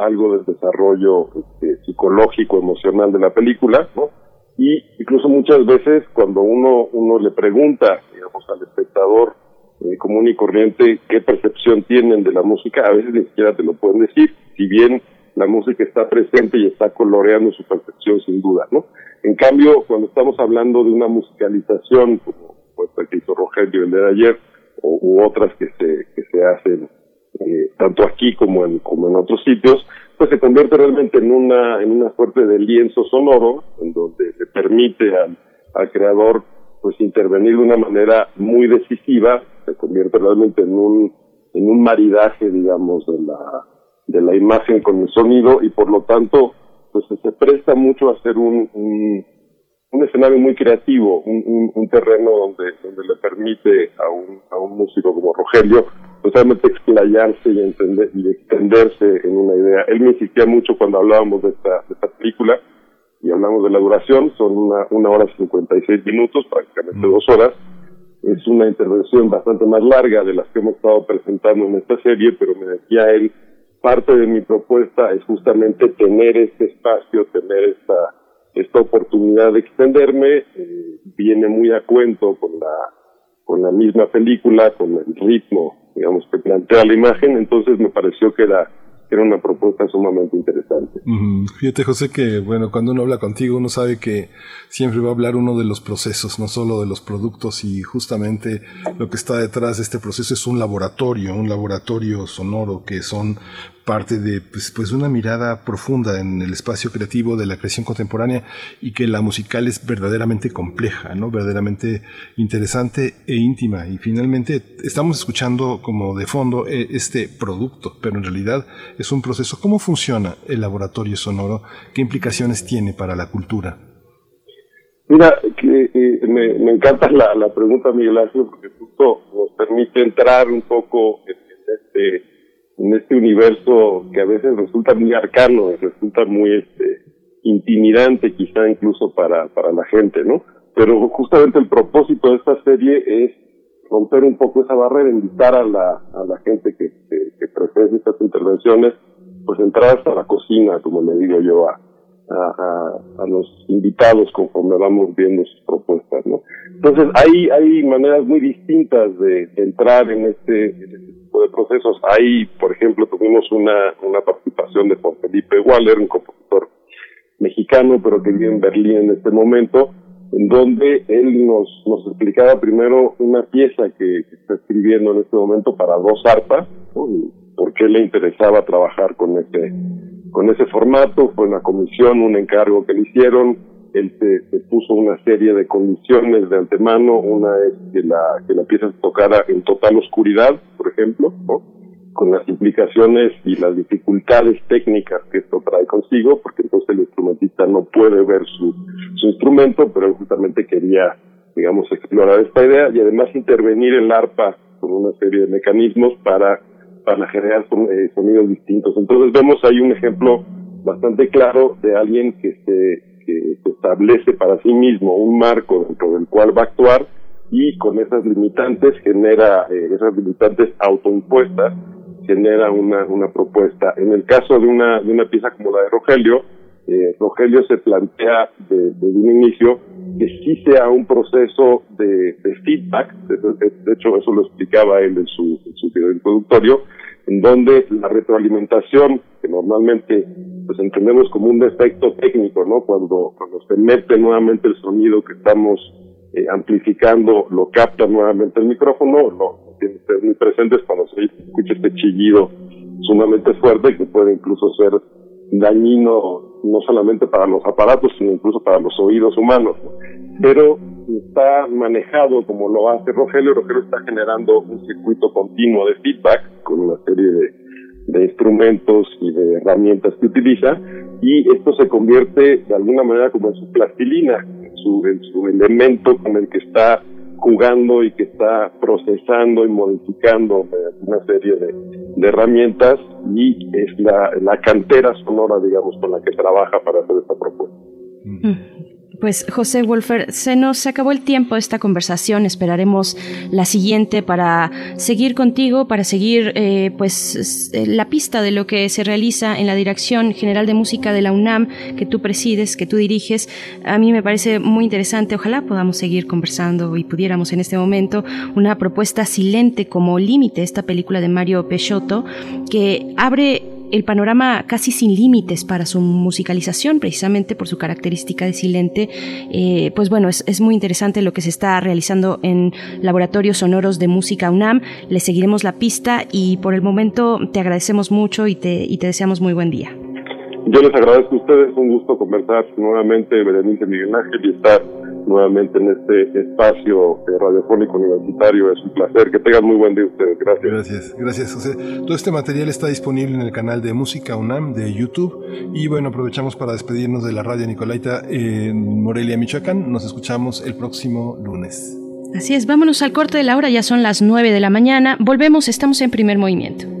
Speaker 19: algo del desarrollo este, psicológico, emocional de la película, ¿no? Y incluso muchas veces cuando uno, uno le pregunta, digamos, al espectador eh, común y corriente qué percepción tienen de la música, a veces ni siquiera te lo pueden decir, si bien la música está presente y está coloreando su percepción sin duda, ¿no? En cambio, cuando estamos hablando de una musicalización, como pues, que hizo Rogelio el de ayer, o, u otras que se, que se hacen eh, tanto aquí como en, como en otros sitios, pues se convierte realmente en una, en una suerte de lienzo sonoro, en donde se permite al, creador pues intervenir de una manera muy decisiva, se convierte realmente en un, en un maridaje, digamos, de la, de la imagen con el sonido y por lo tanto, pues se presta mucho a hacer un, un, escenario muy creativo, un terreno donde, donde le permite a un, a un músico como Rogelio pues realmente explayarse y entender y extenderse en una idea. Él me insistía mucho cuando hablábamos de esta, de esta película y hablamos de la duración, son una, una hora cincuenta y seis minutos, prácticamente dos horas. Es una intervención bastante más larga de las que hemos estado presentando en esta serie, pero me decía él, parte de mi propuesta es justamente tener este espacio, tener esta, esta oportunidad de extenderme, eh, viene muy a cuento con la, con la misma película, con el ritmo digamos, que plantea la imagen, entonces me pareció que era, una propuesta sumamente interesante.
Speaker 2: Fíjate, José, que bueno, cuando uno habla contigo, uno sabe que siempre va a hablar uno de los procesos, no solo de los productos, y justamente lo que está detrás de este proceso es un laboratorio, un laboratorio sonoro que son parte de pues, pues una mirada profunda en el espacio creativo de la creación contemporánea y que la musical es verdaderamente compleja, ¿no? verdaderamente interesante e íntima. Y finalmente estamos escuchando como de fondo eh, este producto, pero en realidad es un proceso. ¿Cómo funciona el laboratorio sonoro? ¿Qué implicaciones tiene para la cultura?
Speaker 19: Mira, que, eh, me, encanta la, la pregunta, Miguel Ángel, porque justo nos permite entrar un poco en este en este universo que a veces resulta muy arcano, resulta muy este intimidante quizá incluso para, para la gente, ¿no? Pero justamente el propósito de esta serie es romper un poco esa barrera, invitar a la, a la gente que, que, que estas intervenciones, pues entrar hasta la cocina, como le digo yo a, a, a, los invitados conforme vamos viendo sus propuestas, ¿no? Entonces hay, hay maneras muy distintas de, entrar en este, en este tipo de procesos. Hay, por ejemplo, tuvimos una, una participación de Juan Felipe Waller, un compositor mexicano, pero que vive en Berlín en este momento, en donde él nos, nos explicaba primero una pieza que, está escribiendo en este momento para dos arpas, ¿no? Y por qué le interesaba trabajar con ese, con ese formato, fue una comisión, un encargo que le hicieron, él se, puso una serie de condiciones de antemano, una es que la, que la pieza se tocara en total oscuridad, por ejemplo, con las implicaciones y las dificultades técnicas que esto trae consigo, porque entonces el instrumentista no puede ver su, su instrumento, pero él justamente quería, digamos, explorar esta idea y además intervenir el arpa con una serie de mecanismos para, para generar eh, sonidos distintos. Entonces vemos ahí un ejemplo bastante claro de alguien que se, que se establece para sí mismo un marco dentro del cual va a actuar y con esas limitantes genera, eh, esas limitantes autoimpuestas, genera una, una propuesta. En el caso de una, de una pieza como la de Rogelio, eh, Rogelio se plantea de- desde un inicio que sí sea un proceso de, feedback, de, hecho eso lo explicaba él en su, en video introductorio, en donde la retroalimentación, que normalmente pues entendemos como un defecto técnico, ¿no? Cuando, cuando se mete nuevamente el sonido que estamos eh, amplificando, lo capta nuevamente el micrófono, lo tiene que ser muy presentes cuando se escucha este chillido sumamente fuerte que puede incluso ser dañino no solamente para los aparatos, sino incluso para los oídos humanos. ¿no? Pero está manejado como lo hace Rogelio. Rogelio está generando un circuito continuo de feedback con una serie de, de instrumentos y de herramientas que utiliza y esto se convierte de alguna manera como en su plastilina, en su, en su elemento con el que está jugando y que está procesando y modificando una serie de, de herramientas y es la, la cantera sonora, digamos, con la que trabaja para hacer esta propuesta.
Speaker 1: Pues José Wolfer, se nos acabó el tiempo de esta conversación. Esperaremos la siguiente para seguir contigo, para seguir eh, pues eh, la pista de lo que se realiza en la Dirección General de Música de la UNAM que tú presides, que tú diriges. A mí me parece muy interesante. Ojalá podamos seguir conversando y pudiéramos en este momento una propuesta silente como límite, esta película de Mario Peixoto, que abre el panorama casi sin límites para su musicalización, precisamente por su característica de silente. Eh, pues bueno, es, es, muy interesante lo que se está realizando en laboratorios sonoros de música UNAM. Le seguiremos la pista y por el momento te agradecemos mucho y te, y te deseamos muy buen día.
Speaker 19: Yo les agradezco a ustedes, un gusto conversar nuevamente, Berenice Miguel Ángel, y estar nuevamente en este espacio radiofónico universitario. Es un placer. Que tengan muy buen día ustedes. Gracias.
Speaker 2: Gracias, gracias, José. Todo este material está disponible en el canal de Música UNAM de YouTube. Y bueno, aprovechamos para despedirnos de la radio Nicolaita en Morelia, Michoacán. Nos escuchamos el próximo lunes.
Speaker 1: Así es, vámonos al corte de la hora, ya son las 9 de la mañana. Volvemos, estamos en primer movimiento.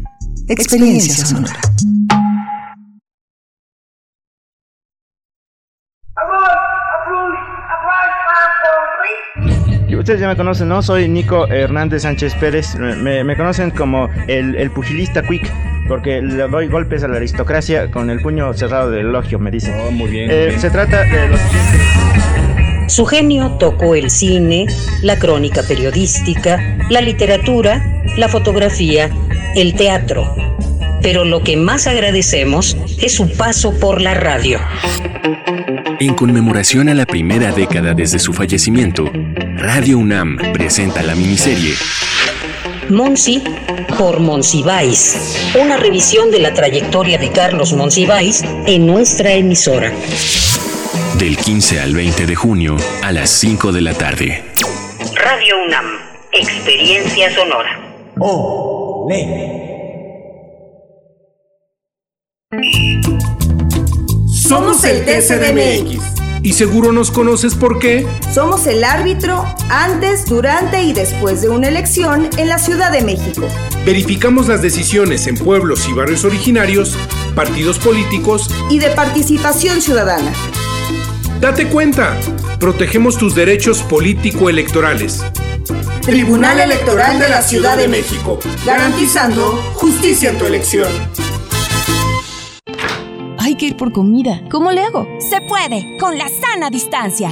Speaker 4: Experiencia sonora.
Speaker 20: Ustedes ya me conocen, ¿no? Soy Nico Hernández Sánchez Pérez. Me, me conocen como el, el, pugilista quick, porque le doy golpes a la aristocracia con el puño cerrado del elogio, me dicen.
Speaker 21: Oh, muy bien.
Speaker 20: Eh,
Speaker 21: muy bien.
Speaker 20: Se trata de los
Speaker 22: Su genio tocó el cine, la crónica periodística, la literatura, la fotografía, el teatro. Pero lo que más agradecemos es su paso por la radio.
Speaker 3: En conmemoración a la primera década desde su fallecimiento, Radio UNAM presenta la miniserie
Speaker 22: Monsi por Monsiváis, una revisión de la trayectoria de Carlos Monsiváis en nuestra emisora.
Speaker 3: Del 15 al 20 de junio a las 5 de la tarde.
Speaker 22: Radio UNAM, experiencia sonora.
Speaker 21: Oh, le.
Speaker 23: Somos el TCDMX.
Speaker 24: Y seguro nos conoces por qué.
Speaker 23: Somos el árbitro antes, durante y después de una elección en la Ciudad de México.
Speaker 24: Verificamos las decisiones en pueblos y barrios originarios, partidos políticos
Speaker 23: y de participación ciudadana.
Speaker 24: Date cuenta, protegemos tus derechos político-electorales.
Speaker 23: Tribunal Electoral de la Ciudad de México, garantizando justicia en tu elección.
Speaker 25: Hay que ir por comida. ¿Cómo le hago?
Speaker 26: Se puede, con la sana distancia.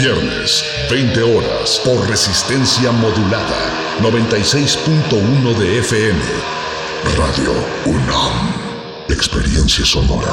Speaker 27: Viernes, 20 horas, por resistencia modulada. 96.1 de FM. Radio UNAM. Experiencia sonora.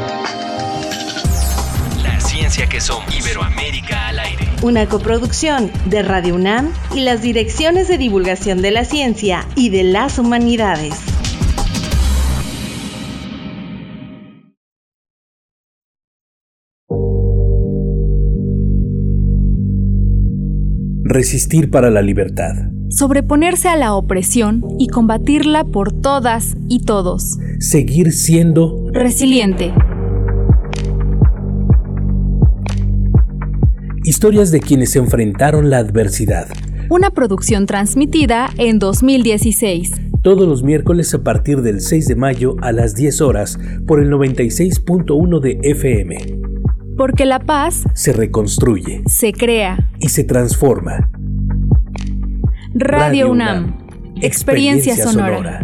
Speaker 3: Que somos. Iberoamérica al aire.
Speaker 28: Una coproducción de Radio UNAM y las direcciones de divulgación de la ciencia y de las humanidades.
Speaker 29: Resistir para la libertad.
Speaker 30: Sobreponerse a la opresión y combatirla por todas y todos.
Speaker 29: Seguir siendo
Speaker 30: resiliente.
Speaker 29: Historias de quienes enfrentaron la adversidad.
Speaker 30: Una producción transmitida en 2016.
Speaker 29: Todos los miércoles a partir del 6 de mayo a las 10 horas por el 96.1 de FM.
Speaker 30: Porque la paz
Speaker 29: se reconstruye,
Speaker 30: se crea
Speaker 29: y se transforma.
Speaker 30: Radio, UNAM. Experiencia, sonora.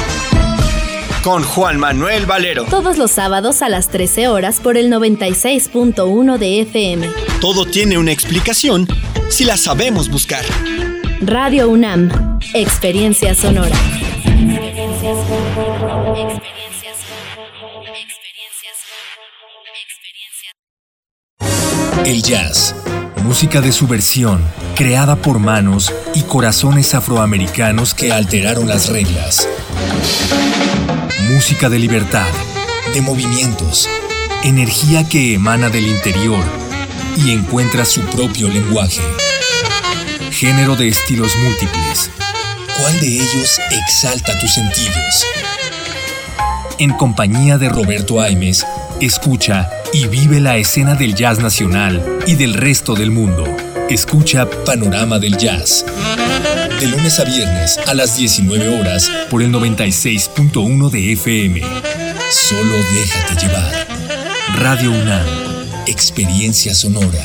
Speaker 31: Con Juan Manuel Valero.
Speaker 26: todos los sábados a las 13 horas por el 96.1 de FM.
Speaker 31: Todo tiene una explicación si la sabemos buscar.
Speaker 26: Radio UNAM. Experiencia sonora.
Speaker 32: El jazz, música de subversión, creada por manos y corazones afroamericanos que alteraron las reglas. Música de libertad, de movimientos, energía que emana del interior y encuentra su propio lenguaje. Género de estilos múltiples. ¿Cuál de ellos exalta tus sentidos? En compañía de Roberto Aimes, escucha y vive la escena del jazz nacional y del resto del mundo. Escucha Panorama del Jazz. De lunes a viernes a las 19 horas por el 96.1 de FM. Solo déjate llevar. Radio UNAM. Experiencia sonora.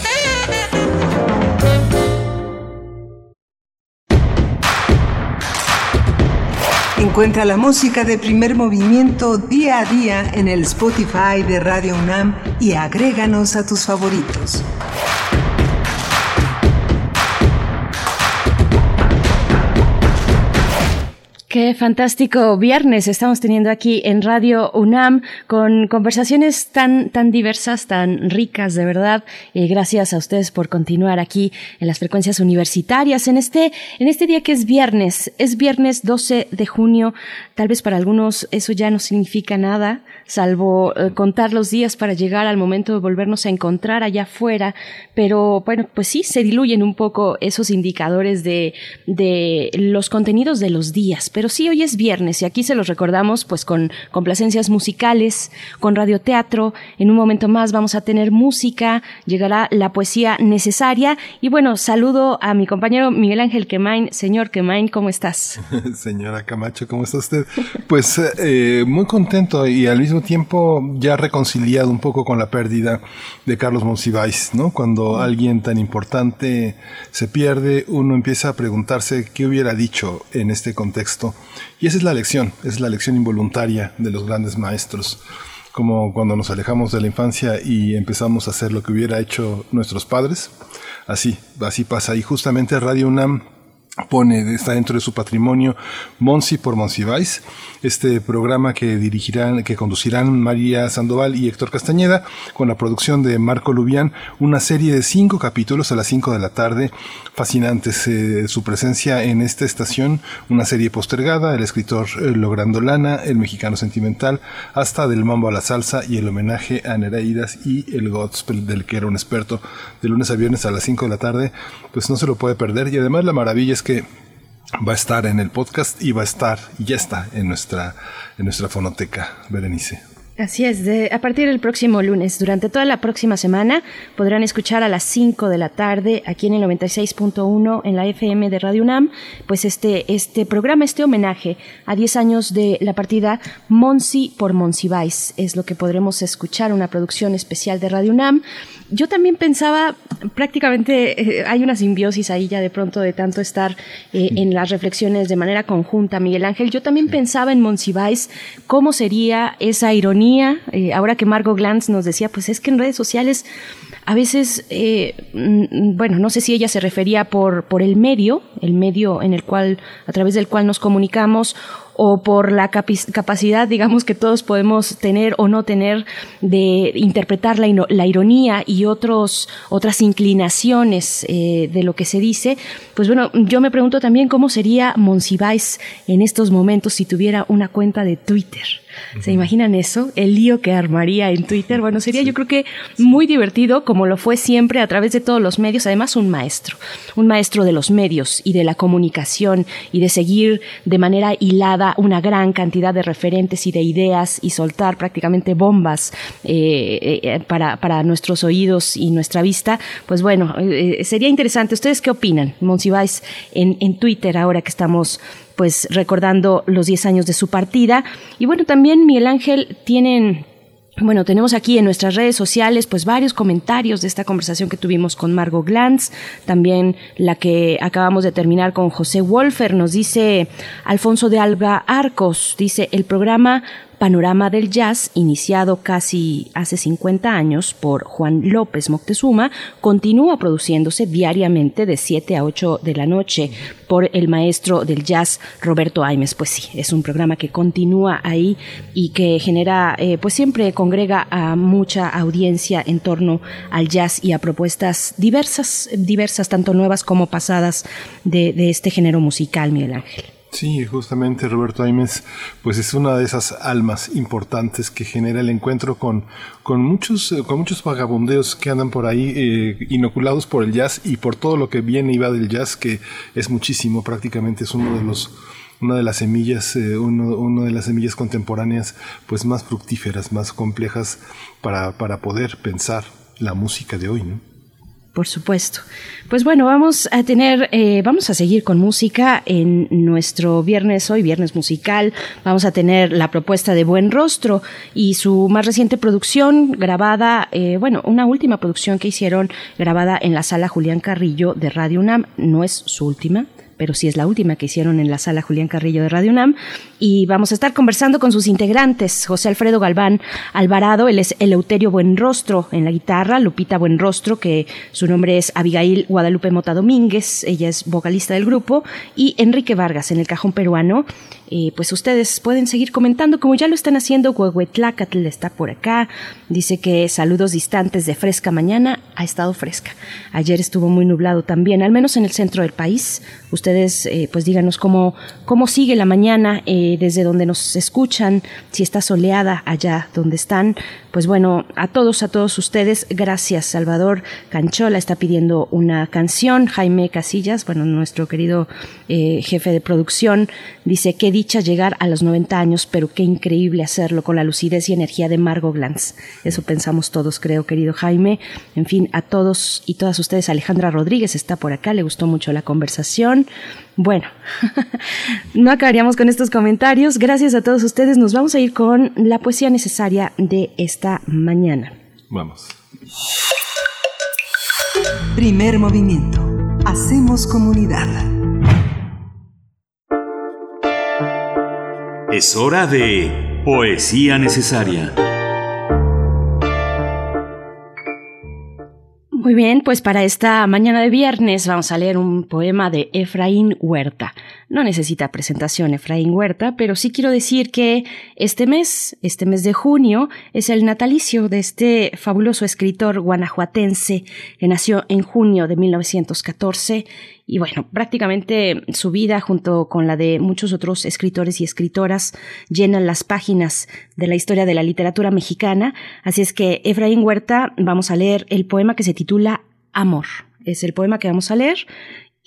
Speaker 4: Encuentra la música de primer movimiento día a día en el Spotify de Radio UNAM y agréganos a tus favoritos.
Speaker 1: Qué fantástico viernes estamos teniendo aquí en Radio UNAM con conversaciones tan, tan diversas, tan ricas, de verdad. Eh, gracias a ustedes por continuar aquí en las frecuencias universitarias en este, en este día que es viernes. Es viernes 12 de junio. Tal vez para algunos eso ya no significa nada, salvo eh, contar los días para llegar al momento de volvernos a encontrar allá afuera. Pero bueno, pues sí, se diluyen un poco esos indicadores de, de los contenidos de los días. Pero sí, hoy es viernes y aquí se los recordamos pues con complacencias musicales, con radioteatro. En un momento más vamos a tener música, llegará la poesía necesaria. Y bueno, saludo a mi compañero Miguel Ángel Quemain. Señor Quemain, ¿cómo estás?
Speaker 2: Señora Camacho, ¿cómo está usted? Pues eh, muy contento y al mismo tiempo ya reconciliado un poco con la pérdida de Carlos Monsiváis, ¿no? Cuando alguien tan importante se pierde, uno empieza a preguntarse qué hubiera dicho en este contexto. Y esa es la lección, es la lección involuntaria de los grandes maestros como cuando nos alejamos de la infancia y empezamos a hacer lo que hubiera hecho nuestros padres. Así, así pasa. Y justamente Radio UNAM pone, está dentro de su patrimonio Monsi por Monsiváis, este programa que dirigirán, que conducirán María Sandoval y Héctor Castañeda, con la producción de Marco Lubián, una serie de cinco capítulos a las cinco de la tarde, fascinantes eh, su presencia en esta estación, una serie postergada, el escritor eh, Logrando Lana, el mexicano sentimental, hasta del mambo a la salsa y el homenaje a Nereidas y el gospel del que era un experto, de lunes a viernes a las cinco de la tarde, pues no se lo puede perder. Y además la maravilla es que va a estar en el podcast y va a estar, ya está en nuestra, en nuestra fonoteca, Berenice.
Speaker 1: Así es, de, a partir del próximo lunes, durante toda la próxima semana, podrán escuchar a las 5 de la tarde aquí en el 96.1 en la FM de Radio UNAM, pues este, este programa, este homenaje a 10 años de la partida Monsi por Monsiváis, es lo que podremos escuchar, una producción especial de Radio UNAM. Yo también pensaba, prácticamente eh, hay una simbiosis ahí ya de pronto de tanto estar eh, en las reflexiones de manera conjunta, Miguel Ángel. Yo también pensaba en Monsiváis, cómo sería esa ironía, eh, ahora que Margot Glantz nos decía, pues es que en redes sociales a veces, mm, bueno, no sé si ella se refería por, por el medio, el medio en el cual, a través del cual nos comunicamos, o por la capacidad, digamos, que todos podemos tener o no tener de interpretar la, la ironía y otros, otras inclinaciones eh, de lo que se dice, pues bueno, yo me pregunto también cómo sería Monsiváis en estos momentos si tuviera una cuenta de Twitter. ¿Se imaginan eso? El lío que armaría en Twitter. Bueno, sería yo creo que muy divertido, como lo fue siempre a través de todos los medios. Además, un maestro, un maestro de los medios y de la comunicación y de seguir de manera hilada una gran cantidad de referentes y de ideas y soltar prácticamente bombas eh, eh, para, para, nuestros oídos y nuestra vista. Pues bueno, eh, sería interesante. ¿Ustedes qué opinan, Monsiváis, en, en Twitter ahora que estamos pues recordando los 10 años de su partida. Y bueno, también Miguel Ángel tienen bueno, tenemos aquí en nuestras redes sociales pues varios comentarios de esta conversación que tuvimos con Margot Glantz, también la que acabamos de terminar con José Wolfer, nos dice Alfonso de Alba Arcos, dice el programa Panorama del Jazz, iniciado casi hace 50 años por Juan López Moctezuma, continúa produciéndose diariamente de 7 a 8 de la noche por el maestro del jazz Roberto Aimes. Pues sí, es un programa que continúa ahí y que genera, eh, pues siempre congrega a mucha audiencia en torno al jazz y a propuestas diversas, diversas, tanto nuevas como pasadas de, de este género musical, Miguel Ángel.
Speaker 2: Sí, justamente Roberto Aimes, pues es una de esas almas importantes que genera el encuentro con, con muchos, con muchos vagabundeos que andan por ahí eh, inoculados por el jazz y por todo lo que viene y va del jazz, que es muchísimo, prácticamente es uno de los una de las semillas, eh, uno, uno, de las semillas contemporáneas, pues más fructíferas, más complejas para, para poder pensar la música de hoy, ¿no?
Speaker 1: Por supuesto. Pues bueno, vamos a tener, eh, vamos a seguir con música en nuestro viernes, hoy viernes musical. Vamos a tener la propuesta de Buen Rostro y su más reciente producción grabada, eh, bueno, una última producción que hicieron grabada en la sala Julián Carrillo de Radio UNAM. No es su última, pero sí es la última que hicieron en la sala Julián Carrillo de Radio UNAM. Y vamos a estar conversando con sus integrantes, José Alfredo Galván Alvarado, él es Eleuterio Buenrostro en la guitarra, Lupita Buenrostro, que su nombre es Abigail Guadalupe Mota Domínguez, ella es vocalista del grupo, y Enrique Vargas en el cajón peruano. Eh, pues ustedes pueden seguir comentando, como ya lo están haciendo, Huehuetlacatl está por acá, dice que saludos distantes de fresca mañana, ha estado fresca. Ayer estuvo muy nublado también, al menos en el centro del país. Ustedes, eh, pues díganos cómo, cómo sigue la mañana eh, desde donde nos escuchan, si está soleada allá donde están. Pues bueno, a todos, a todos ustedes, gracias. Salvador Canchola está pidiendo una canción. Jaime Casillas, bueno, nuestro querido jefe de producción, dice que dicha llegar a los 90 años, pero qué increíble hacerlo con la lucidez y energía de Margot Glantz. Eso pensamos todos, creo, querido Jaime. En fin, a todos y todas ustedes, Alejandra Rodríguez está por acá, le gustó mucho la conversación. Bueno, no acabaríamos con estos comentarios. Gracias a todos ustedes. Nos vamos a ir con la poesía necesaria de esta mañana.
Speaker 2: Vamos.
Speaker 4: Primer movimiento. Hacemos comunidad.
Speaker 33: Es hora de Poesía Necesaria.
Speaker 1: Muy bien, pues para esta mañana de viernes vamos a leer un poema de Efraín Huerta. No necesita presentación Efraín Huerta, pero sí quiero decir que este mes, este mes de junio, es el natalicio de este fabuloso escritor guanajuatense que nació en junio de 1914 y bueno, prácticamente su vida junto con la de muchos otros escritores y escritoras llenan las páginas de la historia de la literatura mexicana. Así es que Efraín Huerta vamos a leer el poema que se titula Amor. Es el poema que vamos a leer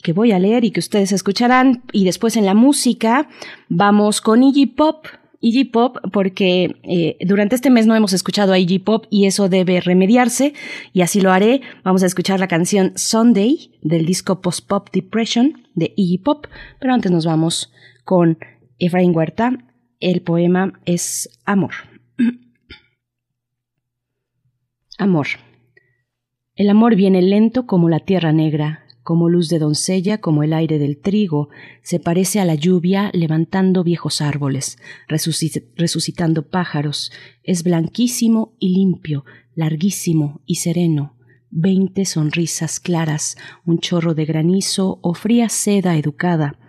Speaker 1: que voy a leer y que ustedes escucharán. Y después en la música vamos con Iggy Pop. Iggy Pop, porque eh, durante este mes no hemos escuchado a Iggy Pop y eso debe remediarse, y así lo haré. Vamos a escuchar la canción Sunday del disco Post Pop Depression de Iggy Pop, pero antes nos vamos con Efraín Huerta. El poema es Amor. Amor. El amor viene lento como la tierra negra, como luz de doncella, como el aire del trigo, se parece a la lluvia levantando viejos árboles, resucitando pájaros, es blanquísimo y limpio, larguísimo y sereno, veinte sonrisas claras, un chorro de granizo o fría seda educada,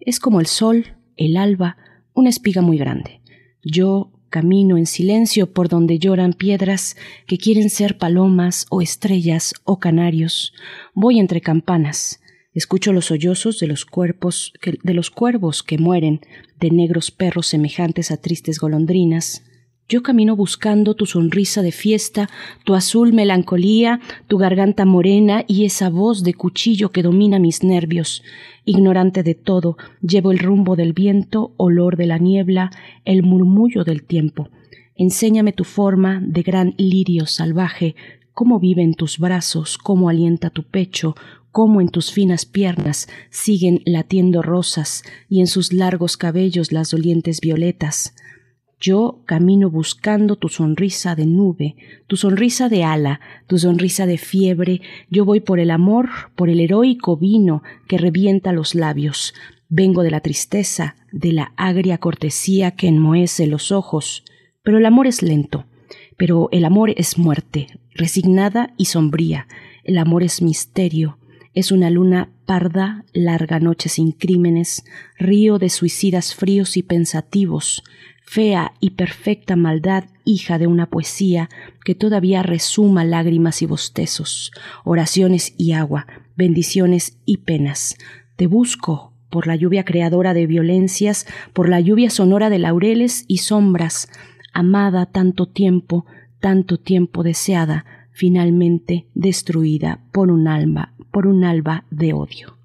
Speaker 1: es como el sol, el alba, una espiga muy grande. Yo, Camino en silencio por donde lloran piedras que quieren ser palomas o estrellas o canarios. Voy entre campanas. Escucho los sollozos de los cuerpos de los cuervos que mueren, de negros perros semejantes a tristes golondrinas. Yo camino buscando tu sonrisa de fiesta, tu azul melancolía, tu garganta morena y esa voz de cuchillo que domina mis nervios. Ignorante de todo, llevo el rumbo del viento, olor de la niebla, el murmullo del tiempo. Enséñame tu forma de gran lirio salvaje, cómo vive en tus brazos, cómo alienta tu pecho, cómo en tus finas piernas siguen latiendo rosas y en sus largos cabellos las dolientes violetas. Yo camino buscando tu sonrisa de nube, tu sonrisa de ala, tu sonrisa de fiebre. Yo voy por el amor, por el heroico vino que revienta los labios. Vengo de la tristeza, de la agria cortesía que enmohece los ojos. Pero el amor es lento, pero el amor es muerte, resignada y sombría. El amor es misterio, es una luna parda, larga noche sin crímenes, río de suicidas fríos y pensativos, fea y perfecta maldad, hija de una poesía que todavía resuma lágrimas y bostezos, oraciones y agua, bendiciones y penas. Te busco por la lluvia creadora de violencias, por la lluvia sonora de laureles y sombras, amada tanto tiempo, tanto tiempo deseada, finalmente destruida por un alma, por un alba de odio.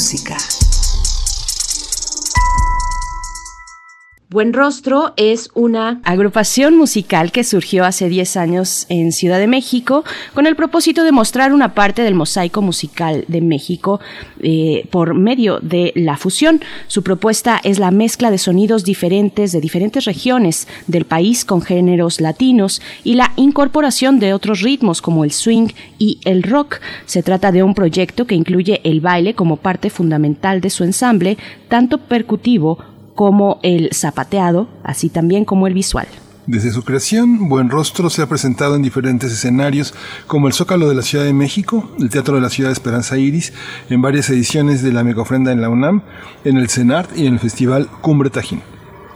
Speaker 4: Música.
Speaker 1: Buen Rostro es una agrupación musical que surgió hace 10 años en Ciudad de México con el propósito de mostrar una parte del mosaico musical de México eh, por medio de la fusión. Su propuesta es la mezcla de sonidos diferentes de diferentes regiones del país con géneros latinos y la incorporación de otros ritmos como el swing y el rock. Se trata de un proyecto que incluye el baile como parte fundamental de su ensamble, tanto percutivo como el zapateado, así también como el visual.
Speaker 2: Desde su creación, Buen Rostro se ha presentado en diferentes escenarios, como el Zócalo de la Ciudad de México, el Teatro de la Ciudad de Esperanza Iris, en varias ediciones de la Megofrenda en la UNAM, en el CENART y en el Festival Cumbre Tajín.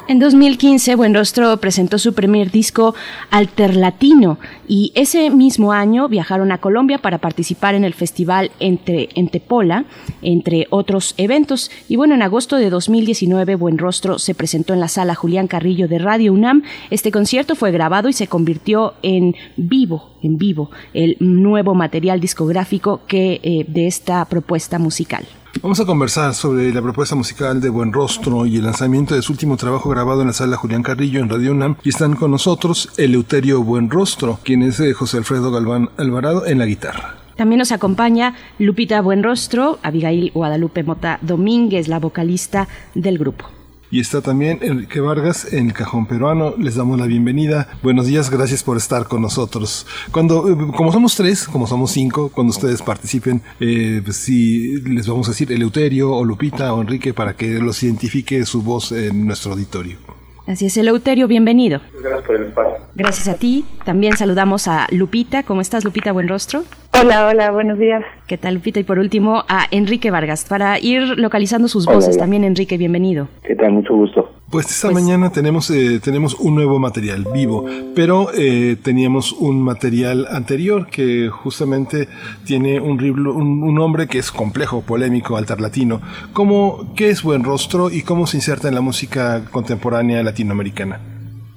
Speaker 1: En 2015, Buenrostro presentó su primer disco Alterlatino y ese mismo año viajaron a Colombia para participar en el festival entre, en Tepola, entre otros eventos. Y bueno, en agosto de 2019, Buenrostro se presentó en la sala Julián Carrillo de Radio UNAM. Este concierto fue grabado y se convirtió en vivo, en vivo, el nuevo material discográfico que, eh, de esta propuesta musical.
Speaker 2: Vamos a conversar sobre la propuesta musical de Buen Rostro y el lanzamiento de su último trabajo grabado en la sala Julián Carrillo en Radio UNAM. Y están con nosotros Eleuterio Buen Rostro, quien es de José Alfredo Galván Alvarado en la guitarra.
Speaker 1: También nos acompaña Lupita Buenrostro, Abigail Guadalupe Mota Domínguez, la vocalista del grupo.
Speaker 2: Y está también Enrique Vargas en el Cajón Peruano. Les damos la bienvenida. Buenos días, gracias por estar con nosotros. Cuando, eh, como somos tres, como somos cinco, cuando ustedes participen, eh, pues sí, les vamos a decir Eleuterio o Lupita o Enrique para que los identifique su voz en nuestro auditorio.
Speaker 1: Así es, Eleuterio, bienvenido.
Speaker 34: Gracias por el espacio.
Speaker 1: Gracias a ti. También saludamos a Lupita. ¿Cómo estás, Lupita? Buen rostro.
Speaker 35: Hola, hola, buenos días.
Speaker 1: ¿Qué tal, Lupita? Y por último, a Enrique Vargas, para ir localizando sus voces. También, Enrique, bienvenido.
Speaker 34: ¿Qué tal? Mucho gusto.
Speaker 2: Pues esta mañana tenemos, eh, tenemos un nuevo material vivo, pero eh, teníamos un material anterior que justamente tiene un, un, un, nombre que es complejo, polémico, alterlatino. ¿Cómo, ¿Qué es Buen Rostro y cómo se inserta en la música contemporánea latinoamericana?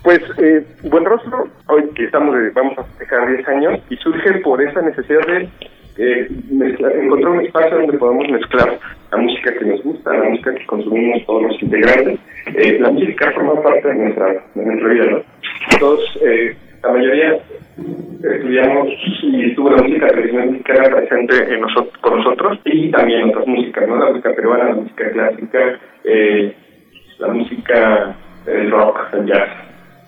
Speaker 34: Pues eh, Buen Rostro, hoy que estamos vamos a festejar 10 años y surge por esa necesidad de eh, encontrar un espacio donde podamos mezclar la música que nos gusta, la música que consumimos todos los integrantes. Eh, la música forma parte de nuestra, de nuestra vida, ¿no? Todos, eh, la mayoría estudiamos y estuvo la música tradicional mexicana presente en nosotros, con nosotros y también otras músicas, ¿no? La música peruana, la música clásica, eh, la música, el rock, el jazz.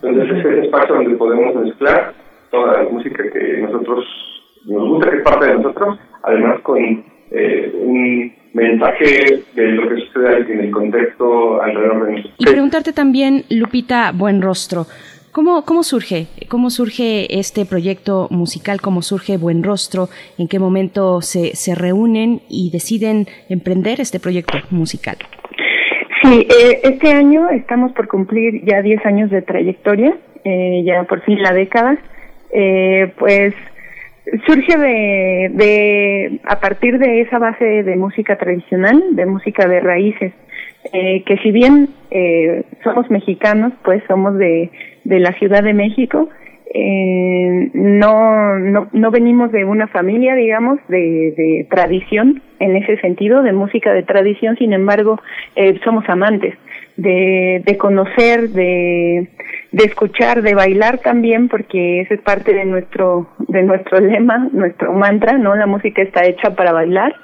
Speaker 34: Entonces es el espacio donde podemos mezclar toda la música que nosotros nos gusta, que es parte de nosotros, además con eh, un mensaje de lo que sucede en el contexto alrededor de nosotros.
Speaker 1: Y preguntarte también, Lupita Buenrostro, ¿Cómo, ¿Cómo surge? ¿Cómo surge este proyecto musical? ¿Cómo surge Buen Rostro? ¿En qué momento se, se reúnen y deciden emprender este proyecto musical?
Speaker 35: Sí, eh, este año estamos por cumplir ya 10 años de trayectoria, eh, ya por fin la década. Eh, pues surge de, de, a partir de esa base de música tradicional, de música de raíces, eh, que si bien eh, somos mexicanos, pues somos de, de la Ciudad de México, eh, no, no, no venimos de una familia, digamos, de, de tradición en ese sentido, de música de tradición, sin embargo, eh, somos amantes de, de conocer, de, de escuchar, de bailar también, porque ese es parte de nuestro, de nuestro lema, nuestro mantra, ¿no? La música está hecha para bailar.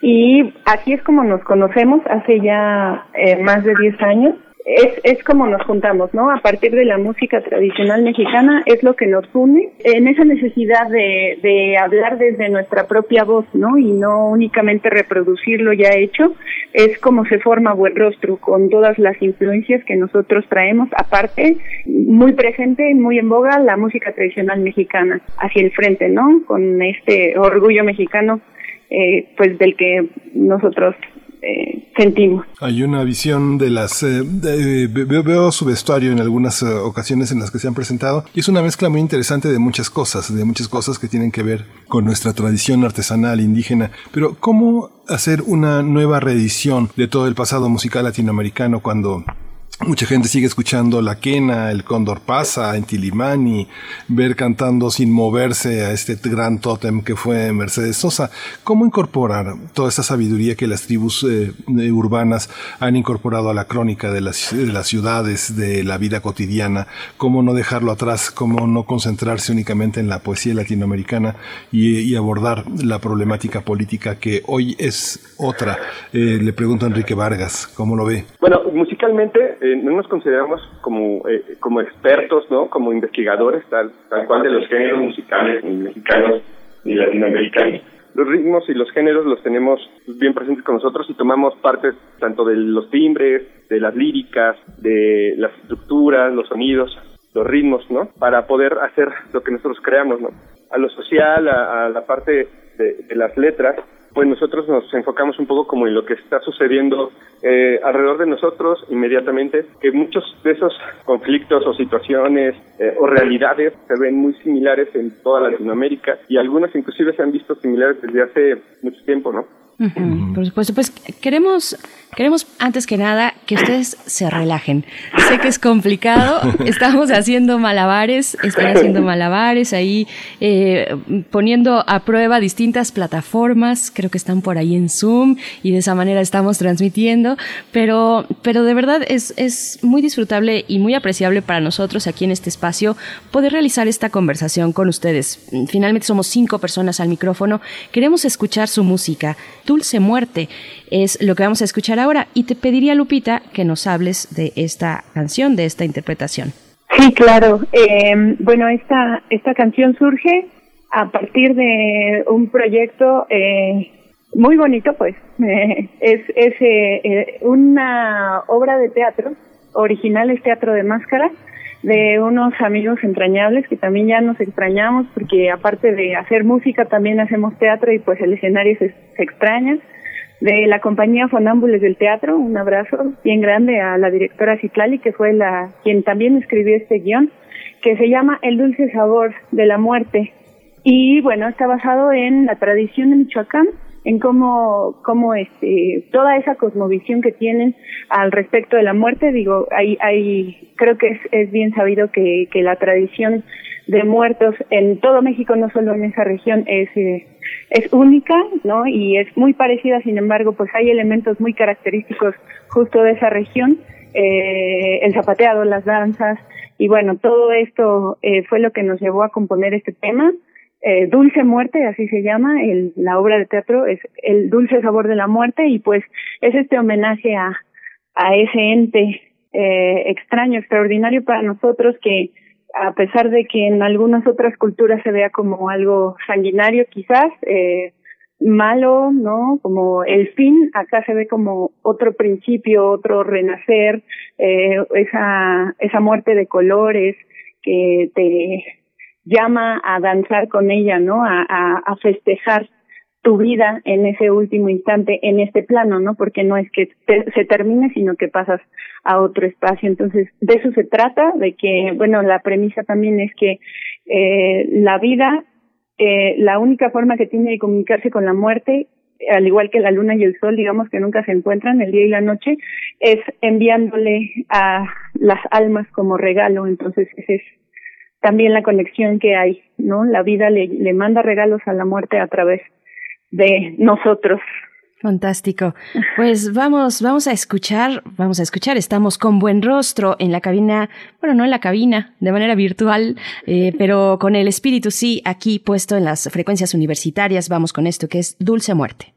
Speaker 35: Y así es como nos conocemos hace ya eh, más de 10 años es, es como nos juntamos, ¿no? A partir de la música tradicional mexicana es lo que nos une en esa necesidad de, de hablar desde nuestra propia voz, ¿no? Y no únicamente reproducir lo ya hecho, es como se forma Buen Rostro con todas las influencias que nosotros traemos, aparte, muy presente, muy en boga la música tradicional mexicana hacia el frente, ¿no? Con este orgullo mexicano, eh, pues del que nosotros eh, sentimos.
Speaker 2: Hay una visión de las... Eh, veo, su vestuario en algunas eh, ocasiones en las que se han presentado y es una mezcla muy interesante de muchas cosas, de muchas cosas que tienen que ver con nuestra tradición artesanal indígena. Pero ¿cómo hacer una nueva reedición de todo el pasado musical latinoamericano cuando Mucha gente sigue escuchando La Quena, El Cóndor pasa, en Tilimani, ver cantando sin moverse a este gran tótem que fue Mercedes Sosa. ¿Cómo incorporar toda esa sabiduría que las tribus eh, urbanas han incorporado a la crónica de las, de las, ciudades, de la vida cotidiana? ¿Cómo no dejarlo atrás? ¿Cómo no concentrarse únicamente en la poesía latinoamericana y, abordar la problemática política que hoy es otra? Eh, le pregunto a Enrique Vargas, ¿cómo lo ve?
Speaker 34: Bueno, musicalmente... Eh, no nos consideramos como, eh, como expertos, ¿no? Como investigadores, tal, tal cual de los géneros musicales, ni mexicanos ni latinoamericanos. Los ritmos y los géneros los tenemos bien presentes con nosotros y tomamos partes tanto de los timbres, de las líricas, de las estructuras, los sonidos, los ritmos, ¿no? Para poder hacer lo que nosotros creamos, ¿no? A lo social, a, la parte de las letras, pues nosotros nos enfocamos un poco como en lo que está sucediendo eh, alrededor de nosotros inmediatamente, que muchos de esos conflictos o situaciones eh, o realidades se ven muy similares en toda Latinoamérica y algunas inclusive se han visto similares desde hace mucho tiempo, ¿no?
Speaker 1: Por supuesto, pues queremos, queremos antes que nada que ustedes se relajen. Sé que es complicado, estamos haciendo malabares, están haciendo malabares ahí, eh, poniendo a prueba distintas plataformas, creo que están por ahí en Zoom y de esa manera estamos transmitiendo, pero, pero de verdad es, es muy disfrutable y muy apreciable para nosotros aquí en este espacio poder realizar esta conversación con ustedes. Finalmente somos cinco personas al micrófono, queremos escuchar su música. Dulce Muerte es lo que vamos a escuchar ahora y te pediría, Lupita, que nos hables de esta canción, de esta interpretación.
Speaker 35: Sí, claro. Eh, bueno, esta, esta canción surge a partir de un proyecto eh, muy bonito, pues. es es eh, una obra de teatro, original es Teatro de Máscara, de unos amigos entrañables que también ya nos extrañamos porque aparte de hacer música también hacemos teatro y pues el escenario se, extraña. De la compañía Fonámbules del Teatro, un abrazo bien grande a la directora Citlali, que fue la quien también escribió este guion, que se llama El dulce sabor de la muerte. Y bueno, está basado en la tradición de Michoacán, en cómo, cómo este, toda esa cosmovisión que tienen al respecto de la muerte, digo, hay, hay, creo que es, es bien sabido que, que la tradición de muertos en todo México, no solo en esa región, es, eh, es única, ¿no? Y es muy parecida, sin embargo, pues hay elementos muy característicos justo de esa región, eh, el zapateado, las danzas, y bueno, todo esto eh, fue lo que nos llevó a componer este tema. Eh, Dulce Muerte, así se llama, el, la obra de teatro es el dulce sabor de la muerte y pues es este homenaje a, a ese ente eh, extraño, extraordinario para nosotros que a pesar de que en algunas otras culturas se vea como algo sanguinario quizás, eh, malo, ¿no? Como el fin, acá se ve como otro principio, otro renacer, eh, esa, esa muerte de colores que te llama a danzar con ella, ¿no? A, a, festejar tu vida en ese último instante, en este plano, ¿no? Porque no es que se termine, sino que pasas a otro espacio. Entonces, de eso se trata, de que, bueno, la premisa también es que eh, la vida, eh, la única forma que tiene de comunicarse con la muerte, al igual que la luna y el sol, digamos que nunca se encuentran, el día y la noche, es enviándole a las almas como regalo. Entonces, ese es también la conexión que hay, ¿no? La vida le, manda regalos a la muerte a través de nosotros.
Speaker 1: Fantástico. Pues vamos, vamos a escuchar, vamos a escuchar. Estamos con buen rostro en la cabina, bueno, no en la cabina, de manera virtual, eh, pero con el espíritu sí aquí puesto en las frecuencias universitarias. Vamos con esto que es Dulce Muerte.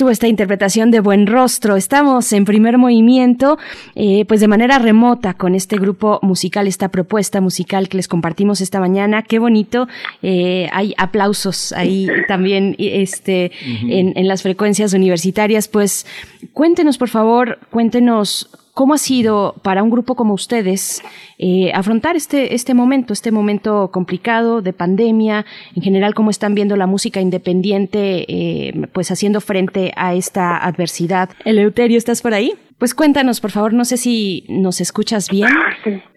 Speaker 1: Estuvo esta interpretación de Buen Rostro. Estamos en primer movimiento, eh, pues de manera remota con este grupo musical, esta propuesta musical que les compartimos esta mañana. Qué bonito. Eh, hay aplausos ahí también este, en, en las frecuencias universitarias. Pues cuéntenos, por favor, cuéntenos ¿Cómo ha sido para un grupo como ustedes eh, afrontar este, este momento, este momento complicado de pandemia? En general, ¿cómo están viendo la música independiente, eh, pues haciendo frente a esta adversidad? Eleuterio, ¿estás por ahí? Pues cuéntanos, por favor, no sé si nos escuchas bien.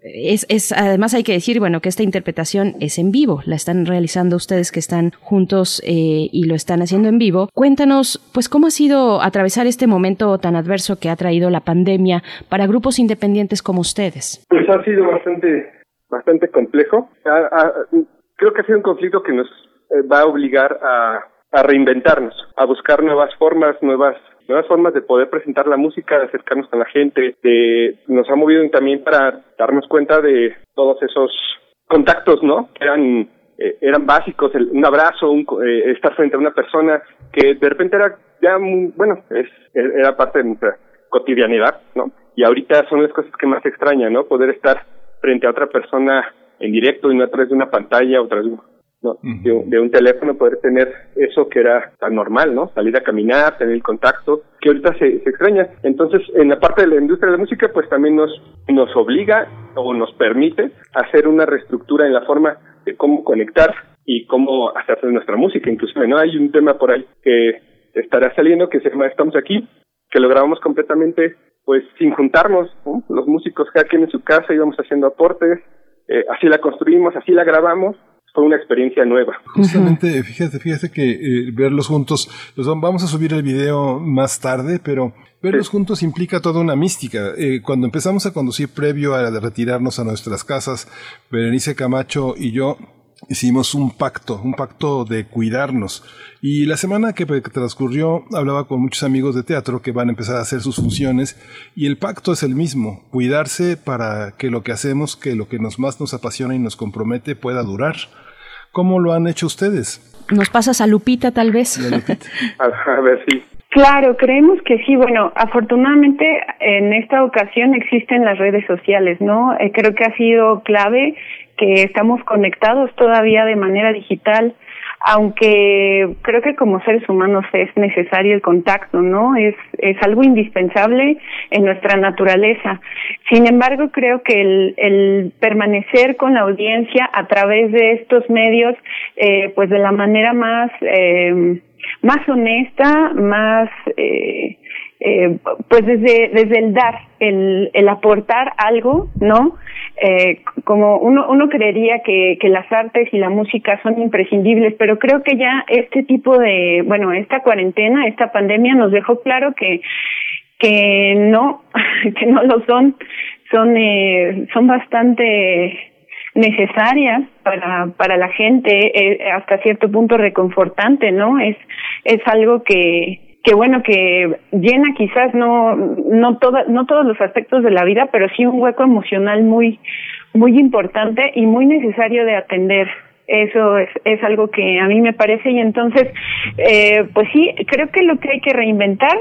Speaker 1: Es, es, además hay que decir, bueno, que esta interpretación es en vivo, la están realizando ustedes que están juntos eh, y lo están haciendo en vivo. Cuéntanos, pues, cómo ha sido atravesar este momento tan adverso que ha traído la pandemia para grupos independientes como ustedes.
Speaker 34: Pues ha sido bastante, bastante complejo. creo que ha sido un conflicto que nos eh, va a obligar a, a reinventarnos, a buscar nuevas formas, nuevas nuevas formas de poder presentar la música, de acercarnos con la gente, de nos ha movido también para darnos cuenta de todos esos contactos, ¿no? Que eran eh, básicos, el, un abrazo, un, eh, estar frente a una persona que de repente era ya bueno, es era parte de nuestra cotidianidad, ¿no? Y ahorita son las cosas que más extrañan, ¿no? Poder estar frente a otra persona en directo y no a través de una pantalla o a través de ¿no? de, un teléfono poder tener eso que era tan normal, ¿no? Salir a caminar, tener el contacto, que ahorita se, se extraña. Entonces, en la parte de la industria de la música, pues también nos, nos obliga o nos permite hacer una reestructura en la forma de cómo conectar y cómo hacer nuestra música. Inclusive, ¿no? Hay un tema por ahí que estará saliendo que se llama Estamos aquí, que lo grabamos completamente, pues sin juntarnos, los músicos cada quien en su casa íbamos haciendo aportes, eh, así la construimos, así la grabamos fue una experiencia nueva.
Speaker 2: Justamente, fíjate, fíjate que eh, verlos juntos, los vamos a subir el video más tarde, pero verlos juntos implica toda una mística. Eh, cuando empezamos a conducir previo a retirarnos a nuestras casas, Berenice Camacho y yo hicimos un pacto, un pacto de cuidarnos. Y la semana que transcurrió hablaba con muchos amigos de teatro que van a empezar a hacer sus funciones y el pacto es el mismo, cuidarse para que lo que hacemos, que lo que nos más nos apasiona y nos compromete pueda durar. ¿Cómo lo han hecho ustedes?
Speaker 1: ¿Nos pasas a Lupita tal vez?
Speaker 34: A, ver, sí.
Speaker 35: Claro, creemos que sí. Bueno, afortunadamente en esta ocasión existen las redes sociales, ¿no? Eh, creo que ha sido clave que estamos conectados todavía de manera digital, aunque creo que como seres humanos es necesario el contacto, ¿no? Es, es algo indispensable en nuestra naturaleza. Sin embargo, creo que el, el permanecer con la audiencia a través de estos medios, eh, pues de la manera más... Eh, más honesta, más eh, eh, pues desde desde el dar, el, el aportar algo, ¿no? Eh, como uno uno creería que que las artes y la música son imprescindibles, pero creo que ya este tipo de bueno esta cuarentena, esta pandemia nos dejó claro que que no que no lo son, son eh, son bastante necesarias para para la gente eh, hasta cierto punto reconfortante no es es algo que que bueno que llena quizás no no toda, no todos los aspectos de la vida pero sí un hueco emocional muy muy importante y muy necesario de atender. Eso es, es algo que a mí me parece. Y entonces eh, pues sí creo que lo que hay que reinventar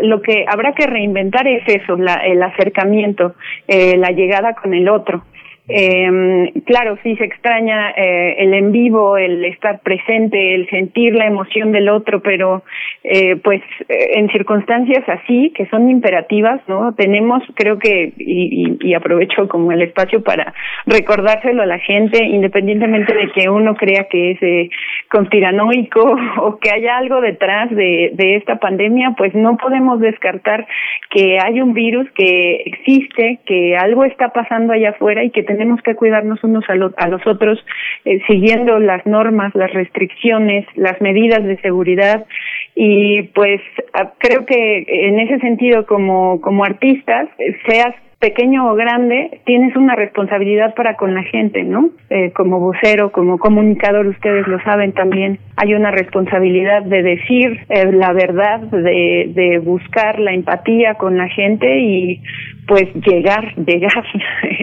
Speaker 35: lo que habrá que reinventar es eso la, el acercamiento eh, la llegada con el otro eh, claro, sí se extraña eh, el en vivo, el estar presente, el sentir la emoción del otro, pero eh, pues eh, en circunstancias así, que son imperativas, ¿no? Tenemos, creo que, y, y, y, aprovecho como el espacio para recordárselo a la gente, independientemente de que uno crea que es eh, conspiranoico o que haya algo detrás de, de esta pandemia, pues no podemos descartar que hay un virus que existe, que algo está pasando allá afuera y que tenemos que cuidarnos unos a, lo, a los otros eh, siguiendo las normas, las restricciones, las medidas de seguridad. Y pues creo que en ese sentido como como artistas seas pequeño o grande, tienes una responsabilidad para con la gente, ¿no? Eh, como vocero, como comunicador, ustedes lo saben también, hay una responsabilidad de decir eh, la verdad, de, de buscar la empatía con la gente y pues llegar, llegar,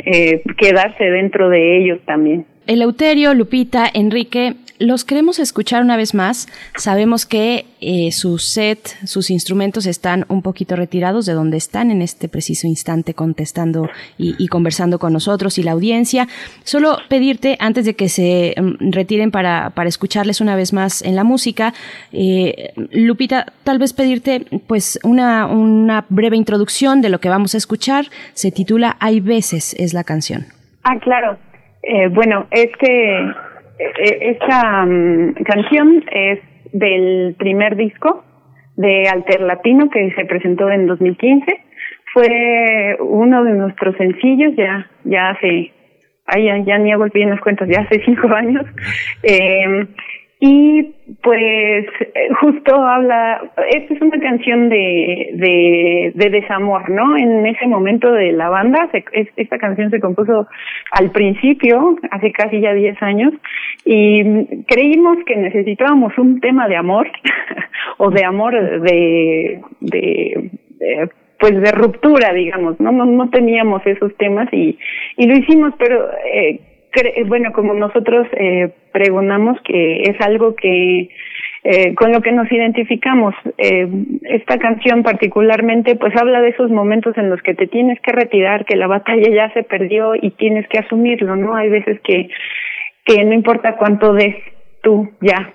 Speaker 35: eh, quedarse dentro de ellos también.
Speaker 1: Eleuterio, Lupita, Enrique, los queremos escuchar una vez más. Sabemos que eh, su set, sus instrumentos están un poquito retirados de donde están en este preciso instante contestando y, y conversando con nosotros y la audiencia. Solo pedirte, antes de que se um, retiren para, para escucharles una vez más en la música, eh, Lupita, tal vez pedirte pues una, una breve introducción de lo que vamos a escuchar. Se titula Hay veces es la canción.
Speaker 35: Ah, claro. Eh, bueno, este, esta um, canción es del primer disco de Alter Latino que se presentó en 2015. Fue uno de nuestros sencillos ya, ya hace, ay, ya, ya ni hago bien las cuentas, ya hace cinco años. Eh, y pues justo habla, esta es una canción de, de, de desamor, ¿no? En ese momento de la banda, se, esta canción se compuso al principio, hace casi ya 10 años, y creímos que necesitábamos un tema de amor, o de amor de, de, de pues de ruptura, digamos, ¿no? No, no teníamos esos temas y, y lo hicimos, pero eh, bueno, como nosotros eh, pregonamos que es algo que eh, con lo que nos identificamos. Eh, esta canción particularmente pues habla de esos momentos en los que te tienes que retirar, que la batalla ya se perdió y tienes que asumirlo, ¿no? Hay veces que, que no importa cuánto des tú, ya,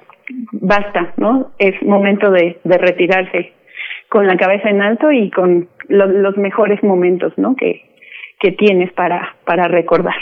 Speaker 35: basta, ¿no? Es momento de, de retirarse con la cabeza en alto y con lo, los mejores momentos, ¿no? Que, que tienes para, para recordar.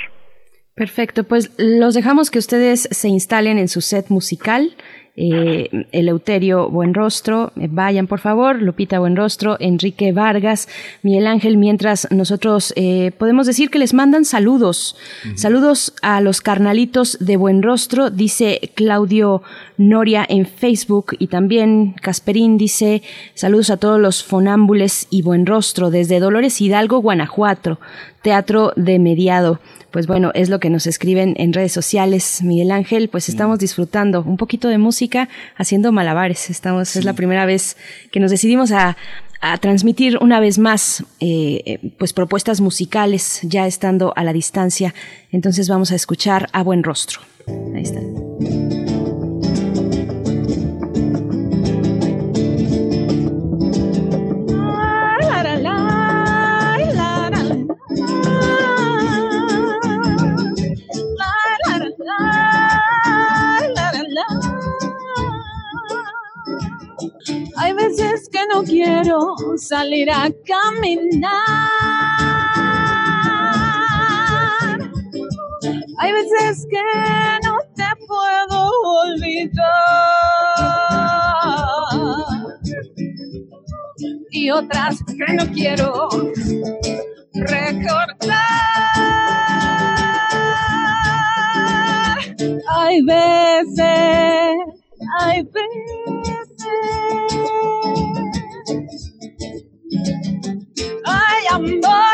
Speaker 1: Perfecto, pues los dejamos que ustedes se instalen en su set musical. Eh, Eleuterio Buenrostro, eh, vayan por favor, Lupita Buenrostro, Enrique Vargas, Miguel Ángel, mientras nosotros eh, podemos decir que les mandan saludos, uh -huh. saludos a los carnalitos de Buenrostro, dice Claudio Noria en Facebook y también Casperín dice saludos a todos los fonámbules y Buenrostro desde Dolores Hidalgo, Guanajuato, Teatro de Mediado pues bueno, es lo que nos escriben en redes sociales, Miguel Ángel, pues estamos disfrutando un poquito de música haciendo malabares. Estamos, sí. es la primera vez que nos decidimos a, a transmitir una vez más eh, pues propuestas musicales ya estando a la distancia. Entonces vamos a escuchar a buen rostro. Ahí está.
Speaker 36: No quiero salir a caminar. Hay veces que no te puedo olvidar. Y otras que no quiero recordar. Hay veces, hay veces. Hay amores que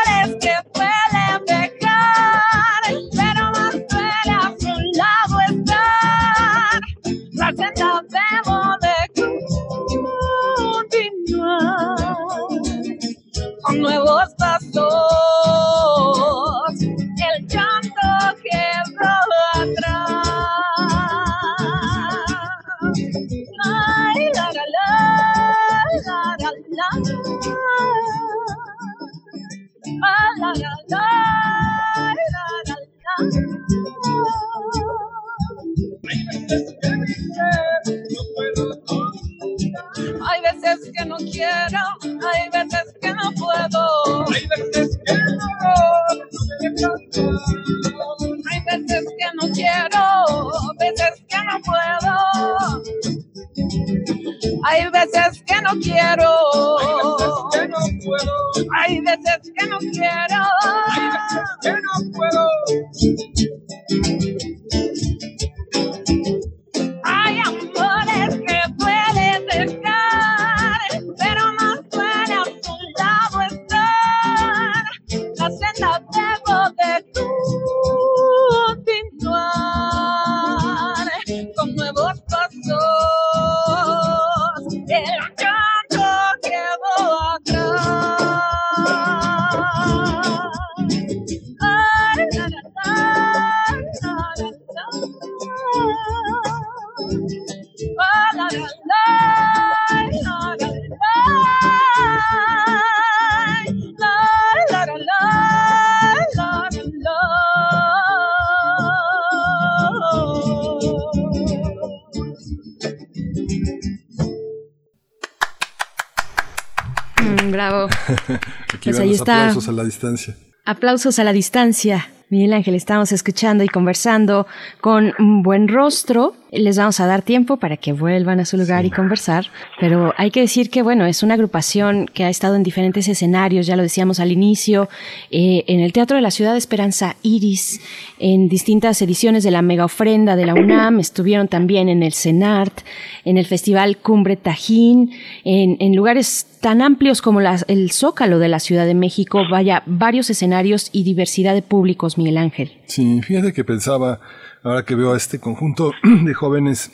Speaker 1: está.
Speaker 2: aplausos a la distancia.
Speaker 1: Aplausos a la distancia. Miguel Ángel, estamos escuchando y conversando con un buen rostro. Les vamos a dar tiempo para que vuelvan a su lugar y conversar, pero hay que decir que, bueno, es una agrupación que ha estado en diferentes escenarios, ya lo decíamos al inicio, eh, en el Teatro de la Ciudad de Esperanza Iris, en distintas ediciones de la Mega Ofrenda de la UNAM, estuvieron también en el CENART, en el Festival Cumbre Tajín, en, en lugares tan amplios como las- el Zócalo de la Ciudad de México, vaya, varios escenarios y diversidad de públicos, Miguel Ángel.
Speaker 2: Sí, fíjate que pensaba, ahora que veo a este conjunto de jóvenes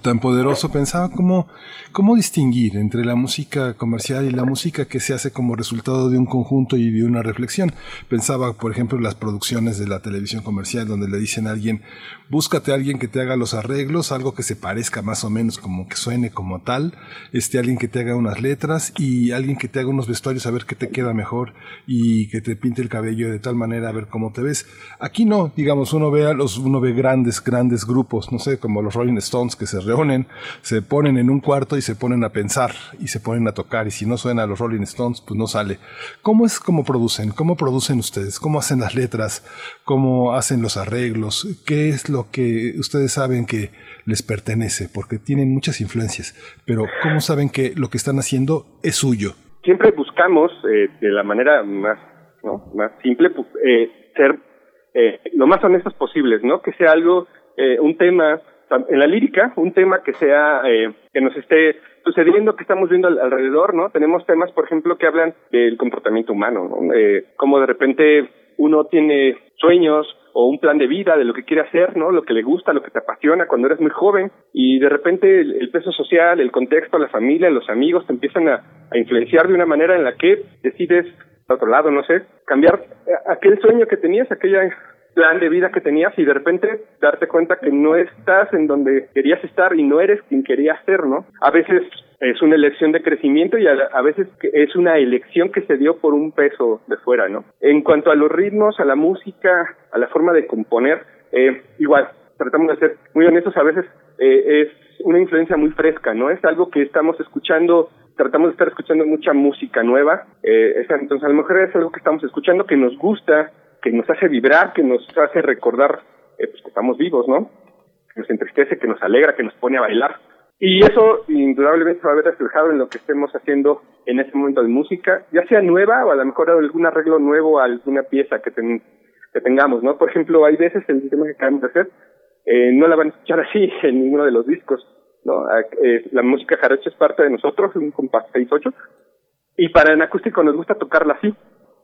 Speaker 2: tan poderoso, pensaba cómo, cómo distinguir entre la música comercial y la música que se hace como resultado de un conjunto y de una reflexión. Pensaba, por ejemplo, las producciones de la televisión comercial donde le dicen a alguien, búscate a alguien que te haga los arreglos, algo que se parezca más o menos como que suene como tal, este alguien que te haga unas letras y alguien que te haga unos vestuarios a ver qué te queda mejor y que te pinte el cabello de tal manera a ver cómo te ves. Aquí no, digamos, uno ve a los, uno ve grandes, grandes grupos, no sé, como los Rolling Stones que se reúnen, se ponen en un cuarto y se ponen a pensar y se ponen a tocar y si no suena a los Rolling Stones, pues no sale. ¿Cómo es cómo producen? ¿Cómo producen ustedes? ¿Cómo hacen las letras? ¿Cómo hacen los arreglos? ¿Qué es lo que ustedes saben que les pertenece? Porque tienen muchas influencias, pero ¿cómo saben que lo que están haciendo es suyo?
Speaker 34: siempre buscamos eh, de la manera más no más simple pu- eh, ser eh, lo más honestos posibles no que sea algo eh, un tema en la lírica un tema que sea eh, que nos esté sucediendo que estamos viendo al- alrededor no tenemos temas por ejemplo que hablan del comportamiento humano ¿no? eh, como de repente uno tiene sueños o un plan de vida de lo que quiere hacer, ¿no? Lo que le gusta, lo que te apasiona cuando eres muy joven y de repente el, peso social, el contexto, la familia, los amigos te empiezan a, influenciar de una manera en la que decides, a otro lado, no sé, cambiar eh, aquel sueño que tenías, aquella plan de vida que tenías y de repente darte cuenta que no estás en donde querías estar y no eres quien querías ser, ¿no? A veces es una elección de crecimiento y a, a veces es una elección que se dio por un peso de fuera, ¿no? En cuanto a los ritmos, a la música, a la forma de componer, eh, igual, tratamos de ser muy honestos, a veces eh, es una influencia muy fresca, ¿no? Es algo que estamos escuchando tratamos de estar escuchando mucha música nueva. Eh, entonces, a lo mejor es algo que estamos escuchando que nos gusta, que nos hace vibrar, que nos hace recordar eh, pues que estamos vivos, ¿no? Que nos entristece, que nos alegra, que nos pone a bailar. Y eso indudablemente va a ver reflejado en lo que estemos haciendo en este momento de música, ya sea nueva o a lo mejor algún arreglo nuevo a alguna pieza que, que tengamos, ¿no? Por ejemplo, hay veces el tema que acabamos de hacer, eh, no la van a escuchar así en ninguno de los discos, ¿no? Eh, la música jarocha es parte de nosotros, un compás 6-8, y para el acústico nos gusta tocarla así,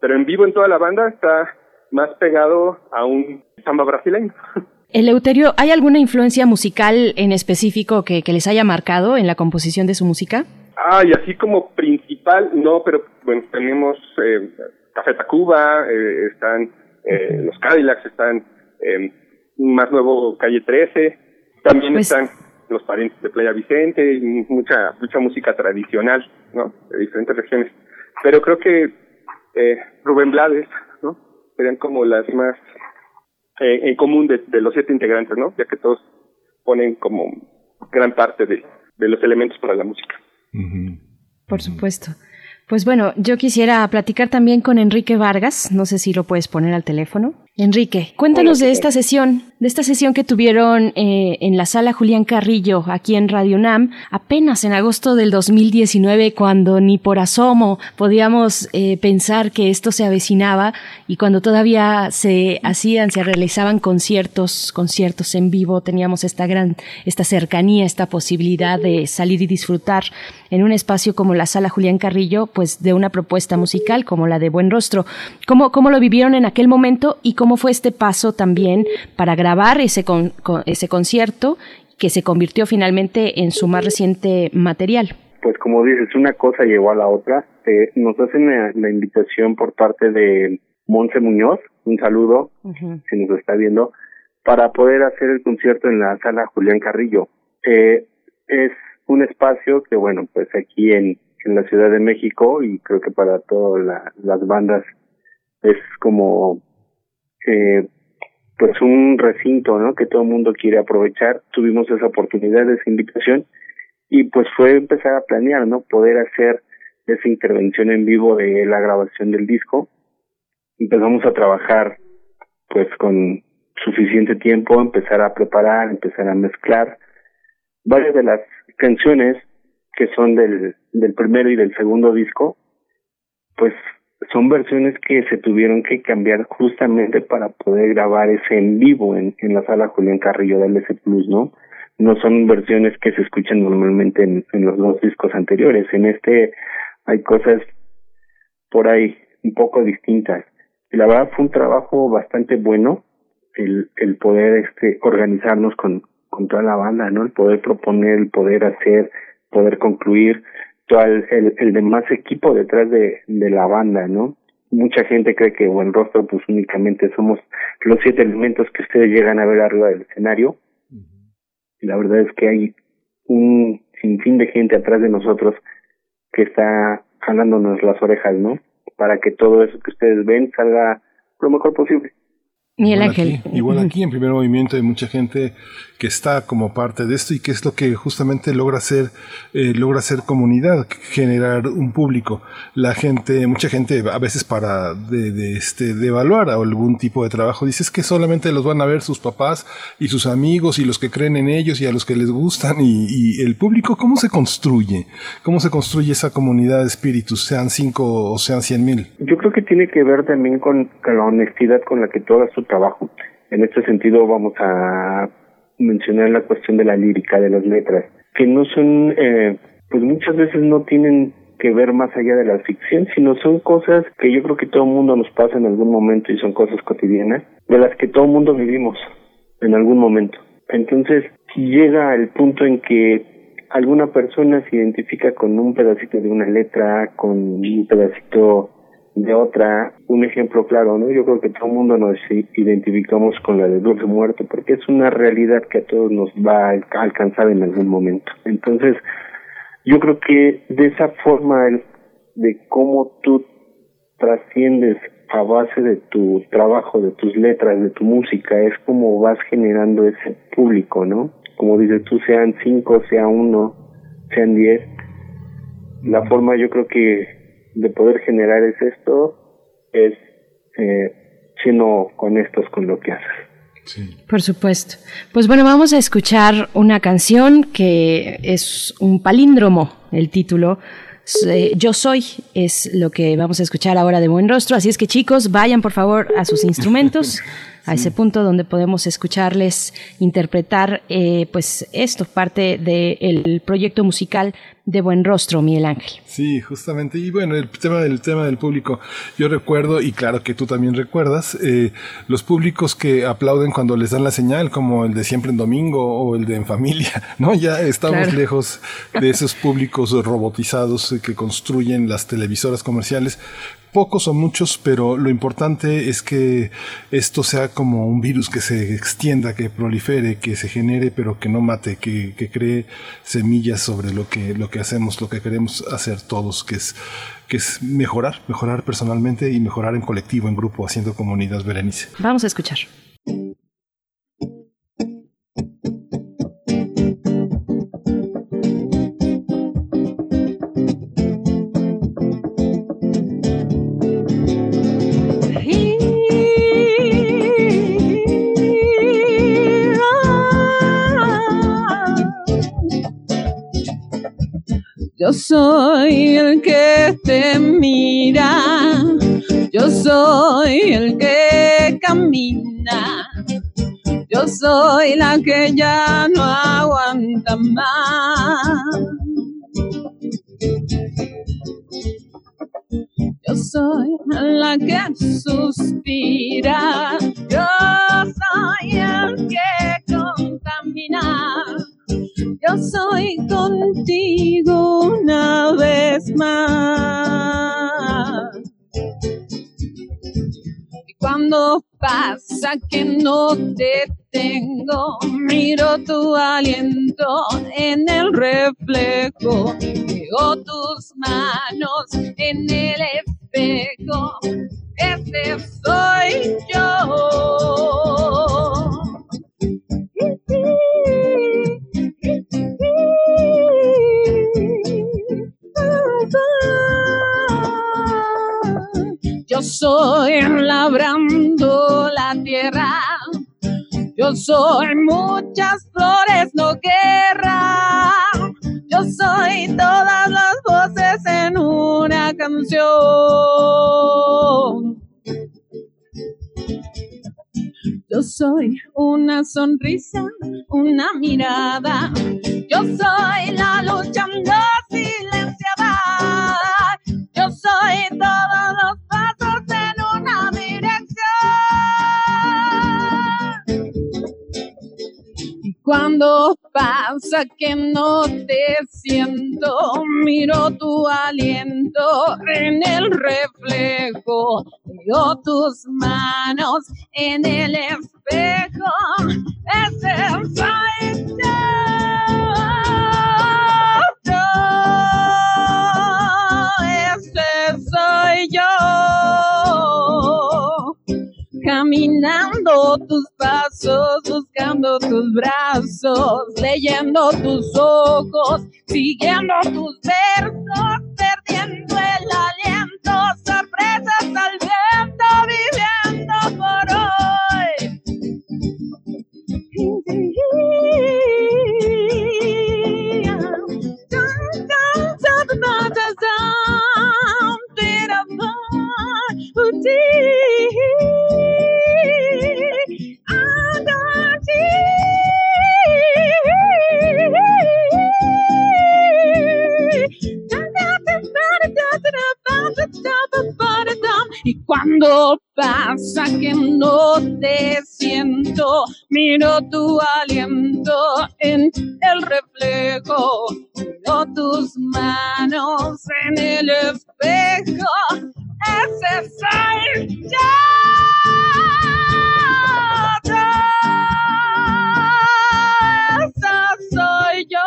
Speaker 34: pero en vivo en toda la banda está más pegado a un samba brasileño.
Speaker 1: Eleuterio, ¿hay alguna influencia musical en específico que, les haya marcado en la composición de su música?
Speaker 34: Ah, y así como principal, no, pero bueno, tenemos eh, Café Tacuba, eh, están eh, los Cadillacs, están eh, más nuevo Calle 13, también pues están los parientes de Playa Vicente, y mucha, mucha música tradicional, ¿no? De diferentes regiones. Pero creo que eh, Rubén Blades. Serían como las más eh, en común de, los siete integrantes, ¿no? Ya que todos ponen como gran parte de, los elementos para la música.
Speaker 1: Por supuesto. Pues bueno, yo quisiera platicar también con Enrique Vargas, no sé si lo puedes poner al teléfono. Enrique, cuéntanos de esta sesión, de esta sesión que tuvieron eh, en la sala Julián Carrillo, aquí en Radio UNAM, apenas en agosto del 2019, cuando ni por asomo podíamos eh, pensar que esto se avecinaba y cuando todavía se hacían, se realizaban conciertos, conciertos en vivo, teníamos esta gran, esta cercanía, esta posibilidad de salir y disfrutar en un espacio como la sala Julián Carrillo, pues de una propuesta musical como la de Buen Rostro. ¿Cómo, cómo lo vivieron en aquel momento y cómo fue este paso también para grabar ese, ese concierto que se convirtió finalmente en su más reciente material?
Speaker 37: Pues como dices, una cosa llevó a la otra. Eh, nos hacen la, invitación por parte de Monse Muñoz, un saludo, si nos está viendo, para poder hacer el concierto en la sala Julián Carrillo. Eh, es un espacio que, bueno, pues aquí en, en la Ciudad de México y creo que para todas las bandas es como eh, pues un recinto, ¿no? Que todo el mundo quiere aprovechar. Tuvimos esa oportunidad, esa invitación y pues fue empezar a planear, ¿no? Poder hacer esa intervención en vivo de la grabación del disco. Empezamos a trabajar pues con suficiente tiempo, empezar a preparar, empezar a mezclar varias de las canciones que son del, del primero y del segundo disco, pues son versiones que se tuvieron que cambiar justamente para poder grabar ese en vivo en, en la sala Julián Carrillo del S Plus, ¿no? No son versiones que se escuchan normalmente en, en los dos discos anteriores. En este hay cosas por ahí un poco distintas. Y la verdad fue un trabajo bastante bueno el, el poder este organizarnos con, con toda la banda, ¿no? El poder proponer, el poder hacer, poder concluir el, el demás equipo detrás de, de la banda, ¿no? Mucha gente cree que Buen Rostro pues únicamente somos los siete elementos que ustedes llegan a ver arriba del escenario. Y la verdad es que hay un sinfín de gente atrás de nosotros que está jalándonos las orejas, ¿no? Para que todo eso que ustedes ven salga lo mejor posible.
Speaker 1: Miguel Ángel.
Speaker 2: igual aquí en primer movimiento hay mucha gente que está como parte de esto y que es lo que justamente logra hacer, eh, logra hacer comunidad, generar un público. La gente, mucha gente a veces para de, de este, de evaluar algún tipo de trabajo, dices que solamente los van a ver sus papás y sus amigos y los que creen en ellos y a los que les gustan y, y el público, ¿cómo se construye? ¿Cómo se construye esa comunidad de espíritus, sean cinco o sean cien mil?
Speaker 37: Yo creo que tiene que ver también con, con la honestidad con la que todo su trabajo. En este sentido vamos a mencionar la cuestión de la lírica, de las letras, que no son, eh, pues muchas veces no tienen que ver más allá de la ficción, sino son cosas que yo creo que todo el mundo nos pasa en algún momento y son cosas cotidianas, de las que todo el mundo vivimos en algún momento. Entonces, si llega el punto en que alguna persona se identifica con un pedacito de una letra, con un pedacito de otra, un ejemplo claro, ¿no? Yo creo que todo el mundo nos identificamos con la de Dulce Muerte porque es una realidad que a todos nos va a alcanzar en algún momento. Entonces, yo creo que de esa forma de cómo tú trasciendes a base de tu trabajo, de tus letras, de tu música, es como vas generando ese público, ¿no? Como dices tú, sean cinco, sea uno, sean diez, la forma yo creo que de poder generar es esto, es eh, siendo honestos con lo que haces.
Speaker 1: Por supuesto. Pues bueno, vamos a escuchar una canción que es un palíndromo, el título. Eh, Yo soy es lo que vamos a escuchar ahora de buen rostro. Así es que chicos, vayan por favor a sus instrumentos. a ese punto donde podemos escucharles interpretar eh, pues esto, parte del proyecto musical de Buen Rostro, Miguel Ángel.
Speaker 2: Sí, justamente. Y bueno, el tema del tema del público, yo recuerdo, y claro que tú también recuerdas, eh, los públicos que aplauden cuando les dan la señal, como el de siempre en domingo o el de en familia, ¿no? Ya estamos lejos de esos públicos robotizados que construyen las televisoras comerciales pocos o muchos, pero lo importante es que esto sea como un virus que se extienda, que prolifere, que se genere, pero que no mate, que, que cree semillas sobre lo que, lo que hacemos, lo que queremos hacer todos, que es, que es mejorar, mejorar personalmente y mejorar en colectivo, en grupo, haciendo comunidad, Berenice.
Speaker 1: Vamos a escuchar.
Speaker 36: Yo soy el que te mira, yo soy el que camina, yo soy la que ya no aguanta más. Yo soy la que suspira, yo soy el que contamina. Yo soy contigo una vez más. Y cuando pasa que no te tengo, miro tu aliento en el reflejo, veo tus manos en el espejo, ese soy yo. Yo soy labrando la tierra. Yo soy muchas flores, no guerra. Yo soy todas las voces en una canción. Yo soy una sonrisa, una mirada. Yo soy la lucha no silenciada. Yo soy todos los pasos en cuando pasa que no te siento, miro tu aliento en el reflejo, veo tus manos en el espejo, ese soy yo. Caminando tus pasos, buscando tus brazos, leyendo tus ojos, siguiendo tus versos, perdiendo el aliento, sorpresas al viento, viviendo por the bar. Ooh-dee. I'm the Y cuando pasa que no te siento, miro tu aliento en el reflejo, miro tus manos en el espejo, ese soy yo. Soy yo.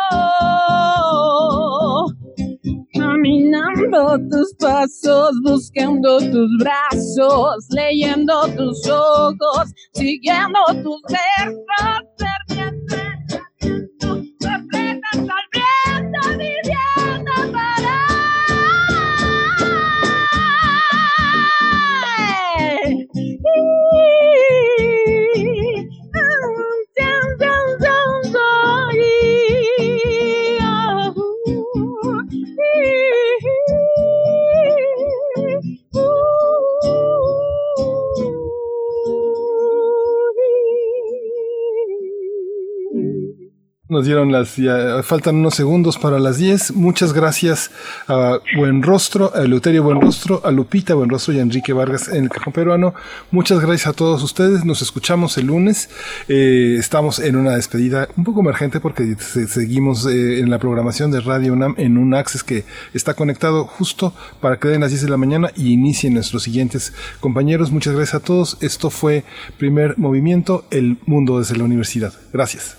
Speaker 36: Caminando tus pasos, buscando tus brazos, leyendo tus ojos, siguiendo tus versos, perdiendo sorpresas al viento,
Speaker 2: Nos dieron las, ya, faltan unos segundos para las 10. Muchas gracias a Buenrostro, a Eleuterio Buenrostro, a Lupita Buenrostro y a Enrique Vargas en el Cajón Peruano. Muchas gracias a todos ustedes. Nos escuchamos el lunes. Eh, estamos en una despedida un poco emergente porque seguimos eh, en la programación de Radio UNAM en un access que está conectado justo para que den las 10 de la mañana y inicien nuestros siguientes compañeros. Muchas gracias a todos. Esto fue Primer Movimiento, El Mundo desde la Universidad. Gracias.